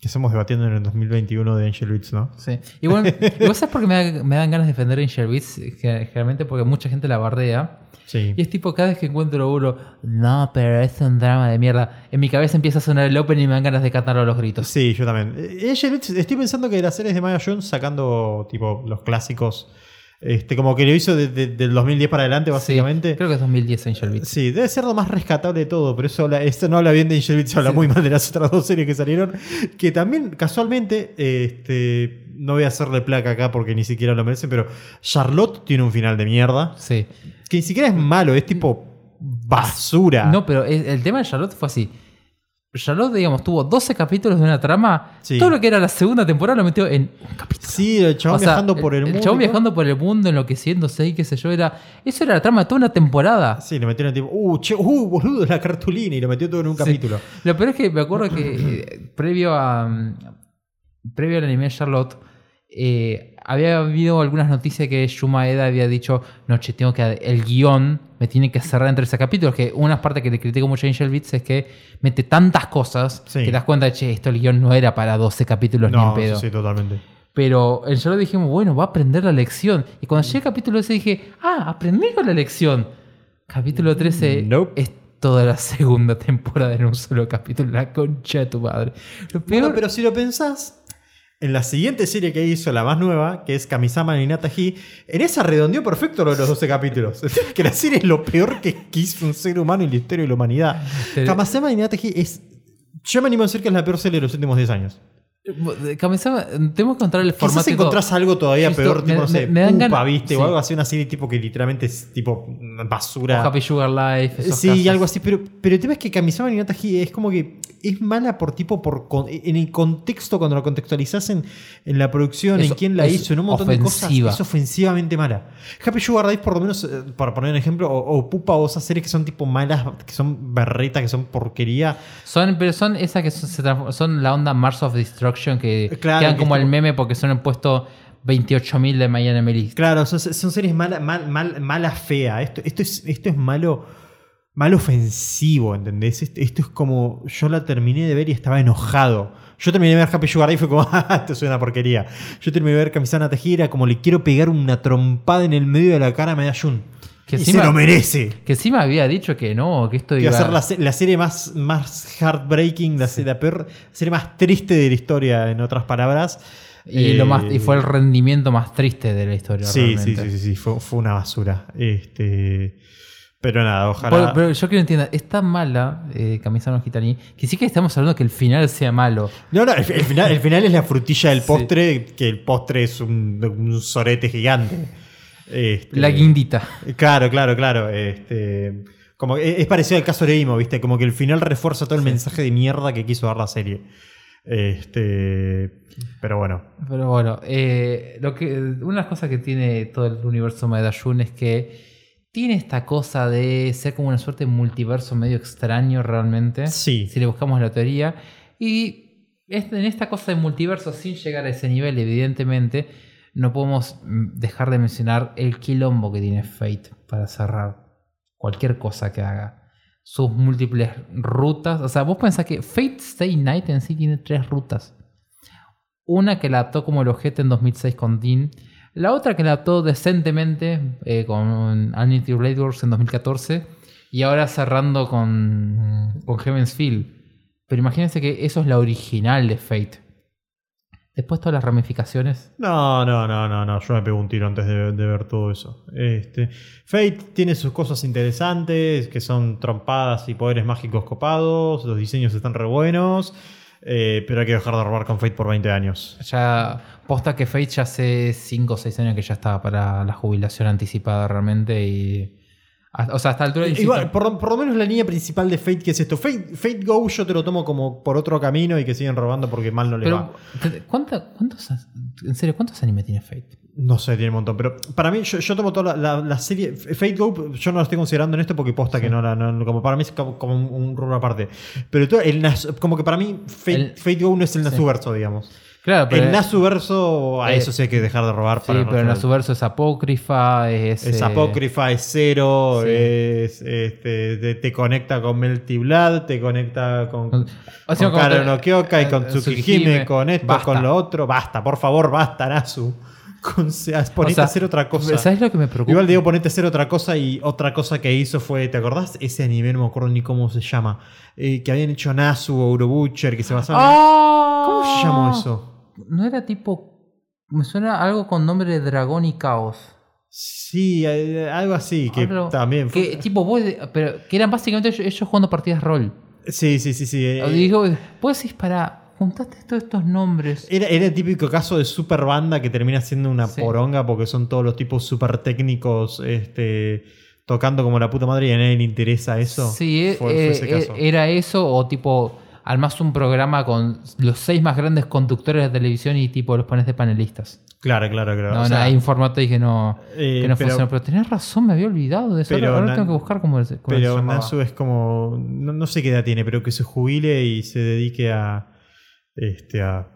Que estamos debatiendo en el 2021 de Angel Beats, ¿no? Sí. Igual, (laughs) igual sabes por qué me, da- me dan ganas de defender Angel Beats, Ge- generalmente porque mucha gente la bardea. Sí. Y es tipo, cada vez que encuentro uno, no, pero es un drama de mierda. En mi cabeza empieza a sonar el open y me dan ganas de cantarlo a los gritos. Sí, yo también. Eh, Angel Beats, estoy pensando que las series de Maya Jones sacando, tipo, los clásicos. Este, como que lo hizo de- de- del 2010 para adelante, básicamente. Sí, creo que es 2010 Angel Beats. Sí, debe ser lo más rescatable de todo, pero eso habla- no habla bien de Angel Beats, habla muy mal de las otras dos series que salieron. Que también, casualmente, este, no voy a hacerle placa acá porque ni siquiera lo merecen, pero Charlotte tiene un final de mierda. Sí. Que ni siquiera es malo, es tipo basura. No, pero el tema de Charlotte fue así. Charlotte, digamos, tuvo 12 capítulos de una trama. Sí. Todo lo que era la segunda temporada lo metió en un capítulo. Sí, el chabón O sea, viajando por el, mundo. El chabón viajando por el mundo, enloqueciéndose y qué sé yo, era. Eso era la trama de toda una temporada. Sí, le metieron tipo, uh, che, uh, boludo, la cartulina y lo metió todo en un Sí. capítulo. Lo peor es que me acuerdo que eh, previo a. mm, Previo al anime Charlotte, eh, había habido algunas noticias que Shuma Eda había dicho: No, che, tengo que. El guion me tiene que cerrar entre ese capítulos. Que una parte que le critico mucho a Angel Beats es que mete tantas cosas Sí. que te das cuenta, che, esto el guion no era para 12 capítulos ni No, en pedo. sí, sí, totalmente. Pero en Charlotte dijimos, bueno, va a aprender la lección. Y cuando llegué al capítulo ese dije, ah, aprendimos la lección. Capítulo 13 Nope. es toda la segunda temporada en un solo capítulo. La concha de tu madre. Lo peor, Bueno, pero si lo pensás, en la siguiente serie que hizo, la más nueva, que es Kamisama Ninata Hi, en esa redondeó perfecto lo de los 12 capítulos. (laughs) que la serie es lo peor que quiso un ser humano en la historia de la humanidad. Kamisama Ninata Hi es. Yo me animo a decir que es la peor serie de los últimos 10 años. Kamisama, tenemos que encontrar el Quizás formato. encontrás algo todavía Justo, peor, tipo, me- no sé, me- me dan Pupa, ganas- ¿viste? sí. O algo así, una serie tipo que literalmente es tipo basura. Happy Sugar Life. esos Sí, casos. algo así, pero, pero el tema es que Kamisama Ninata Hi es como que es mala por tipo, por con- en el contexto, cuando lo contextualizas en, en la producción, Es- en quién la hizo, en un montón de cosas, es ofensivamente mala. Happy Sugar Dive, por lo menos, eh, para poner un ejemplo, o, o Pupa o esas series que son tipo malas, que son berretas, que son porquería. Son, pero son esas que son, se son la onda Mars of Destruction que Claro, quedan que como el meme porque son el puesto 28.000 de Miami Melis. Claro, son, son series mala, mal, mal- mala fea. Esto, esto, es, esto es malo, malo ofensivo, ¿entendés? Esto, es como. Yo la terminé de ver y estaba enojado. Yo terminé de ver Happy Sugar y fue como, (laughs) "Ah, esto es una porquería. Yo terminé de ver Camisana Tejera, como le quiero pegar una trompada en el medio de la cara a Medallón. Que y encima- se lo merece. Que encima había dicho que no, que esto Que iba va a ser la, se- la serie más, más heartbreaking, la, la peor serie más triste de la historia, en otras palabras. y, lo más, y Eh, fue el rendimiento más triste de la historia. Sí, sí, sí, sí, sí, fue, fue una basura. Este, pero nada, ojalá. pero yo quiero entender, es tan mala eh, Camisano Gitaní que sí que estamos hablando que el final sea malo. No, no, el, el final, el final es la frutilla del Sí. postre, que el postre es un, un sorete gigante. Este, La guindita. Claro, claro, claro. Este, como, es, es parecido al caso de Imo, ¿viste? Como que el final refuerza todo el mensaje de mierda que quiso dar la serie. Este, pero bueno. Pero bueno, eh, lo que, una de las cosas que tiene todo el universo Medallón es que tiene esta cosa de ser como una suerte de multiverso medio extraño realmente. Sí. Si le buscamos la teoría. Y en esta cosa de multiverso, sin llegar a ese nivel, evidentemente, no podemos dejar de mencionar el quilombo que tiene Fate para cerrar cualquier cosa que haga. Sus múltiples rutas. O sea, vos pensás que Fate Stay Night en sí tiene tres rutas. Una que la adaptó como el ojete en 2006 con Dean. La otra que adaptó decentemente eh, con Unity Blade Works en 2014. Y ahora cerrando con, con Heaven's Feel. Pero imagínense que eso es la original de Fate. Después todas las ramificaciones. No, no, no, no, no. Yo me pego un tiro antes de, de ver todo eso. Este, Fate tiene sus cosas interesantes, que son trompadas y poderes mágicos copados. Los diseños están re buenos. Eh, pero hay que dejar de robar con Fate por 20 años. Ya posta que Fate ya hace 5 o 6 años que ya estaba para la jubilación anticipada realmente. Y, o sea, hasta altura insisto, Igual, por, por lo menos la línea principal de Fate, que es esto. Fate, Fate Go yo te lo tomo como por otro camino y que siguen robando porque mal no le va. ¿cuánta- ¿cuántos, en serio, cuántos animes tiene Fate? No sé, tiene un montón. Pero para mí, yo, yo tomo toda la, la- la serie. Fate Go, yo no la estoy considerando en esto porque posta que no la. no- como para mí es como, como un, un rubro aparte. Pero todo el como que para mí, Fate, El- Fate Go no es el sí. Nasuverso, digamos. Claro, pero, el Nasuverso, a eh, eso sí hay que dejar de robar. sí, para pero en no- la subverso es apócrifa, es... Es eh, apócrifa, es cero, sí. es, este, te, te conecta con Melty Blood, te conecta con, Con- con o sea, que- no Kyoka y eh, con eh, Tsukihime, Tsukihime. con esto, Basta. con lo otro. Basta, por favor, basta, Nasu. (laughs) Con, ponete o sea, a hacer otra cosa. ¿Sabes lo que me preocupa? Igual digo, ponete a hacer otra cosa y otra cosa que hizo fue, ¿te acordás? Ese anime, no me acuerdo ni cómo se llama. eh, que habían hecho Nasu o Urobutcher, que se basaba en- ¡Ah! ¿Cómo se llamó eso? No era tipo... Me suena algo con nombre de dragón y caos. Sí, eh, algo así, que Algo- también fue- Que, tipo, vos, pero que eran básicamente ellos, ellos jugando partidas rol. Sí, sí, sí, sí. eh, Digo, vos decís, para, juntaste todos estos nombres. Era, era el típico caso de super banda que termina siendo una Sí. poronga porque son todos los tipos super técnicos este, tocando como la puta madre y a nadie le interesa eso. Sí, eh, Fue- fue eh, ese caso. eh, era eso o tipo, armás un programa con los seis más grandes conductores de televisión y tipo los pones de panelistas. Claro, claro, claro. No, O no, hay un formato ahí que no, eh, que no pero- funciona. Pero tenés razón, me había olvidado de eso. Pero Ahora tengo que buscar cómo, se- cómo Pero. Nasu es como. No, no sé qué edad tiene, pero que se jubile y se dedique a. Este, a.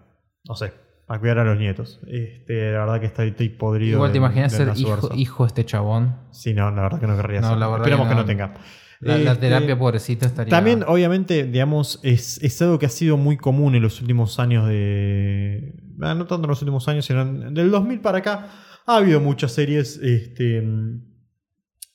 No sé, a cuidar a los nietos. Este, la verdad que está, estoy podrido. Igual te imaginas ser hijo, de este chabón. Sí, no, la verdad que no querría No, ser. Esperemos que que no. tenga. La, la Este, terapia, pobrecito, estaría. También, obviamente, digamos, es, es algo que ha sido muy común en los últimos años de. ah, No tanto en los últimos años, sino en- del 2000 para acá. Ha habido muchas series este,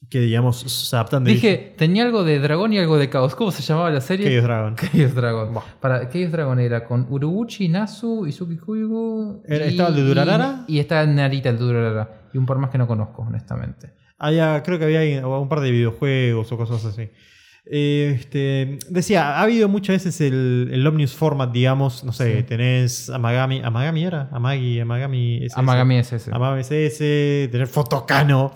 que, digamos, se adaptan de. Dije, tenía algo de dragón y algo de caos. ¿Cómo se llamaba la serie? Chaos Dragon. (laughs) Chaos Dragon. Para Chaos Dragon era con Uruguchi, Nasu, Izuki Kuigo. ¿estaba el de Durarara? Y, y está Narita el de Durarara. Y un par más que no conozco, honestamente. Había, creo que había un par de videojuegos o cosas así. Este, decía, ha habido muchas veces el, el Omnius Format, digamos. No sé, Sí. tenés Amagami. ¿Amagami era? Amagi, Amagami. SS. Amagami ese. Amagami SS, tener Fotocano.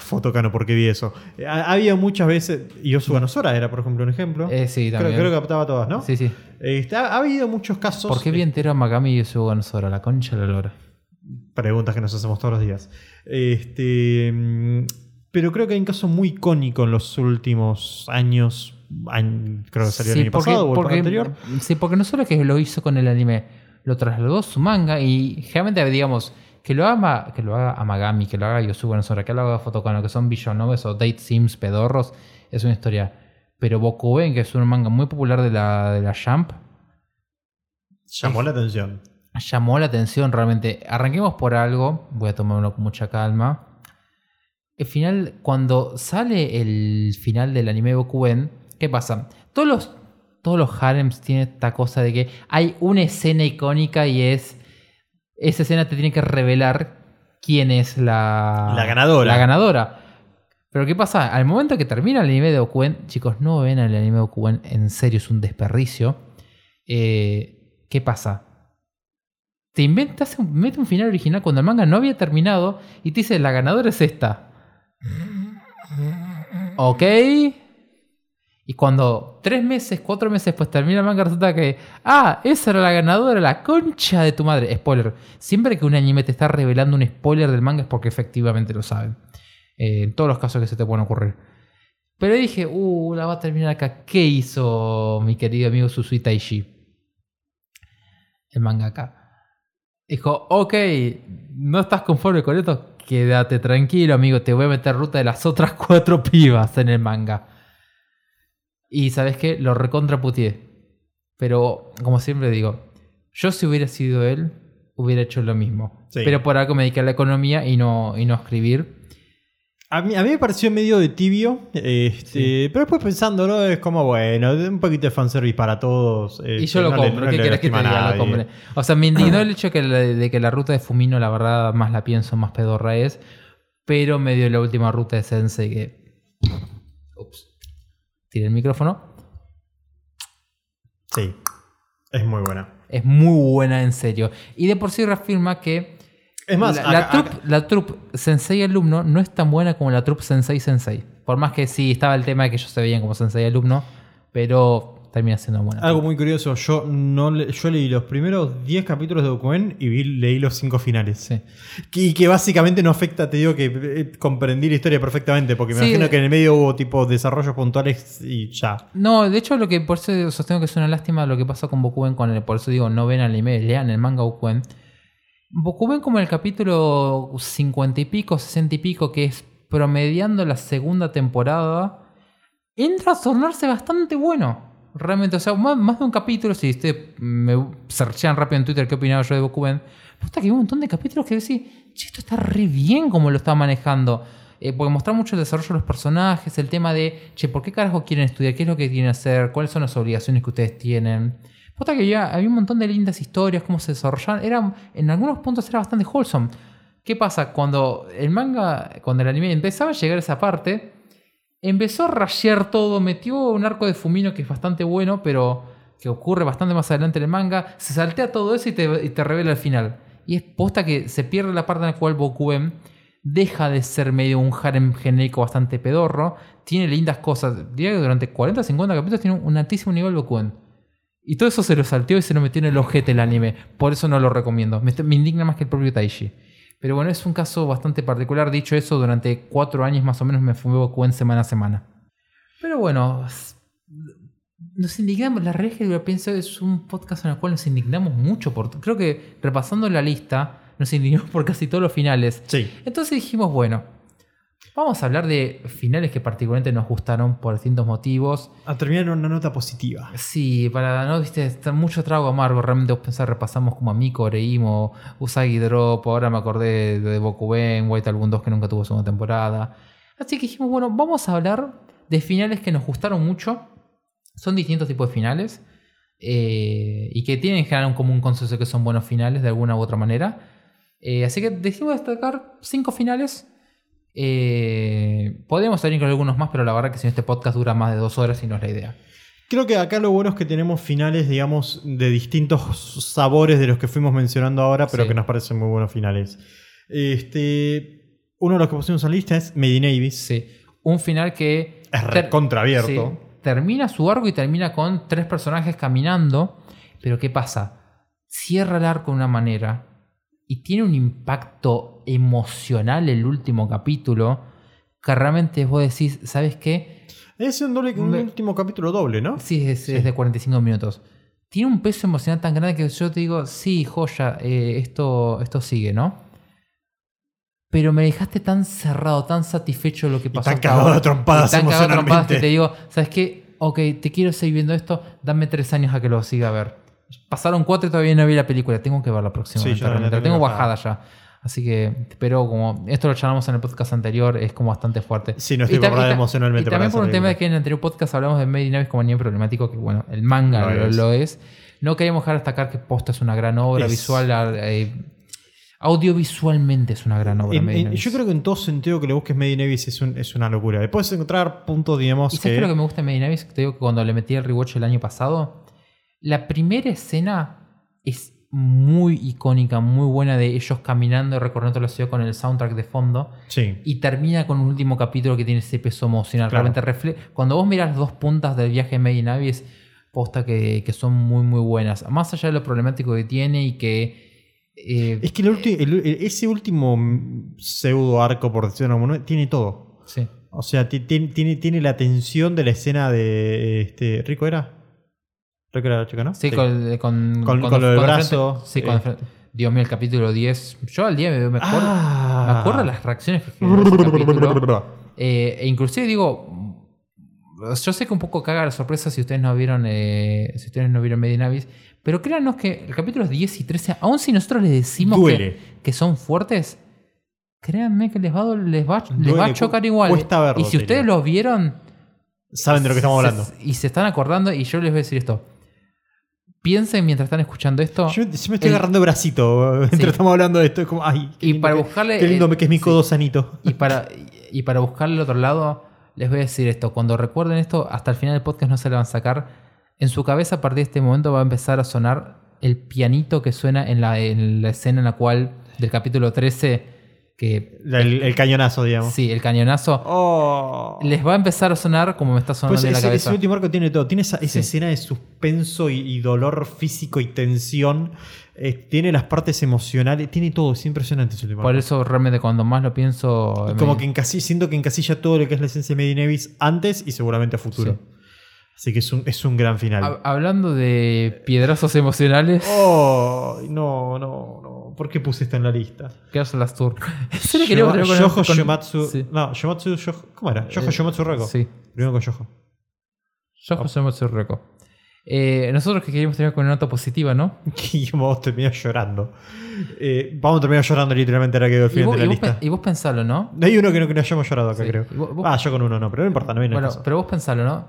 Fotocano porque vi eso. Ha, ha habido muchas veces, y Yosuga Nosora era, por ejemplo, un ejemplo. Eh, sí, también. creo que captaba todas, ¿no? Sí, sí. Este, ha, ha habido muchos casos. ¿Por qué vi entero a Magami y Yosuga Nosora? La concha de la lora. Preguntas que nos hacemos todos los días. Este, mm, pero creo que hay un caso muy icónico en los últimos años. año- creo que salió el año pasado o el porque- anterior. Sí, porque no solo que lo hizo con el anime, lo trasladó a su manga y generalmente, digamos, que lo haga, que lo haga Amagami, que lo haga Yosuga Nosora, que lo haga Fotokano, que son Billonobes o Date Sims pedorros, es una historia. Pero Bokuben, que es un manga muy popular de la, de la Jump, Llamó la atención. Llamó la atención realmente. Arranquemos por algo, voy a tomarlo con mucha calma. El final, cuando sale el final del anime Bokuben, ¿qué pasa? Todos los, todos los harems tienen esta cosa de que hay una escena icónica y es. Esa escena te tiene que revelar quién es la. La ganadora. La ganadora. Pero ¿qué pasa? Al momento que termina el anime de Bokuben, chicos, no ven el anime de Bokuben, en serio es un desperdicio. Eh, ¿Qué pasa? Te inventas, un, mete un final original cuando el manga no había terminado y te dice la ganadora es esta. Ok. Y cuando tres meses, cuatro meses después termina el manga, resulta que, ah, esa era la ganadora, la concha de tu madre. Spoiler. Siempre que un anime te está revelando un spoiler del manga es porque efectivamente lo saben. Eh, en todos los casos que se te pueden ocurrir. Pero dije, uh, la va a terminar acá. ¿Qué hizo mi querido amigo Susui Taishi? El mangaka. Dijo, ok, ¿no estás conforme con esto? Quédate tranquilo, amigo. Te voy a meter ruta de las otras cuatro (laughs) pibas en el manga. Y sabes qué? Lo recontraputié. Pero, como siempre digo, yo si hubiera sido él, hubiera hecho lo mismo. Sí. Pero por algo me dediqué a la economía y no, y no a escribir. A mí, a mí me pareció medio de tibio, este, pero después pensándolo es como, bueno, un poquito de fanservice para todos. Y este, yo lo no compro, no ¿qué le querés que te diga? Lo compré. O sea, me indignó (clears throat) el hecho que la- de que la ruta de Fumino, la verdad, más la pienso, más pedorra es. Pero me dio la última ruta de Sensei que. Ups. Tiré el micrófono. Sí, es muy buena. Es muy buena, en serio. Y de por sí reafirma que. Es más, la, la acá- troupe, acá- la troupe Sensei alumno no es tan buena como la troupe Sensei Sensei. Por más que sí estaba el tema de que ellos se veían como Sensei alumno, pero termina siendo buena. Algo muy curioso, yo no le- yo leí los primeros 10 capítulos de Dokumen y vi- leí los 5 finales. Sí. Que- Y que básicamente no afecta, te digo que eh, comprendí la historia perfectamente, porque me Sí, imagino eh. que en el medio hubo tipo desarrollos puntuales y ya. No, de hecho, lo que por eso sostengo que es una lástima lo que pasó con Bokuben con el, por eso digo, no ven anime, lean el manga Bokuben. Bokuben como en el capítulo 50 y pico, 60 y pico, que es promediando la segunda temporada, entra a tornarse bastante bueno. Realmente, o sea, más, de un capítulo, si ustedes me searchean rápido en Twitter qué opinaba yo de Bokuben, puta que hay un montón de capítulos que decís, che, esto está re bien como lo está manejando. Eh, porque mostrar mucho el desarrollo de los personajes, el tema de, che, ¿por qué carajo quieren estudiar? ¿Qué es lo que quieren hacer? ¿Cuáles son las obligaciones que ustedes tienen? Puta que ya había un montón de lindas historias, cómo se desarrollaban. Era, en algunos puntos era bastante wholesome. ¿Qué pasa? Cuando el manga, cuando el anime empezaba a llegar a esa parte, empezó a rashear todo, metió un arco de Fumino que es bastante bueno, pero que ocurre bastante más adelante en el manga, se saltea todo eso y te, y te revela el final. Y es posta que se pierde la parte en la cual Bokuben deja de ser medio un harem genérico bastante pedorro, tiene lindas cosas. Diría que durante 40 50 capítulos tiene un altísimo nivel Bokuben. Y todo eso se lo salteó y se lo metió en el ojete el anime. Por eso no lo recomiendo. Me, me indigna más que el propio Taishi. Pero bueno, es un caso bastante particular. Dicho eso, durante cuatro años más o menos me fumé Bokuben semana a semana. Pero bueno, nos indignamos. La que yo pienso es un podcast en el cual nos indignamos mucho. Por, creo que repasando la lista, nos indignamos (laughs) por casi todos los finales. Sí. Entonces dijimos, bueno, vamos a hablar de finales que particularmente nos gustaron por distintos motivos. A terminar en una nota positiva. Sí, para no, viste, está mucho trago amargo. Realmente vos pensás, repasamos como a Miko, Oreimo, Usagi Drop, ahora me acordé de Bokuben, White Album 2 que nunca tuvo segunda temporada. Así que dijimos, bueno, vamos a hablar de finales que nos gustaron mucho. Son distintos tipos de finales. eh, y que tienen en general un común consenso que son buenos finales de alguna u otra manera. Eh, así que decidimos destacar cinco finales. Eh, podemos salir con algunos más, pero la verdad que si no este podcast dura más de dos horas y no es la idea. Creo que acá lo bueno es que tenemos finales, digamos, de distintos sabores de los que fuimos mencionando ahora, pero Sí. que nos parecen muy buenos finales. Este, Uno de los que pusimos en lista es Made in Abyss. Sí. Un final que. Es ter- sí, termina su arco y termina con tres personajes caminando. Pero ¿qué pasa? Cierra el arco de una manera y tiene un impacto emocional el último capítulo que realmente vos decís, ¿sabes qué? Es un, doble, un Me- último capítulo doble, ¿no? Sí, es, es de 45 minutos. Tiene un peso emocional tan grande que yo te digo, sí, joya, eh, esto, esto sigue, ¿no? Pero me dejaste tan cerrado, tan satisfecho de lo que pasó. tan hasta cagado a trompadas y tan a trompadas que emocionalmente. te digo, ¿sabes qué? Ok, te quiero seguir viendo esto, dame tres años a que lo siga a ver. Pasaron cuatro y todavía no vi la película, tengo que ver la próxima. Sí, la la tengo bajada. ya. Así que, pero como esto lo charlamos en el podcast anterior, es como bastante fuerte. Sí, no estoy preparado emocionalmente Y también por un tema de que en el anterior podcast hablamos de Made in Abyss como anime problemático, que bueno, el manga Lo lo, es. lo es. No queríamos dejar de destacar que posta es una gran obra Es- visual, eh, audiovisualmente es una gran obra. En- en- yo creo que en todo sentido que le busques Made in Abyss es, un- es una locura. Puedes encontrar puntos, digamos, ¿Y sabes qué es lo que me gusta de Made in Abyss? Te digo que cuando le metí el rewatch el año pasado, la primera escena es muy icónica, muy buena de ellos caminando y recorriendo la ciudad con el soundtrack de fondo. Sí. Y termina con un último capítulo que tiene ese peso emocional. Claro. Realmente Cuando vos miras las dos puntas del viaje de Made in Abyss, posta que, que son muy, muy buenas. Más allá de lo problemático que tiene y que. eh, Es que el ulti- el- el- ese último pseudo arco, por decirlo de manera, tiene todo. sí. O sea, ti- ti- tiene, tiene la tensión de la escena de. Este, ¿Rico era? Rico era la chica, ¿no? Sí, Con, con, Con- cuando- con lo del brazo, frente- sí, eh. cuando frente- Dios mío, el capítulo 10. Yo al día me, me acuerdo. Ah. Me acuerdo las reacciones que capítulo. Eh, e inclusive digo, yo sé que un poco caga la sorpresa si ustedes no vieron, eh, si ustedes no vieron Made in Abyss, pero créanos que el capítulo 10 y 13, aun si nosotros les decimos que, que son fuertes, créanme que les va, les va, les va a chocar igual. verlo, y si te ustedes diría. lo vieron, Saben de lo que estamos se- hablando. y se están acordando, y yo les voy a decir esto. Piensen mientras están escuchando esto. Yo, yo me estoy el- agarrando bracito (laughs) mientras Sí. estamos hablando de esto. Es como, ay, qué Y lindo para que- buscarle Qué lindo el- que es mi sí. codo sanito. Y para, y para buscarle el otro lado, les voy a decir esto. Cuando recuerden esto, hasta el final del podcast no se le van a sacar. En su cabeza, a partir de este momento, va a empezar a sonar el pianito que suena en la, en la escena en la cual, del capítulo 13, que. El, el cañonazo, digamos. Sí, el cañonazo. Oh. Les va a empezar a sonar como me está sonando Pues en la ese, cabeza. ese último arco tiene todo. Tiene esa, esa Sí. escena de suspenso y, y dolor físico y tensión. Eh, tiene las partes emocionales. Tiene todo. Es impresionante ese último Por arco. eso, realmente, cuando más lo pienso. Y me- como que encasilla, siento que encasilla todo lo que es la esencia de Abyss antes y seguramente a futuro. Sí. Así que es un, es un gran final. Hab- Hablando de piedrazos emocionales, Oh, no, no, no. ¿Por qué puse esto en la lista? ¿qué hace las tour? ¿En serio queríamos Yoho terminar con- Yoho con- Shomatsu. Sí. No, Shomatsu. Yoho- ¿Cómo era? Yoho Eh, Shomatsu Reko. Sí. Primero con Yoho. Yo José Matsu Reco. Eh, nosotros que queríamos terminar con una nota positiva, ¿no? (laughs) Y vamos llorando. Eh, vamos a terminar llorando literalmente ahora que veo el final de la y lista. y vos pensalo, ¿no? No hay uno que no, que no hayamos llorado acá, Sí. creo. Vos- ah, yo con uno no, pero no importa, no viene Bueno, pero vos pensalo, ¿no?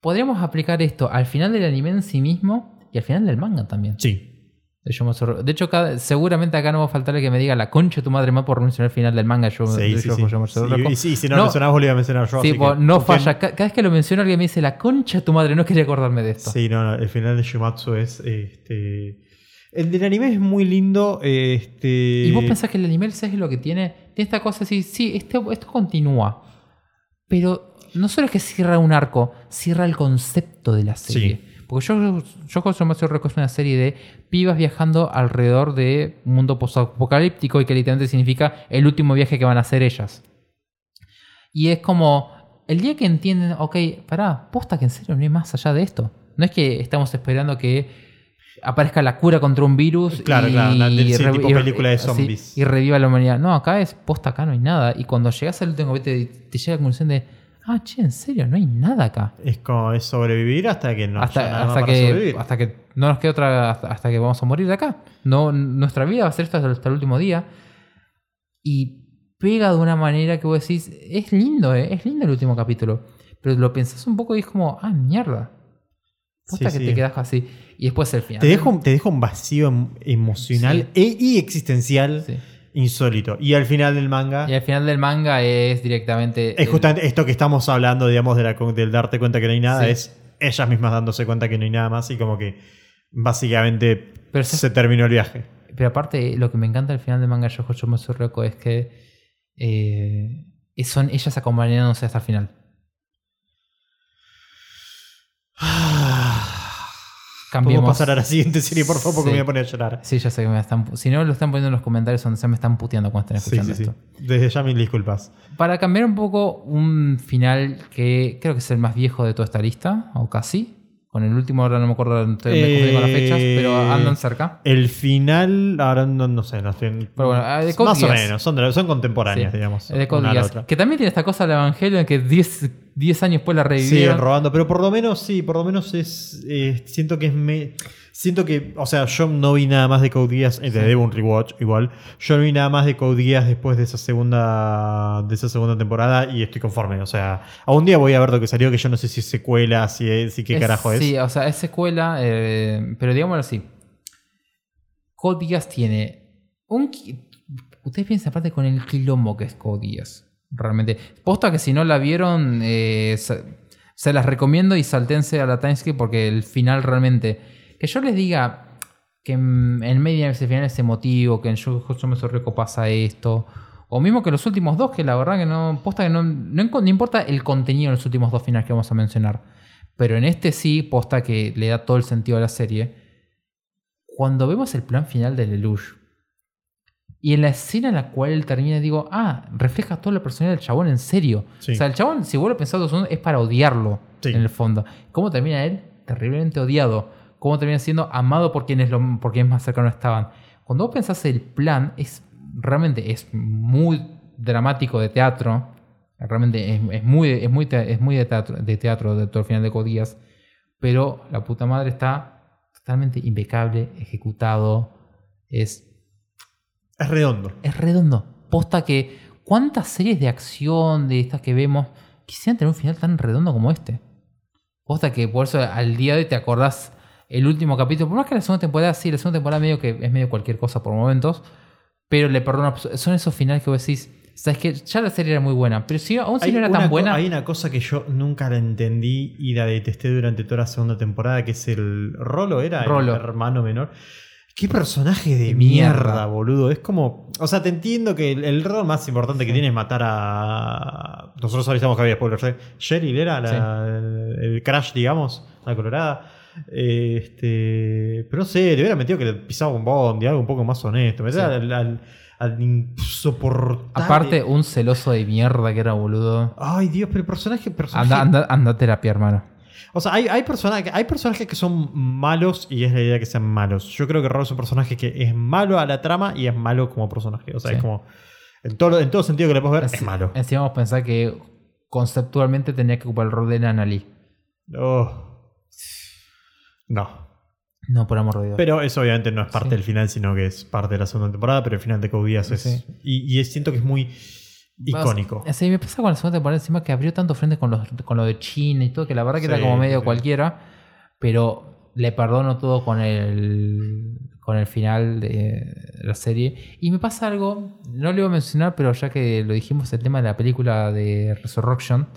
Podríamos aplicar esto al final del anime en sí mismo y al final del manga también. Sí. De, hecho, cada- seguramente acá no va a faltar el que me diga la concha de tu madre más por mencionar el final del manga. Yo, Sí, de sí, sí. Sí. Y si no, No. lo mencionabas, vos lo iba a mencionar yo. Sí, así po, que- no falla. Ca- Cada vez que lo menciono alguien me dice la concha de tu madre. No quería acordarme de esto. Sí, no, no, el final de Shumatsu es. Este, el del anime es muy lindo. Este, Y vos pensás que el anime, ¿sabes lo que tiene? Tiene esta cosa así, sí, este- esto continúa. Pero no solo es que cierra un arco, cierra el concepto de la serie. Porque yo, yo José Mateo Reco es una serie de pibas viajando alrededor de un mundo posapocalíptico y que literalmente significa el último viaje que van a hacer ellas. Y es como, el día que entienden, ok, pará, posta que en serio no hay más allá de esto. No es que estamos esperando que aparezca la cura contra un virus Claro, y, claro, sí, tipo película de y reviva la humanidad. No, acá es posta, acá no hay nada. Y cuando llegas al último te, te llega la conclusión de, ah, che, en serio, no hay nada acá. Es como es sobrevivir hasta que no haya hasta, nada más hasta para que, sobrevivir. hasta que no nos quede otra, hasta, hasta que vamos a morir de acá. No, nuestra vida va a ser esto hasta, hasta el último día. Y pega de una manera que vos decís, es lindo, eh, es lindo el último capítulo. Pero lo pensás un poco y es como, ah, mierda. Posta Sí, que sí. te quedas así. Y después el final. Te deja, te deja un vacío em- emocional e- y existencial Sí. Insólito. Y al final del manga Y al final del manga es directamente. es el- justamente esto que estamos hablando, digamos, de la, del darte cuenta que no hay nada, Sí. es ellas mismas dándose cuenta que no hay nada más y como que básicamente Pero se- se terminó el viaje. Pero aparte, lo que me encanta al final del manga Yojo Shomatsu Reco es que eh, son ellas acompañándose hasta el final. (sighs) (sighs) Cambiemos. ¿Puedo pasar a la siguiente serie, por favor? Porque me voy a poner a llorar. Sí, ya sé que me están. Si no lo están poniendo en los comentarios donde se me están puteando cuando estén escuchando sí, sí, esto. Sí. Desde ya mil disculpas. Para cambiar un poco, un final que creo que es el más viejo de toda esta lista, o casi. Con el último, ahora no me acuerdo, me confundí con las fechas, pero andan cerca. El final, ahora no, no sé, no estoy. Pero bueno, de Más o menos, son, son contemporáneas, digamos. De que también tiene esta cosa del Evangelio en que 10 años después la revivieron. Siguen robando, pero por lo menos sí, por lo menos es. Eh, siento que es. Me, Siento que, o sea, yo no vi nada más de Code Geass, eh, te debo un rewatch igual. Yo no vi nada más de Code Geass después de esa segunda de esa segunda temporada y estoy conforme. O sea, a un día voy a ver lo que salió, que yo no sé si es secuela, si es, si qué carajo es. Sí, o sea, es secuela, eh, pero digámoslo así. Code Geass tiene un... Ustedes piensan aparte con el quilombo que es Code Geass. Realmente. Posta que si no la vieron, eh, se, las recomiendo y saltense a la timeskip porque el final realmente que yo les diga que en medio de ese final es emotivo, que en Yo me Rico pasa esto. O mismo que los últimos dos, que la verdad que no. Posta que no, no, importa el contenido de los últimos dos finales que vamos a mencionar. Pero en este sí, posta que le da todo el sentido a la serie. Cuando vemos el plan final de Lelouch. Y en la escena en la cual él termina, digo, ah, refleja toda la personalidad del chabón en serio. O sea, el chabón, si vuelvo a pensar es para odiarlo, en el fondo. ¿Cómo termina él? Terriblemente odiado cómo termina siendo amado por quienes, lo, por quienes más cercanos estaban. Cuando vos pensás el plan, es realmente es muy dramático de teatro. Realmente es, muy, es muy, es muy de teatro, de teatro de todo el final de Codías. Pero la puta madre está totalmente impecable, ejecutado. Es. Es redondo. Es redondo. Posta que. ¿Cuántas series de acción de estas que vemos quisieran tener un final tan redondo como este? Posta que por eso al día de hoy te acordás el último capítulo. Por más que la segunda temporada, sí, la segunda temporada medio que es medio cualquier cosa por momentos. Pero le perdono. Son esos finales que vos decís. Sabes que ya la serie era muy buena, pero si aún si no era tan buena. Hay una cosa que yo nunca la entendí y la detesté durante toda la segunda temporada, que es el Rolo, ¿era? Rolo. El hermano menor. Qué personaje de mierda, boludo. Es como. O sea, te entiendo que el, rol más importante que tiene es matar a. Nosotros avisamos que había spoilers. ¿eh? Cheryl era el, Crash, digamos, la colorada. Este, pero no sé, le hubiera metido que le pisaba un bondi, algo un poco más honesto. Me al, al, insoportable. Aparte, un celoso de mierda que era boludo. Ay, Dios, pero el personaje. Anda, anda, a terapia, hermano. O sea, hay, hay, personajes, hay personajes que son malos y es la idea que sean malos. Yo creo que Raro es un personaje que es malo a la trama y es malo como personaje. O sea, es como. En todo, en todo sentido que le puedes ver, es, malo. Encima vamos a pensar que conceptualmente tenía que ocupar el rol de Nanali. Oh. No. No, por amor de Dios. Pero eso obviamente no es parte del final, sino que es parte de la segunda temporada, pero el final de Code es... Y, siento que es muy icónico. Sí, me pasa con la segunda temporada encima que abrió tanto frente con, con lo de China y todo, que la verdad que era como medio cualquiera, pero le perdono todo con el con el final de la serie. Y me pasa algo, no lo iba a mencionar, pero ya que lo dijimos, el tema de la película de Resurrection.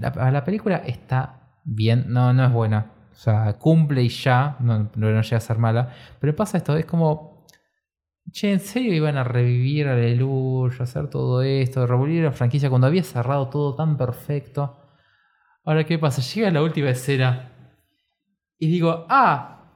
La, la película está bien, no, no es buena. O sea, cumple y ya, no, no, llega a ser mala. Pero pasa esto, es como, che, ¿en serio iban a revivir a Lelouch, hacer todo esto, revivir la franquicia cuando había cerrado todo tan perfecto? Ahora, ¿qué pasa? Llega la última escena y digo, ah,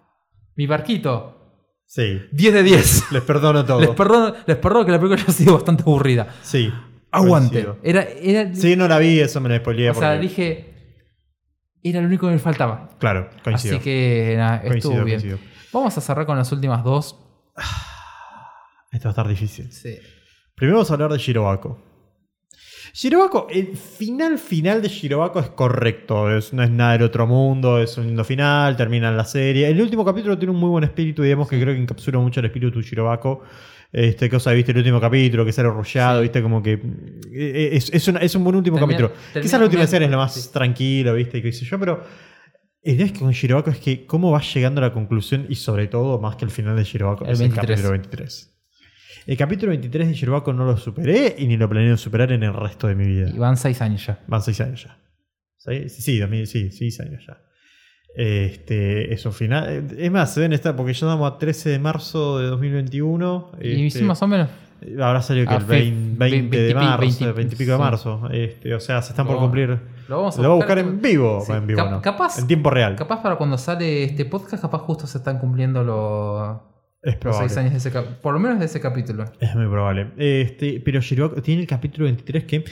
mi barquito. Sí. 10 de 10. Les perdono todo. Les perdono, les perdono que la película haya sido bastante aburrida. Sí. Aguante. Era, era, sí, no la vi, eso me la spoileé. O sea, dije, era lo único que me faltaba. Claro, coincido. Así que estuvo bien. Vamos a cerrar con las últimas dos. (sighs) Esto va a estar difícil. Sí. Primero vamos a hablar de Shirobako. Shirobako, el final final de Shirobako es correcto. no es nada del otro mundo, es un lindo final, termina la serie. El último capítulo tiene un muy buen espíritu, digamos que creo que encapsula mucho el espíritu de Shirobako. Este, cosa, viste el último capítulo, que sale arrollado, viste, como que. Eh, es, es, un buen último capítulo. Quizás la última serie es lo más tranquilo, viste, qué sé yo, pero. La idea es que con Shirobako es que cómo va llegando a la conclusión y sobre todo, más que el final de Shirobako, el es el capítulo 23. El capítulo 23 de Shirobako no lo superé y ni lo planeo superar en el resto de mi vida. Y van seis años ya. Van seis años ya. Sí, sí, sí, seis años ya. Este, eso final. Es más, se ven estar, porque ya estamos a 13 de marzo de 2021. Y este, más o menos. Ahora salió que el fe- 20, 20 de 20 marzo, 20, 20 y pico de marzo. Este, o sea, se están por Lo- cumplir. Lo vamos a Lo voy a buscar en vivo. Sí, En vivo, cap- no. capaz- En tiempo real. Capaz para cuando sale este podcast, capaz justo se están cumpliendo los, es los seis años de ese Por lo menos de ese capítulo. Es muy probable. Este, pero Shirobako tiene el capítulo 23 que.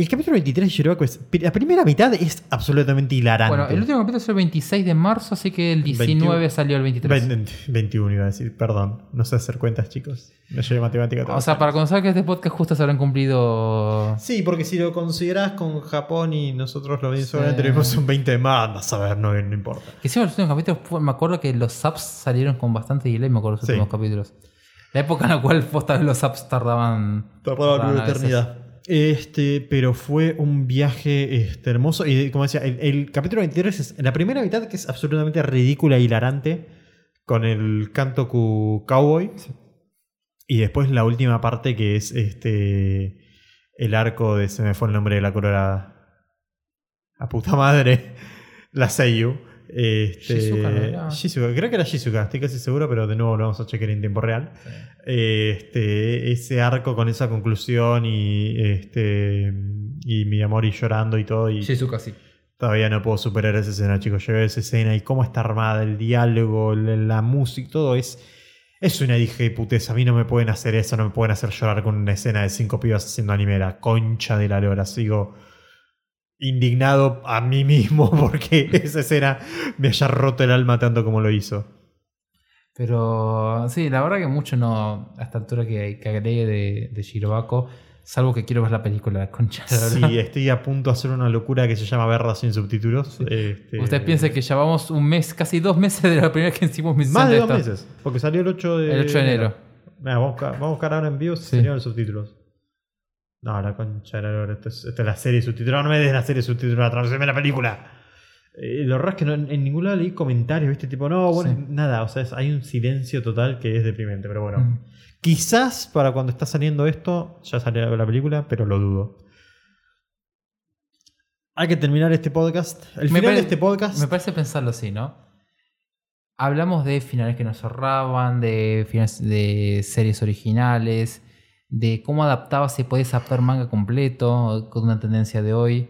El capítulo 23 de es. La primera mitad es absolutamente hilarante. Bueno, el último capítulo es el 26 de marzo, así que el 19 21. salió el 23. 20 21 iba a decir, perdón. No sé hacer cuentas, chicos. No llevé matemática O sea, para cuando salga este podcast justo se habrán cumplido... Sí, porque si lo considerás con Japón y nosotros lo Sí. solamente tenemos un 20 de más, a ver, no, no importa. Que encima los últimos capítulos, me acuerdo que los subs salieron con bastante delay, me acuerdo los Sí. últimos capítulos. La época en la cual los subs tardaban... Tardaba tardaban una veces. Este, pero fue un viaje este, hermoso. Y como decía, el, el capítulo 23 es la primera mitad que es absolutamente ridícula e hilarante. Con el Kantoku Cowboy. Y después la última parte que es este. El arco de. Se me fue el nombre de la colorada. A puta madre. (laughs) La Seiyu. Este, Shizuka, ¿no era? Shizuka, creo que era Shizuka, estoy casi seguro, pero de nuevo lo vamos a chequear en tiempo real. Este, ese arco con esa conclusión y este y mi amor y llorando y todo y Shizuka sí. todavía no puedo superar esa escena chicos veo esa escena y cómo está armada el diálogo la, la música todo es es una hija de puteza a mí no me pueden hacer eso no me pueden hacer llorar con una escena de cinco pibas haciendo anime la concha de la lora sigo indignado a mí mismo (laughs) porque esa escena me haya roto el alma tanto como lo hizo Pero sí, la verdad que mucho no, a esta altura que, que agregue de, de Shirobako, salvo que quiero ver la película, la concha. de la Sí, estoy a punto de hacer una locura que se llama verla sin subtítulos. Este, Usted piensa que llevamos un mes, casi dos meses de la primera vez que hicimos misión Más de dos meses, porque salió el 8 de, El 8 de enero. Vamos, a buscar, vamos a buscar ahora en vivo si Sí. subtítulos. No, la concha de la lora. Esto es, la serie subtitulada. No me des la serie subtitulada, traduceme la película. Eh, lo raro es que no- en ningún lado leí comentarios, ¿viste? Tipo, no, bueno, Sí. nada. O sea, es- hay un silencio total que es deprimente, pero bueno. Mm. Quizás para cuando está saliendo esto ya salió la película, pero lo dudo. Hay que terminar este podcast. El Me final de este podcast. Me parece pensarlo así, ¿no? Hablamos de finales que nos ahorraban, de, finales de series originales, de cómo adaptabas si podías adaptar manga completo con una tendencia de hoy.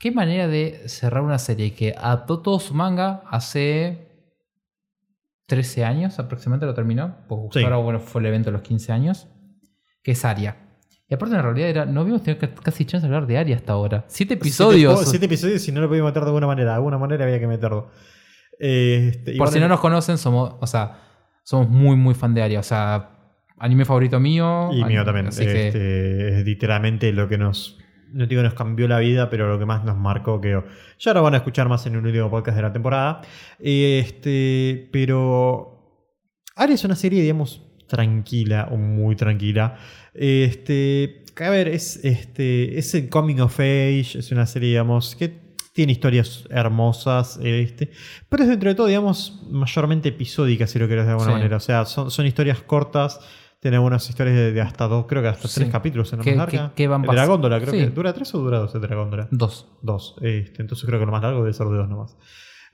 ¿Qué manera de cerrar una serie que adaptó todo su manga hace 13 años aproximadamente lo terminó? Porque Sí. ahora bueno, fue el evento de los 15 años. Que es Aria. Y aparte en realidad era, no habíamos tenido ca- casi chance de hablar de Aria hasta ahora. Siete episodios. Siete, siete episodios, si no lo podía meter de alguna manera. De alguna manera había que meterlo. Este, y Por si no nos conocen, somos, o sea, somos muy, muy fan de Aria. O sea, anime favorito mío. Y mío también. Así que, Este, es literalmente lo que nos. No digo nos cambió la vida, pero lo que más nos marcó que ya lo van a escuchar más en un último podcast de la temporada. Este, pero Aria es una serie, digamos, tranquila o muy tranquila. Este, a ver, es este, es el coming of age, es una serie, digamos, que tiene historias hermosas, este, pero es dentro de todo, digamos, mayormente episódica, si lo querés de alguna Sí. manera. O sea, son, son historias cortas. Tiene algunas historias de, de hasta dos, creo que hasta Sí. tres capítulos en la ¿Qué- más larga. qué- qué van el de la góndola, creo Sí. que. ¿Dura tres o dura dos el de la góndola? dos. Dos. Este, entonces creo que lo más largo debe ser de dos nomás.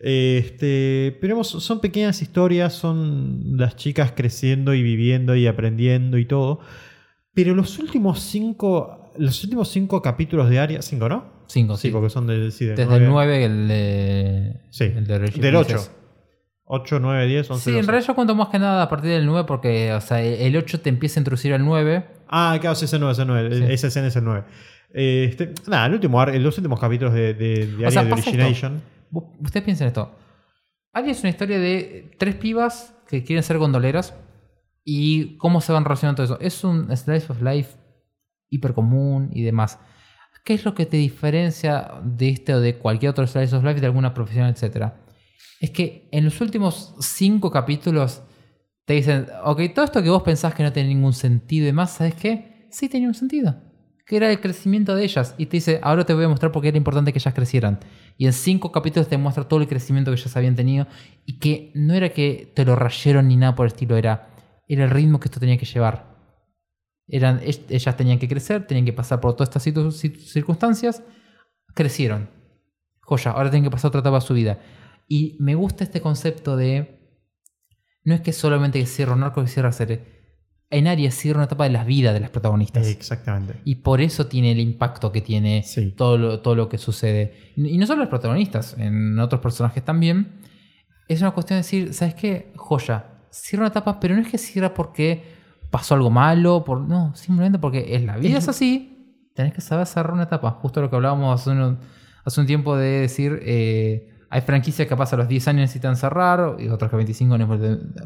Este, pero son pequeñas historias, son las chicas creciendo y viviendo y aprendiendo y todo. Pero los últimos cinco, los últimos cinco capítulos de Aria, cinco, ¿no? Cinco, Sí, sí. porque son de, sí, de Desde nueve- el 9, el de. Sí, el de del Princess. 8. 8, 9, 10, 11, Sí, en 12. realidad yo cuento más que nada a partir del 9 porque, o sea, el 8 te empieza a introducir al 9. Ah, claro, sí, ese 9, ese 9. Sí. Esa escena es el 9. Este, nada, el último, los últimos capítulos de, de, de O sea, de. Origination. Ustedes piensen esto. Aria es una historia de tres pibas que quieren ser gondoleras y cómo se van relacionando todo eso. Es un slice of life hiper común y demás. ¿Qué es lo que te diferencia de este o de cualquier otro slice of life de alguna profesión, etcétera? Es que en los últimos cinco capítulos te dicen, ok, todo esto que vos pensás que no tiene ningún sentido y demás, ¿sabes qué? Sí tenía un sentido. Que era el crecimiento de ellas. Y te dice, ahora te voy a mostrar por qué era importante que ellas crecieran. Y en cinco capítulos te muestra todo el crecimiento que ellas habían tenido. Y que no era que te lo rayeron ni nada por el estilo, era, era el ritmo que esto tenía que llevar. Eran, ellas tenían que crecer, tenían que pasar por todas estas circunstancias. Crecieron. Joya, ahora tienen que pasar otra etapa de su vida. Y me gusta este concepto de. No es que solamente que cierra un arco y cierra serie. en Aries cierra una etapa de la vida de las protagonistas. Exactamente. Y por eso tiene el impacto que tiene Sí. todo, lo, todo lo que sucede. Y no solo los protagonistas, en otros personajes también. Es una cuestión de decir, ¿sabes qué? Joya, cierra una etapa, pero no es que cierra porque pasó algo malo, por, no, simplemente porque es la vida es así. Tenés que saber cerrar una etapa. Justo lo que hablábamos hace un, hace un tiempo de decir, eh, hay franquicias que pasan los 10 años necesitan cerrar, y otras que 25 años,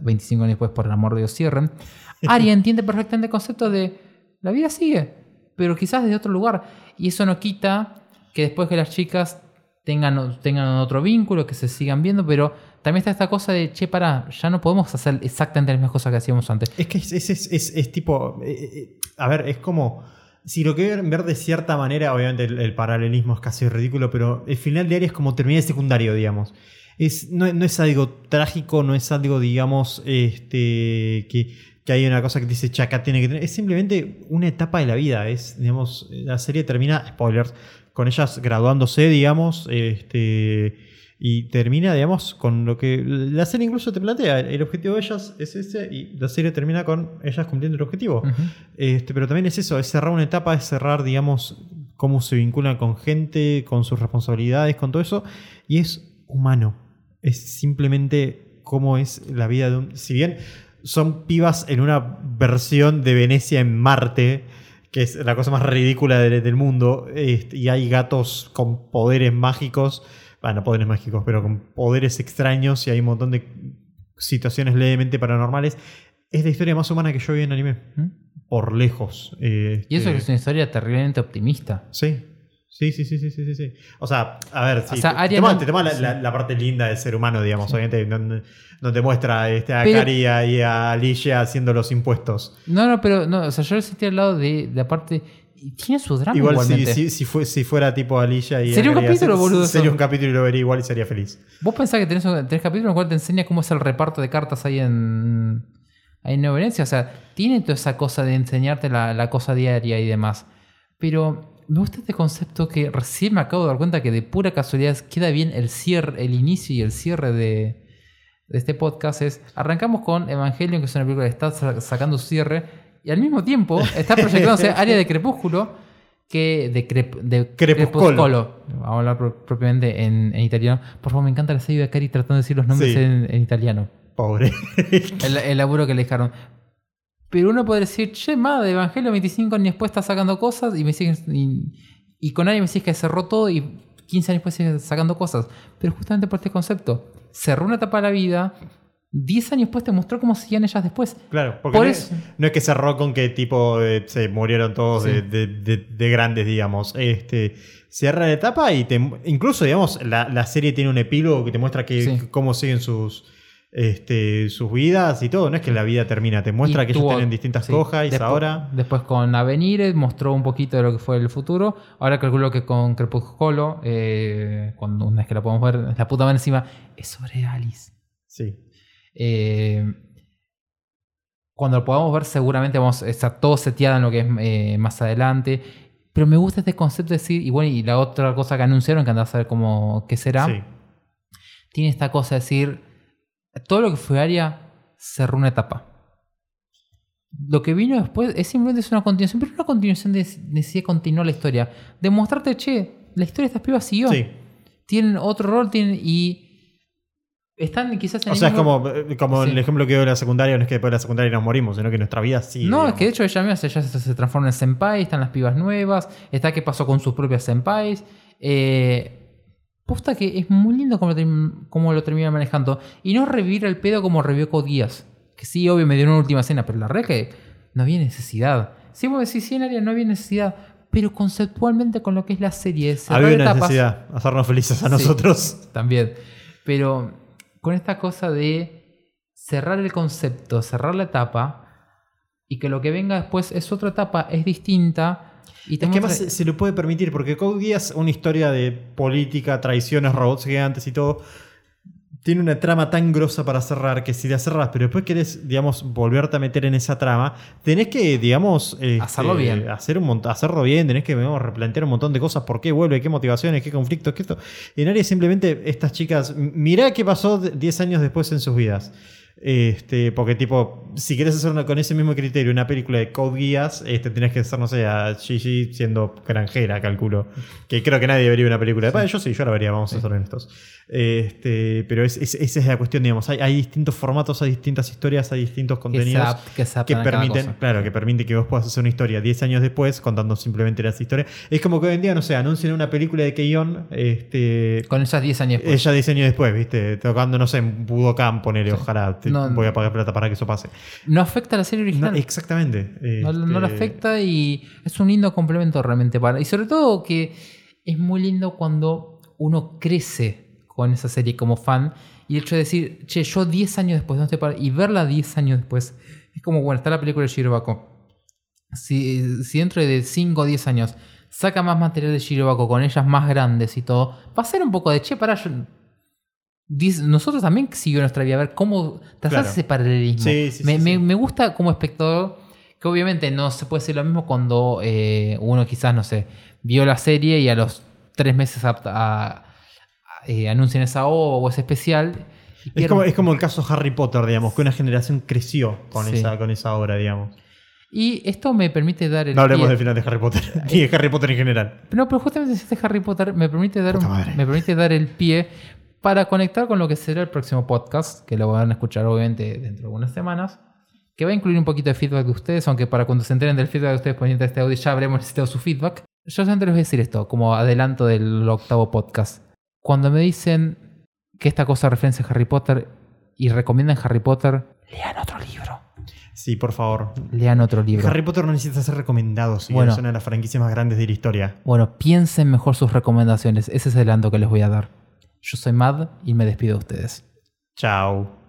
25 años después, por el amor de Dios, cierren. (laughs) Ari entiende perfectamente el concepto de la vida sigue, pero quizás desde otro lugar. Y eso no quita que después que las chicas tengan, tengan otro vínculo, que se sigan viendo, pero también está esta cosa de, che, pará, ya no podemos hacer exactamente las mismas cosas que hacíamos antes. Es que es, es- es- es- es tipo. eh, eh, a ver, es como. Si lo quieren ver de cierta manera, obviamente el, el paralelismo es casi ridículo, pero el final de Aria es como terminar de secundario, digamos. Es, no, no es algo trágico, no es algo, digamos, este, que, que hay una cosa que dice, chaca, tiene que tener. Es simplemente una etapa de la vida. Es, digamos, la serie termina, spoilers, con ellas graduándose, digamos, este, y termina, digamos, con lo que la serie incluso te plantea. El objetivo de ellas es ese y la serie termina con ellas cumpliendo el objetivo. Este, pero también es eso, es cerrar una etapa, es cerrar, digamos, cómo se vinculan con gente, con sus responsabilidades, con todo eso. Y es humano. Es simplemente cómo es la vida de un... Si bien son pibas en una versión de Venecia en Marte, que es la cosa más ridícula de- del mundo, este, y hay gatos con poderes mágicos, bueno, no poderes mágicos, pero con poderes extraños y hay un montón de situaciones levemente paranormales, es la historia más humana que yo vi en anime ¿Mm? por lejos. eh, Y eso este, es una historia terriblemente optimista. Sí. Sí, sí, sí, sí, sí, sí, sí. O sea, a ver, sí, O sea, te- toma, no- te toma la, sí. la- la parte linda del ser humano, digamos. Obviamente no, no- no te muestra este, a Pero- Cari y a- Alicia haciendo los impuestos. No, no, pero no, o sea, yo lo sentí al lado de, de aparte. Y tiene su drama Igual si, igualmente. si, si, fue- si fuera tipo Alicia y Sería un capítulo, boludo, Sería un capítulo y lo vería igual y sería feliz. Vos pensás que tenés, tenés capítulo en el cual te enseña cómo es el reparto de cartas ahí en, ahí en Nueva Venecia. O sea, tiene toda esa cosa de enseñarte la, la cosa diaria y demás. Pero me gusta este concepto que recién me acabo de dar cuenta que de pura casualidad queda bien el cierre, el inicio y el cierre de, de este podcast. Es, arrancamos con Evangelion, que es una película que está sa- sacando su cierre. Y al mismo tiempo está proyectándose (laughs) Área de Crepúsculo, que de, crep- de Crepuscolo. Vamos a hablar pro- propiamente en, en italiano. Por favor, me encanta la serie de Cari tratando de decir los nombres Sí. en, en italiano. Pobre. (laughs) El, el laburo que le dejaron. Pero uno puede decir, che, madre, Evangelio 25 años después está sacando cosas y me siguen. Y, y con alguien me decís que cerró todo y 15 años después sigue sacando cosas. Pero justamente por este concepto, cerró una etapa de la vida, 10 años después te mostró cómo seguían ellas después. Claro, porque Por no, eso- es, no es que cerró con que tipo eh, se murieron todos Sí. de, de- de- de grandes, digamos. Este, cierra la etapa y te, incluso, digamos, la, la serie tiene un epílogo que te muestra que, Sí. cómo siguen sus, este, sus vidas y todo. No es que la vida termina, te muestra Y que ellos tuvo- tienen distintas sí, hojas después- ahora. Después con Avenir mostró un poquito de lo que fue el futuro. Ahora calculo que con Crepúsculo, eh, cuando una vez que la podemos ver, la puta mano encima, es sobre Alice. Sí. Eh, cuando lo podamos ver, seguramente vamos a estar todo seteado en lo que es eh, más adelante. Pero me gusta este concepto de decir, y bueno, y la otra cosa que anunciaron, que anda a saber cómo qué será, Sí. tiene esta cosa de decir, todo lo que fue Aria cerró una etapa. Lo que vino después es simplemente es una continuación, pero una continuación de necesidad de continuar la historia. De mostrarte, che, la historia de estas pibas siguió. Sí. Tienen otro rol, tienen y están quizás en O el sea, es como, eh, como Sí. el ejemplo que dio de la secundaria, no es que después de la secundaria nos morimos, sino que nuestra vida sí. No, es que de hecho ella misma se, se, transforma en senpai, están las pibas nuevas, está qué pasó con sus propias senpais. Eh, posta que es muy lindo cómo lo, lo termina manejando. Y no revivir el pedo como revivió Code Geass. Que sí, obvio, me dio una última escena, pero la re que no había necesidad. Sí, vos decís, sí, en área no había necesidad. Pero conceptualmente con lo que es la serie, Había una etapas- necesidad, hacernos felices a Sí. nosotros. también. Pero con esta cosa de cerrar el concepto, cerrar la etapa y que lo que venga después es otra etapa, es distinta. Y Es que además se, se lo puede permitir, porque Code Geass, una historia de política, traiciones, robots gigantes y todo, tiene una trama tan grosa para cerrar que si la cerras, pero después querés, digamos, volverte a meter en esa trama, tenés que, digamos, este, Hacerlo bien. Hacer un hacerlo bien, tenés que digamos, replantear un montón de cosas, por qué vuelve, qué motivaciones, qué conflictos, qué esto. En área simplemente estas chicas, mirá qué pasó de- 10 años después en sus vidas. Este, porque tipo, si quieres hacer una, con ese mismo criterio una película de Code Geass, este, tienes que hacer, no sé, a Gigi siendo granjera, calculo. Que creo que nadie vería una película de... Bueno, yo sí, yo la vería, vamos a ser honestos. Este, pero es, es- esa es la cuestión, digamos. Hay, hay distintos formatos, hay distintas historias, hay distintos Que se, contenidos que se permiten, claro, que permite que vos puedas hacer una historia 10 años después contando simplemente las historias. Es como que hoy en día, no sé, anuncian una película de Keion, este, Con esas 10 años después. ella 10 años después, ¿viste? Tocando, no sé, en Budokan, ponele, ojalá, te- No, voy a pagar plata para que eso pase. No afecta a la serie No, original. exactamente. No, este, afecta y es un lindo complemento realmente para. Y sobre todo que es muy lindo cuando uno crece con esa serie como fan. Y el hecho de decir, che, yo 10 años después no estoy para. Y verla 10 años después. Es como, bueno, está la película de Shirobako. Si, si dentro de 5 o 10 años saca más material de Shirobako con ellas más grandes y todo, va a ser un poco de, che, para yo. Nosotros también siguió nuestra vida, a ver cómo trazar Claro. ese paralelismo. Sí, sí, me, sí, me- gusta como espectador que obviamente no se puede decir lo mismo cuando eh, uno quizás, no sé, vio la serie y a los tres meses a- a- eh, anuncian esa O o ese especial. y Es como, es como el caso Harry Potter, digamos, que una generación creció con, esa, con esa obra, digamos. Y esto me permite dar el No hablemos pie- del final de Harry Potter, (laughs) ni de Harry Potter en general. No, pero justamente este Harry Potter me permite dar, un- me permite dar el pie para conectar con lo que será el próximo podcast, que lo van a escuchar obviamente dentro de algunas semanas, que va a incluir un poquito de feedback de ustedes, aunque para cuando se enteren del feedback de ustedes poniendo este audio ya habremos necesitado su feedback. Yo solamente les voy a decir esto, como adelanto del octavo podcast. Cuando me dicen que esta cosa referencia a Harry Potter y recomiendan Harry Potter, lean otro libro. Sí, por favor. Lean otro libro. Harry Potter no necesita ser recomendado, sí, Bueno. es una de las franquicias más grandes de la historia. Bueno, piensen mejor sus recomendaciones. Ese es el adelanto que les voy a dar. Yo soy Mad y me despido de ustedes. Chao.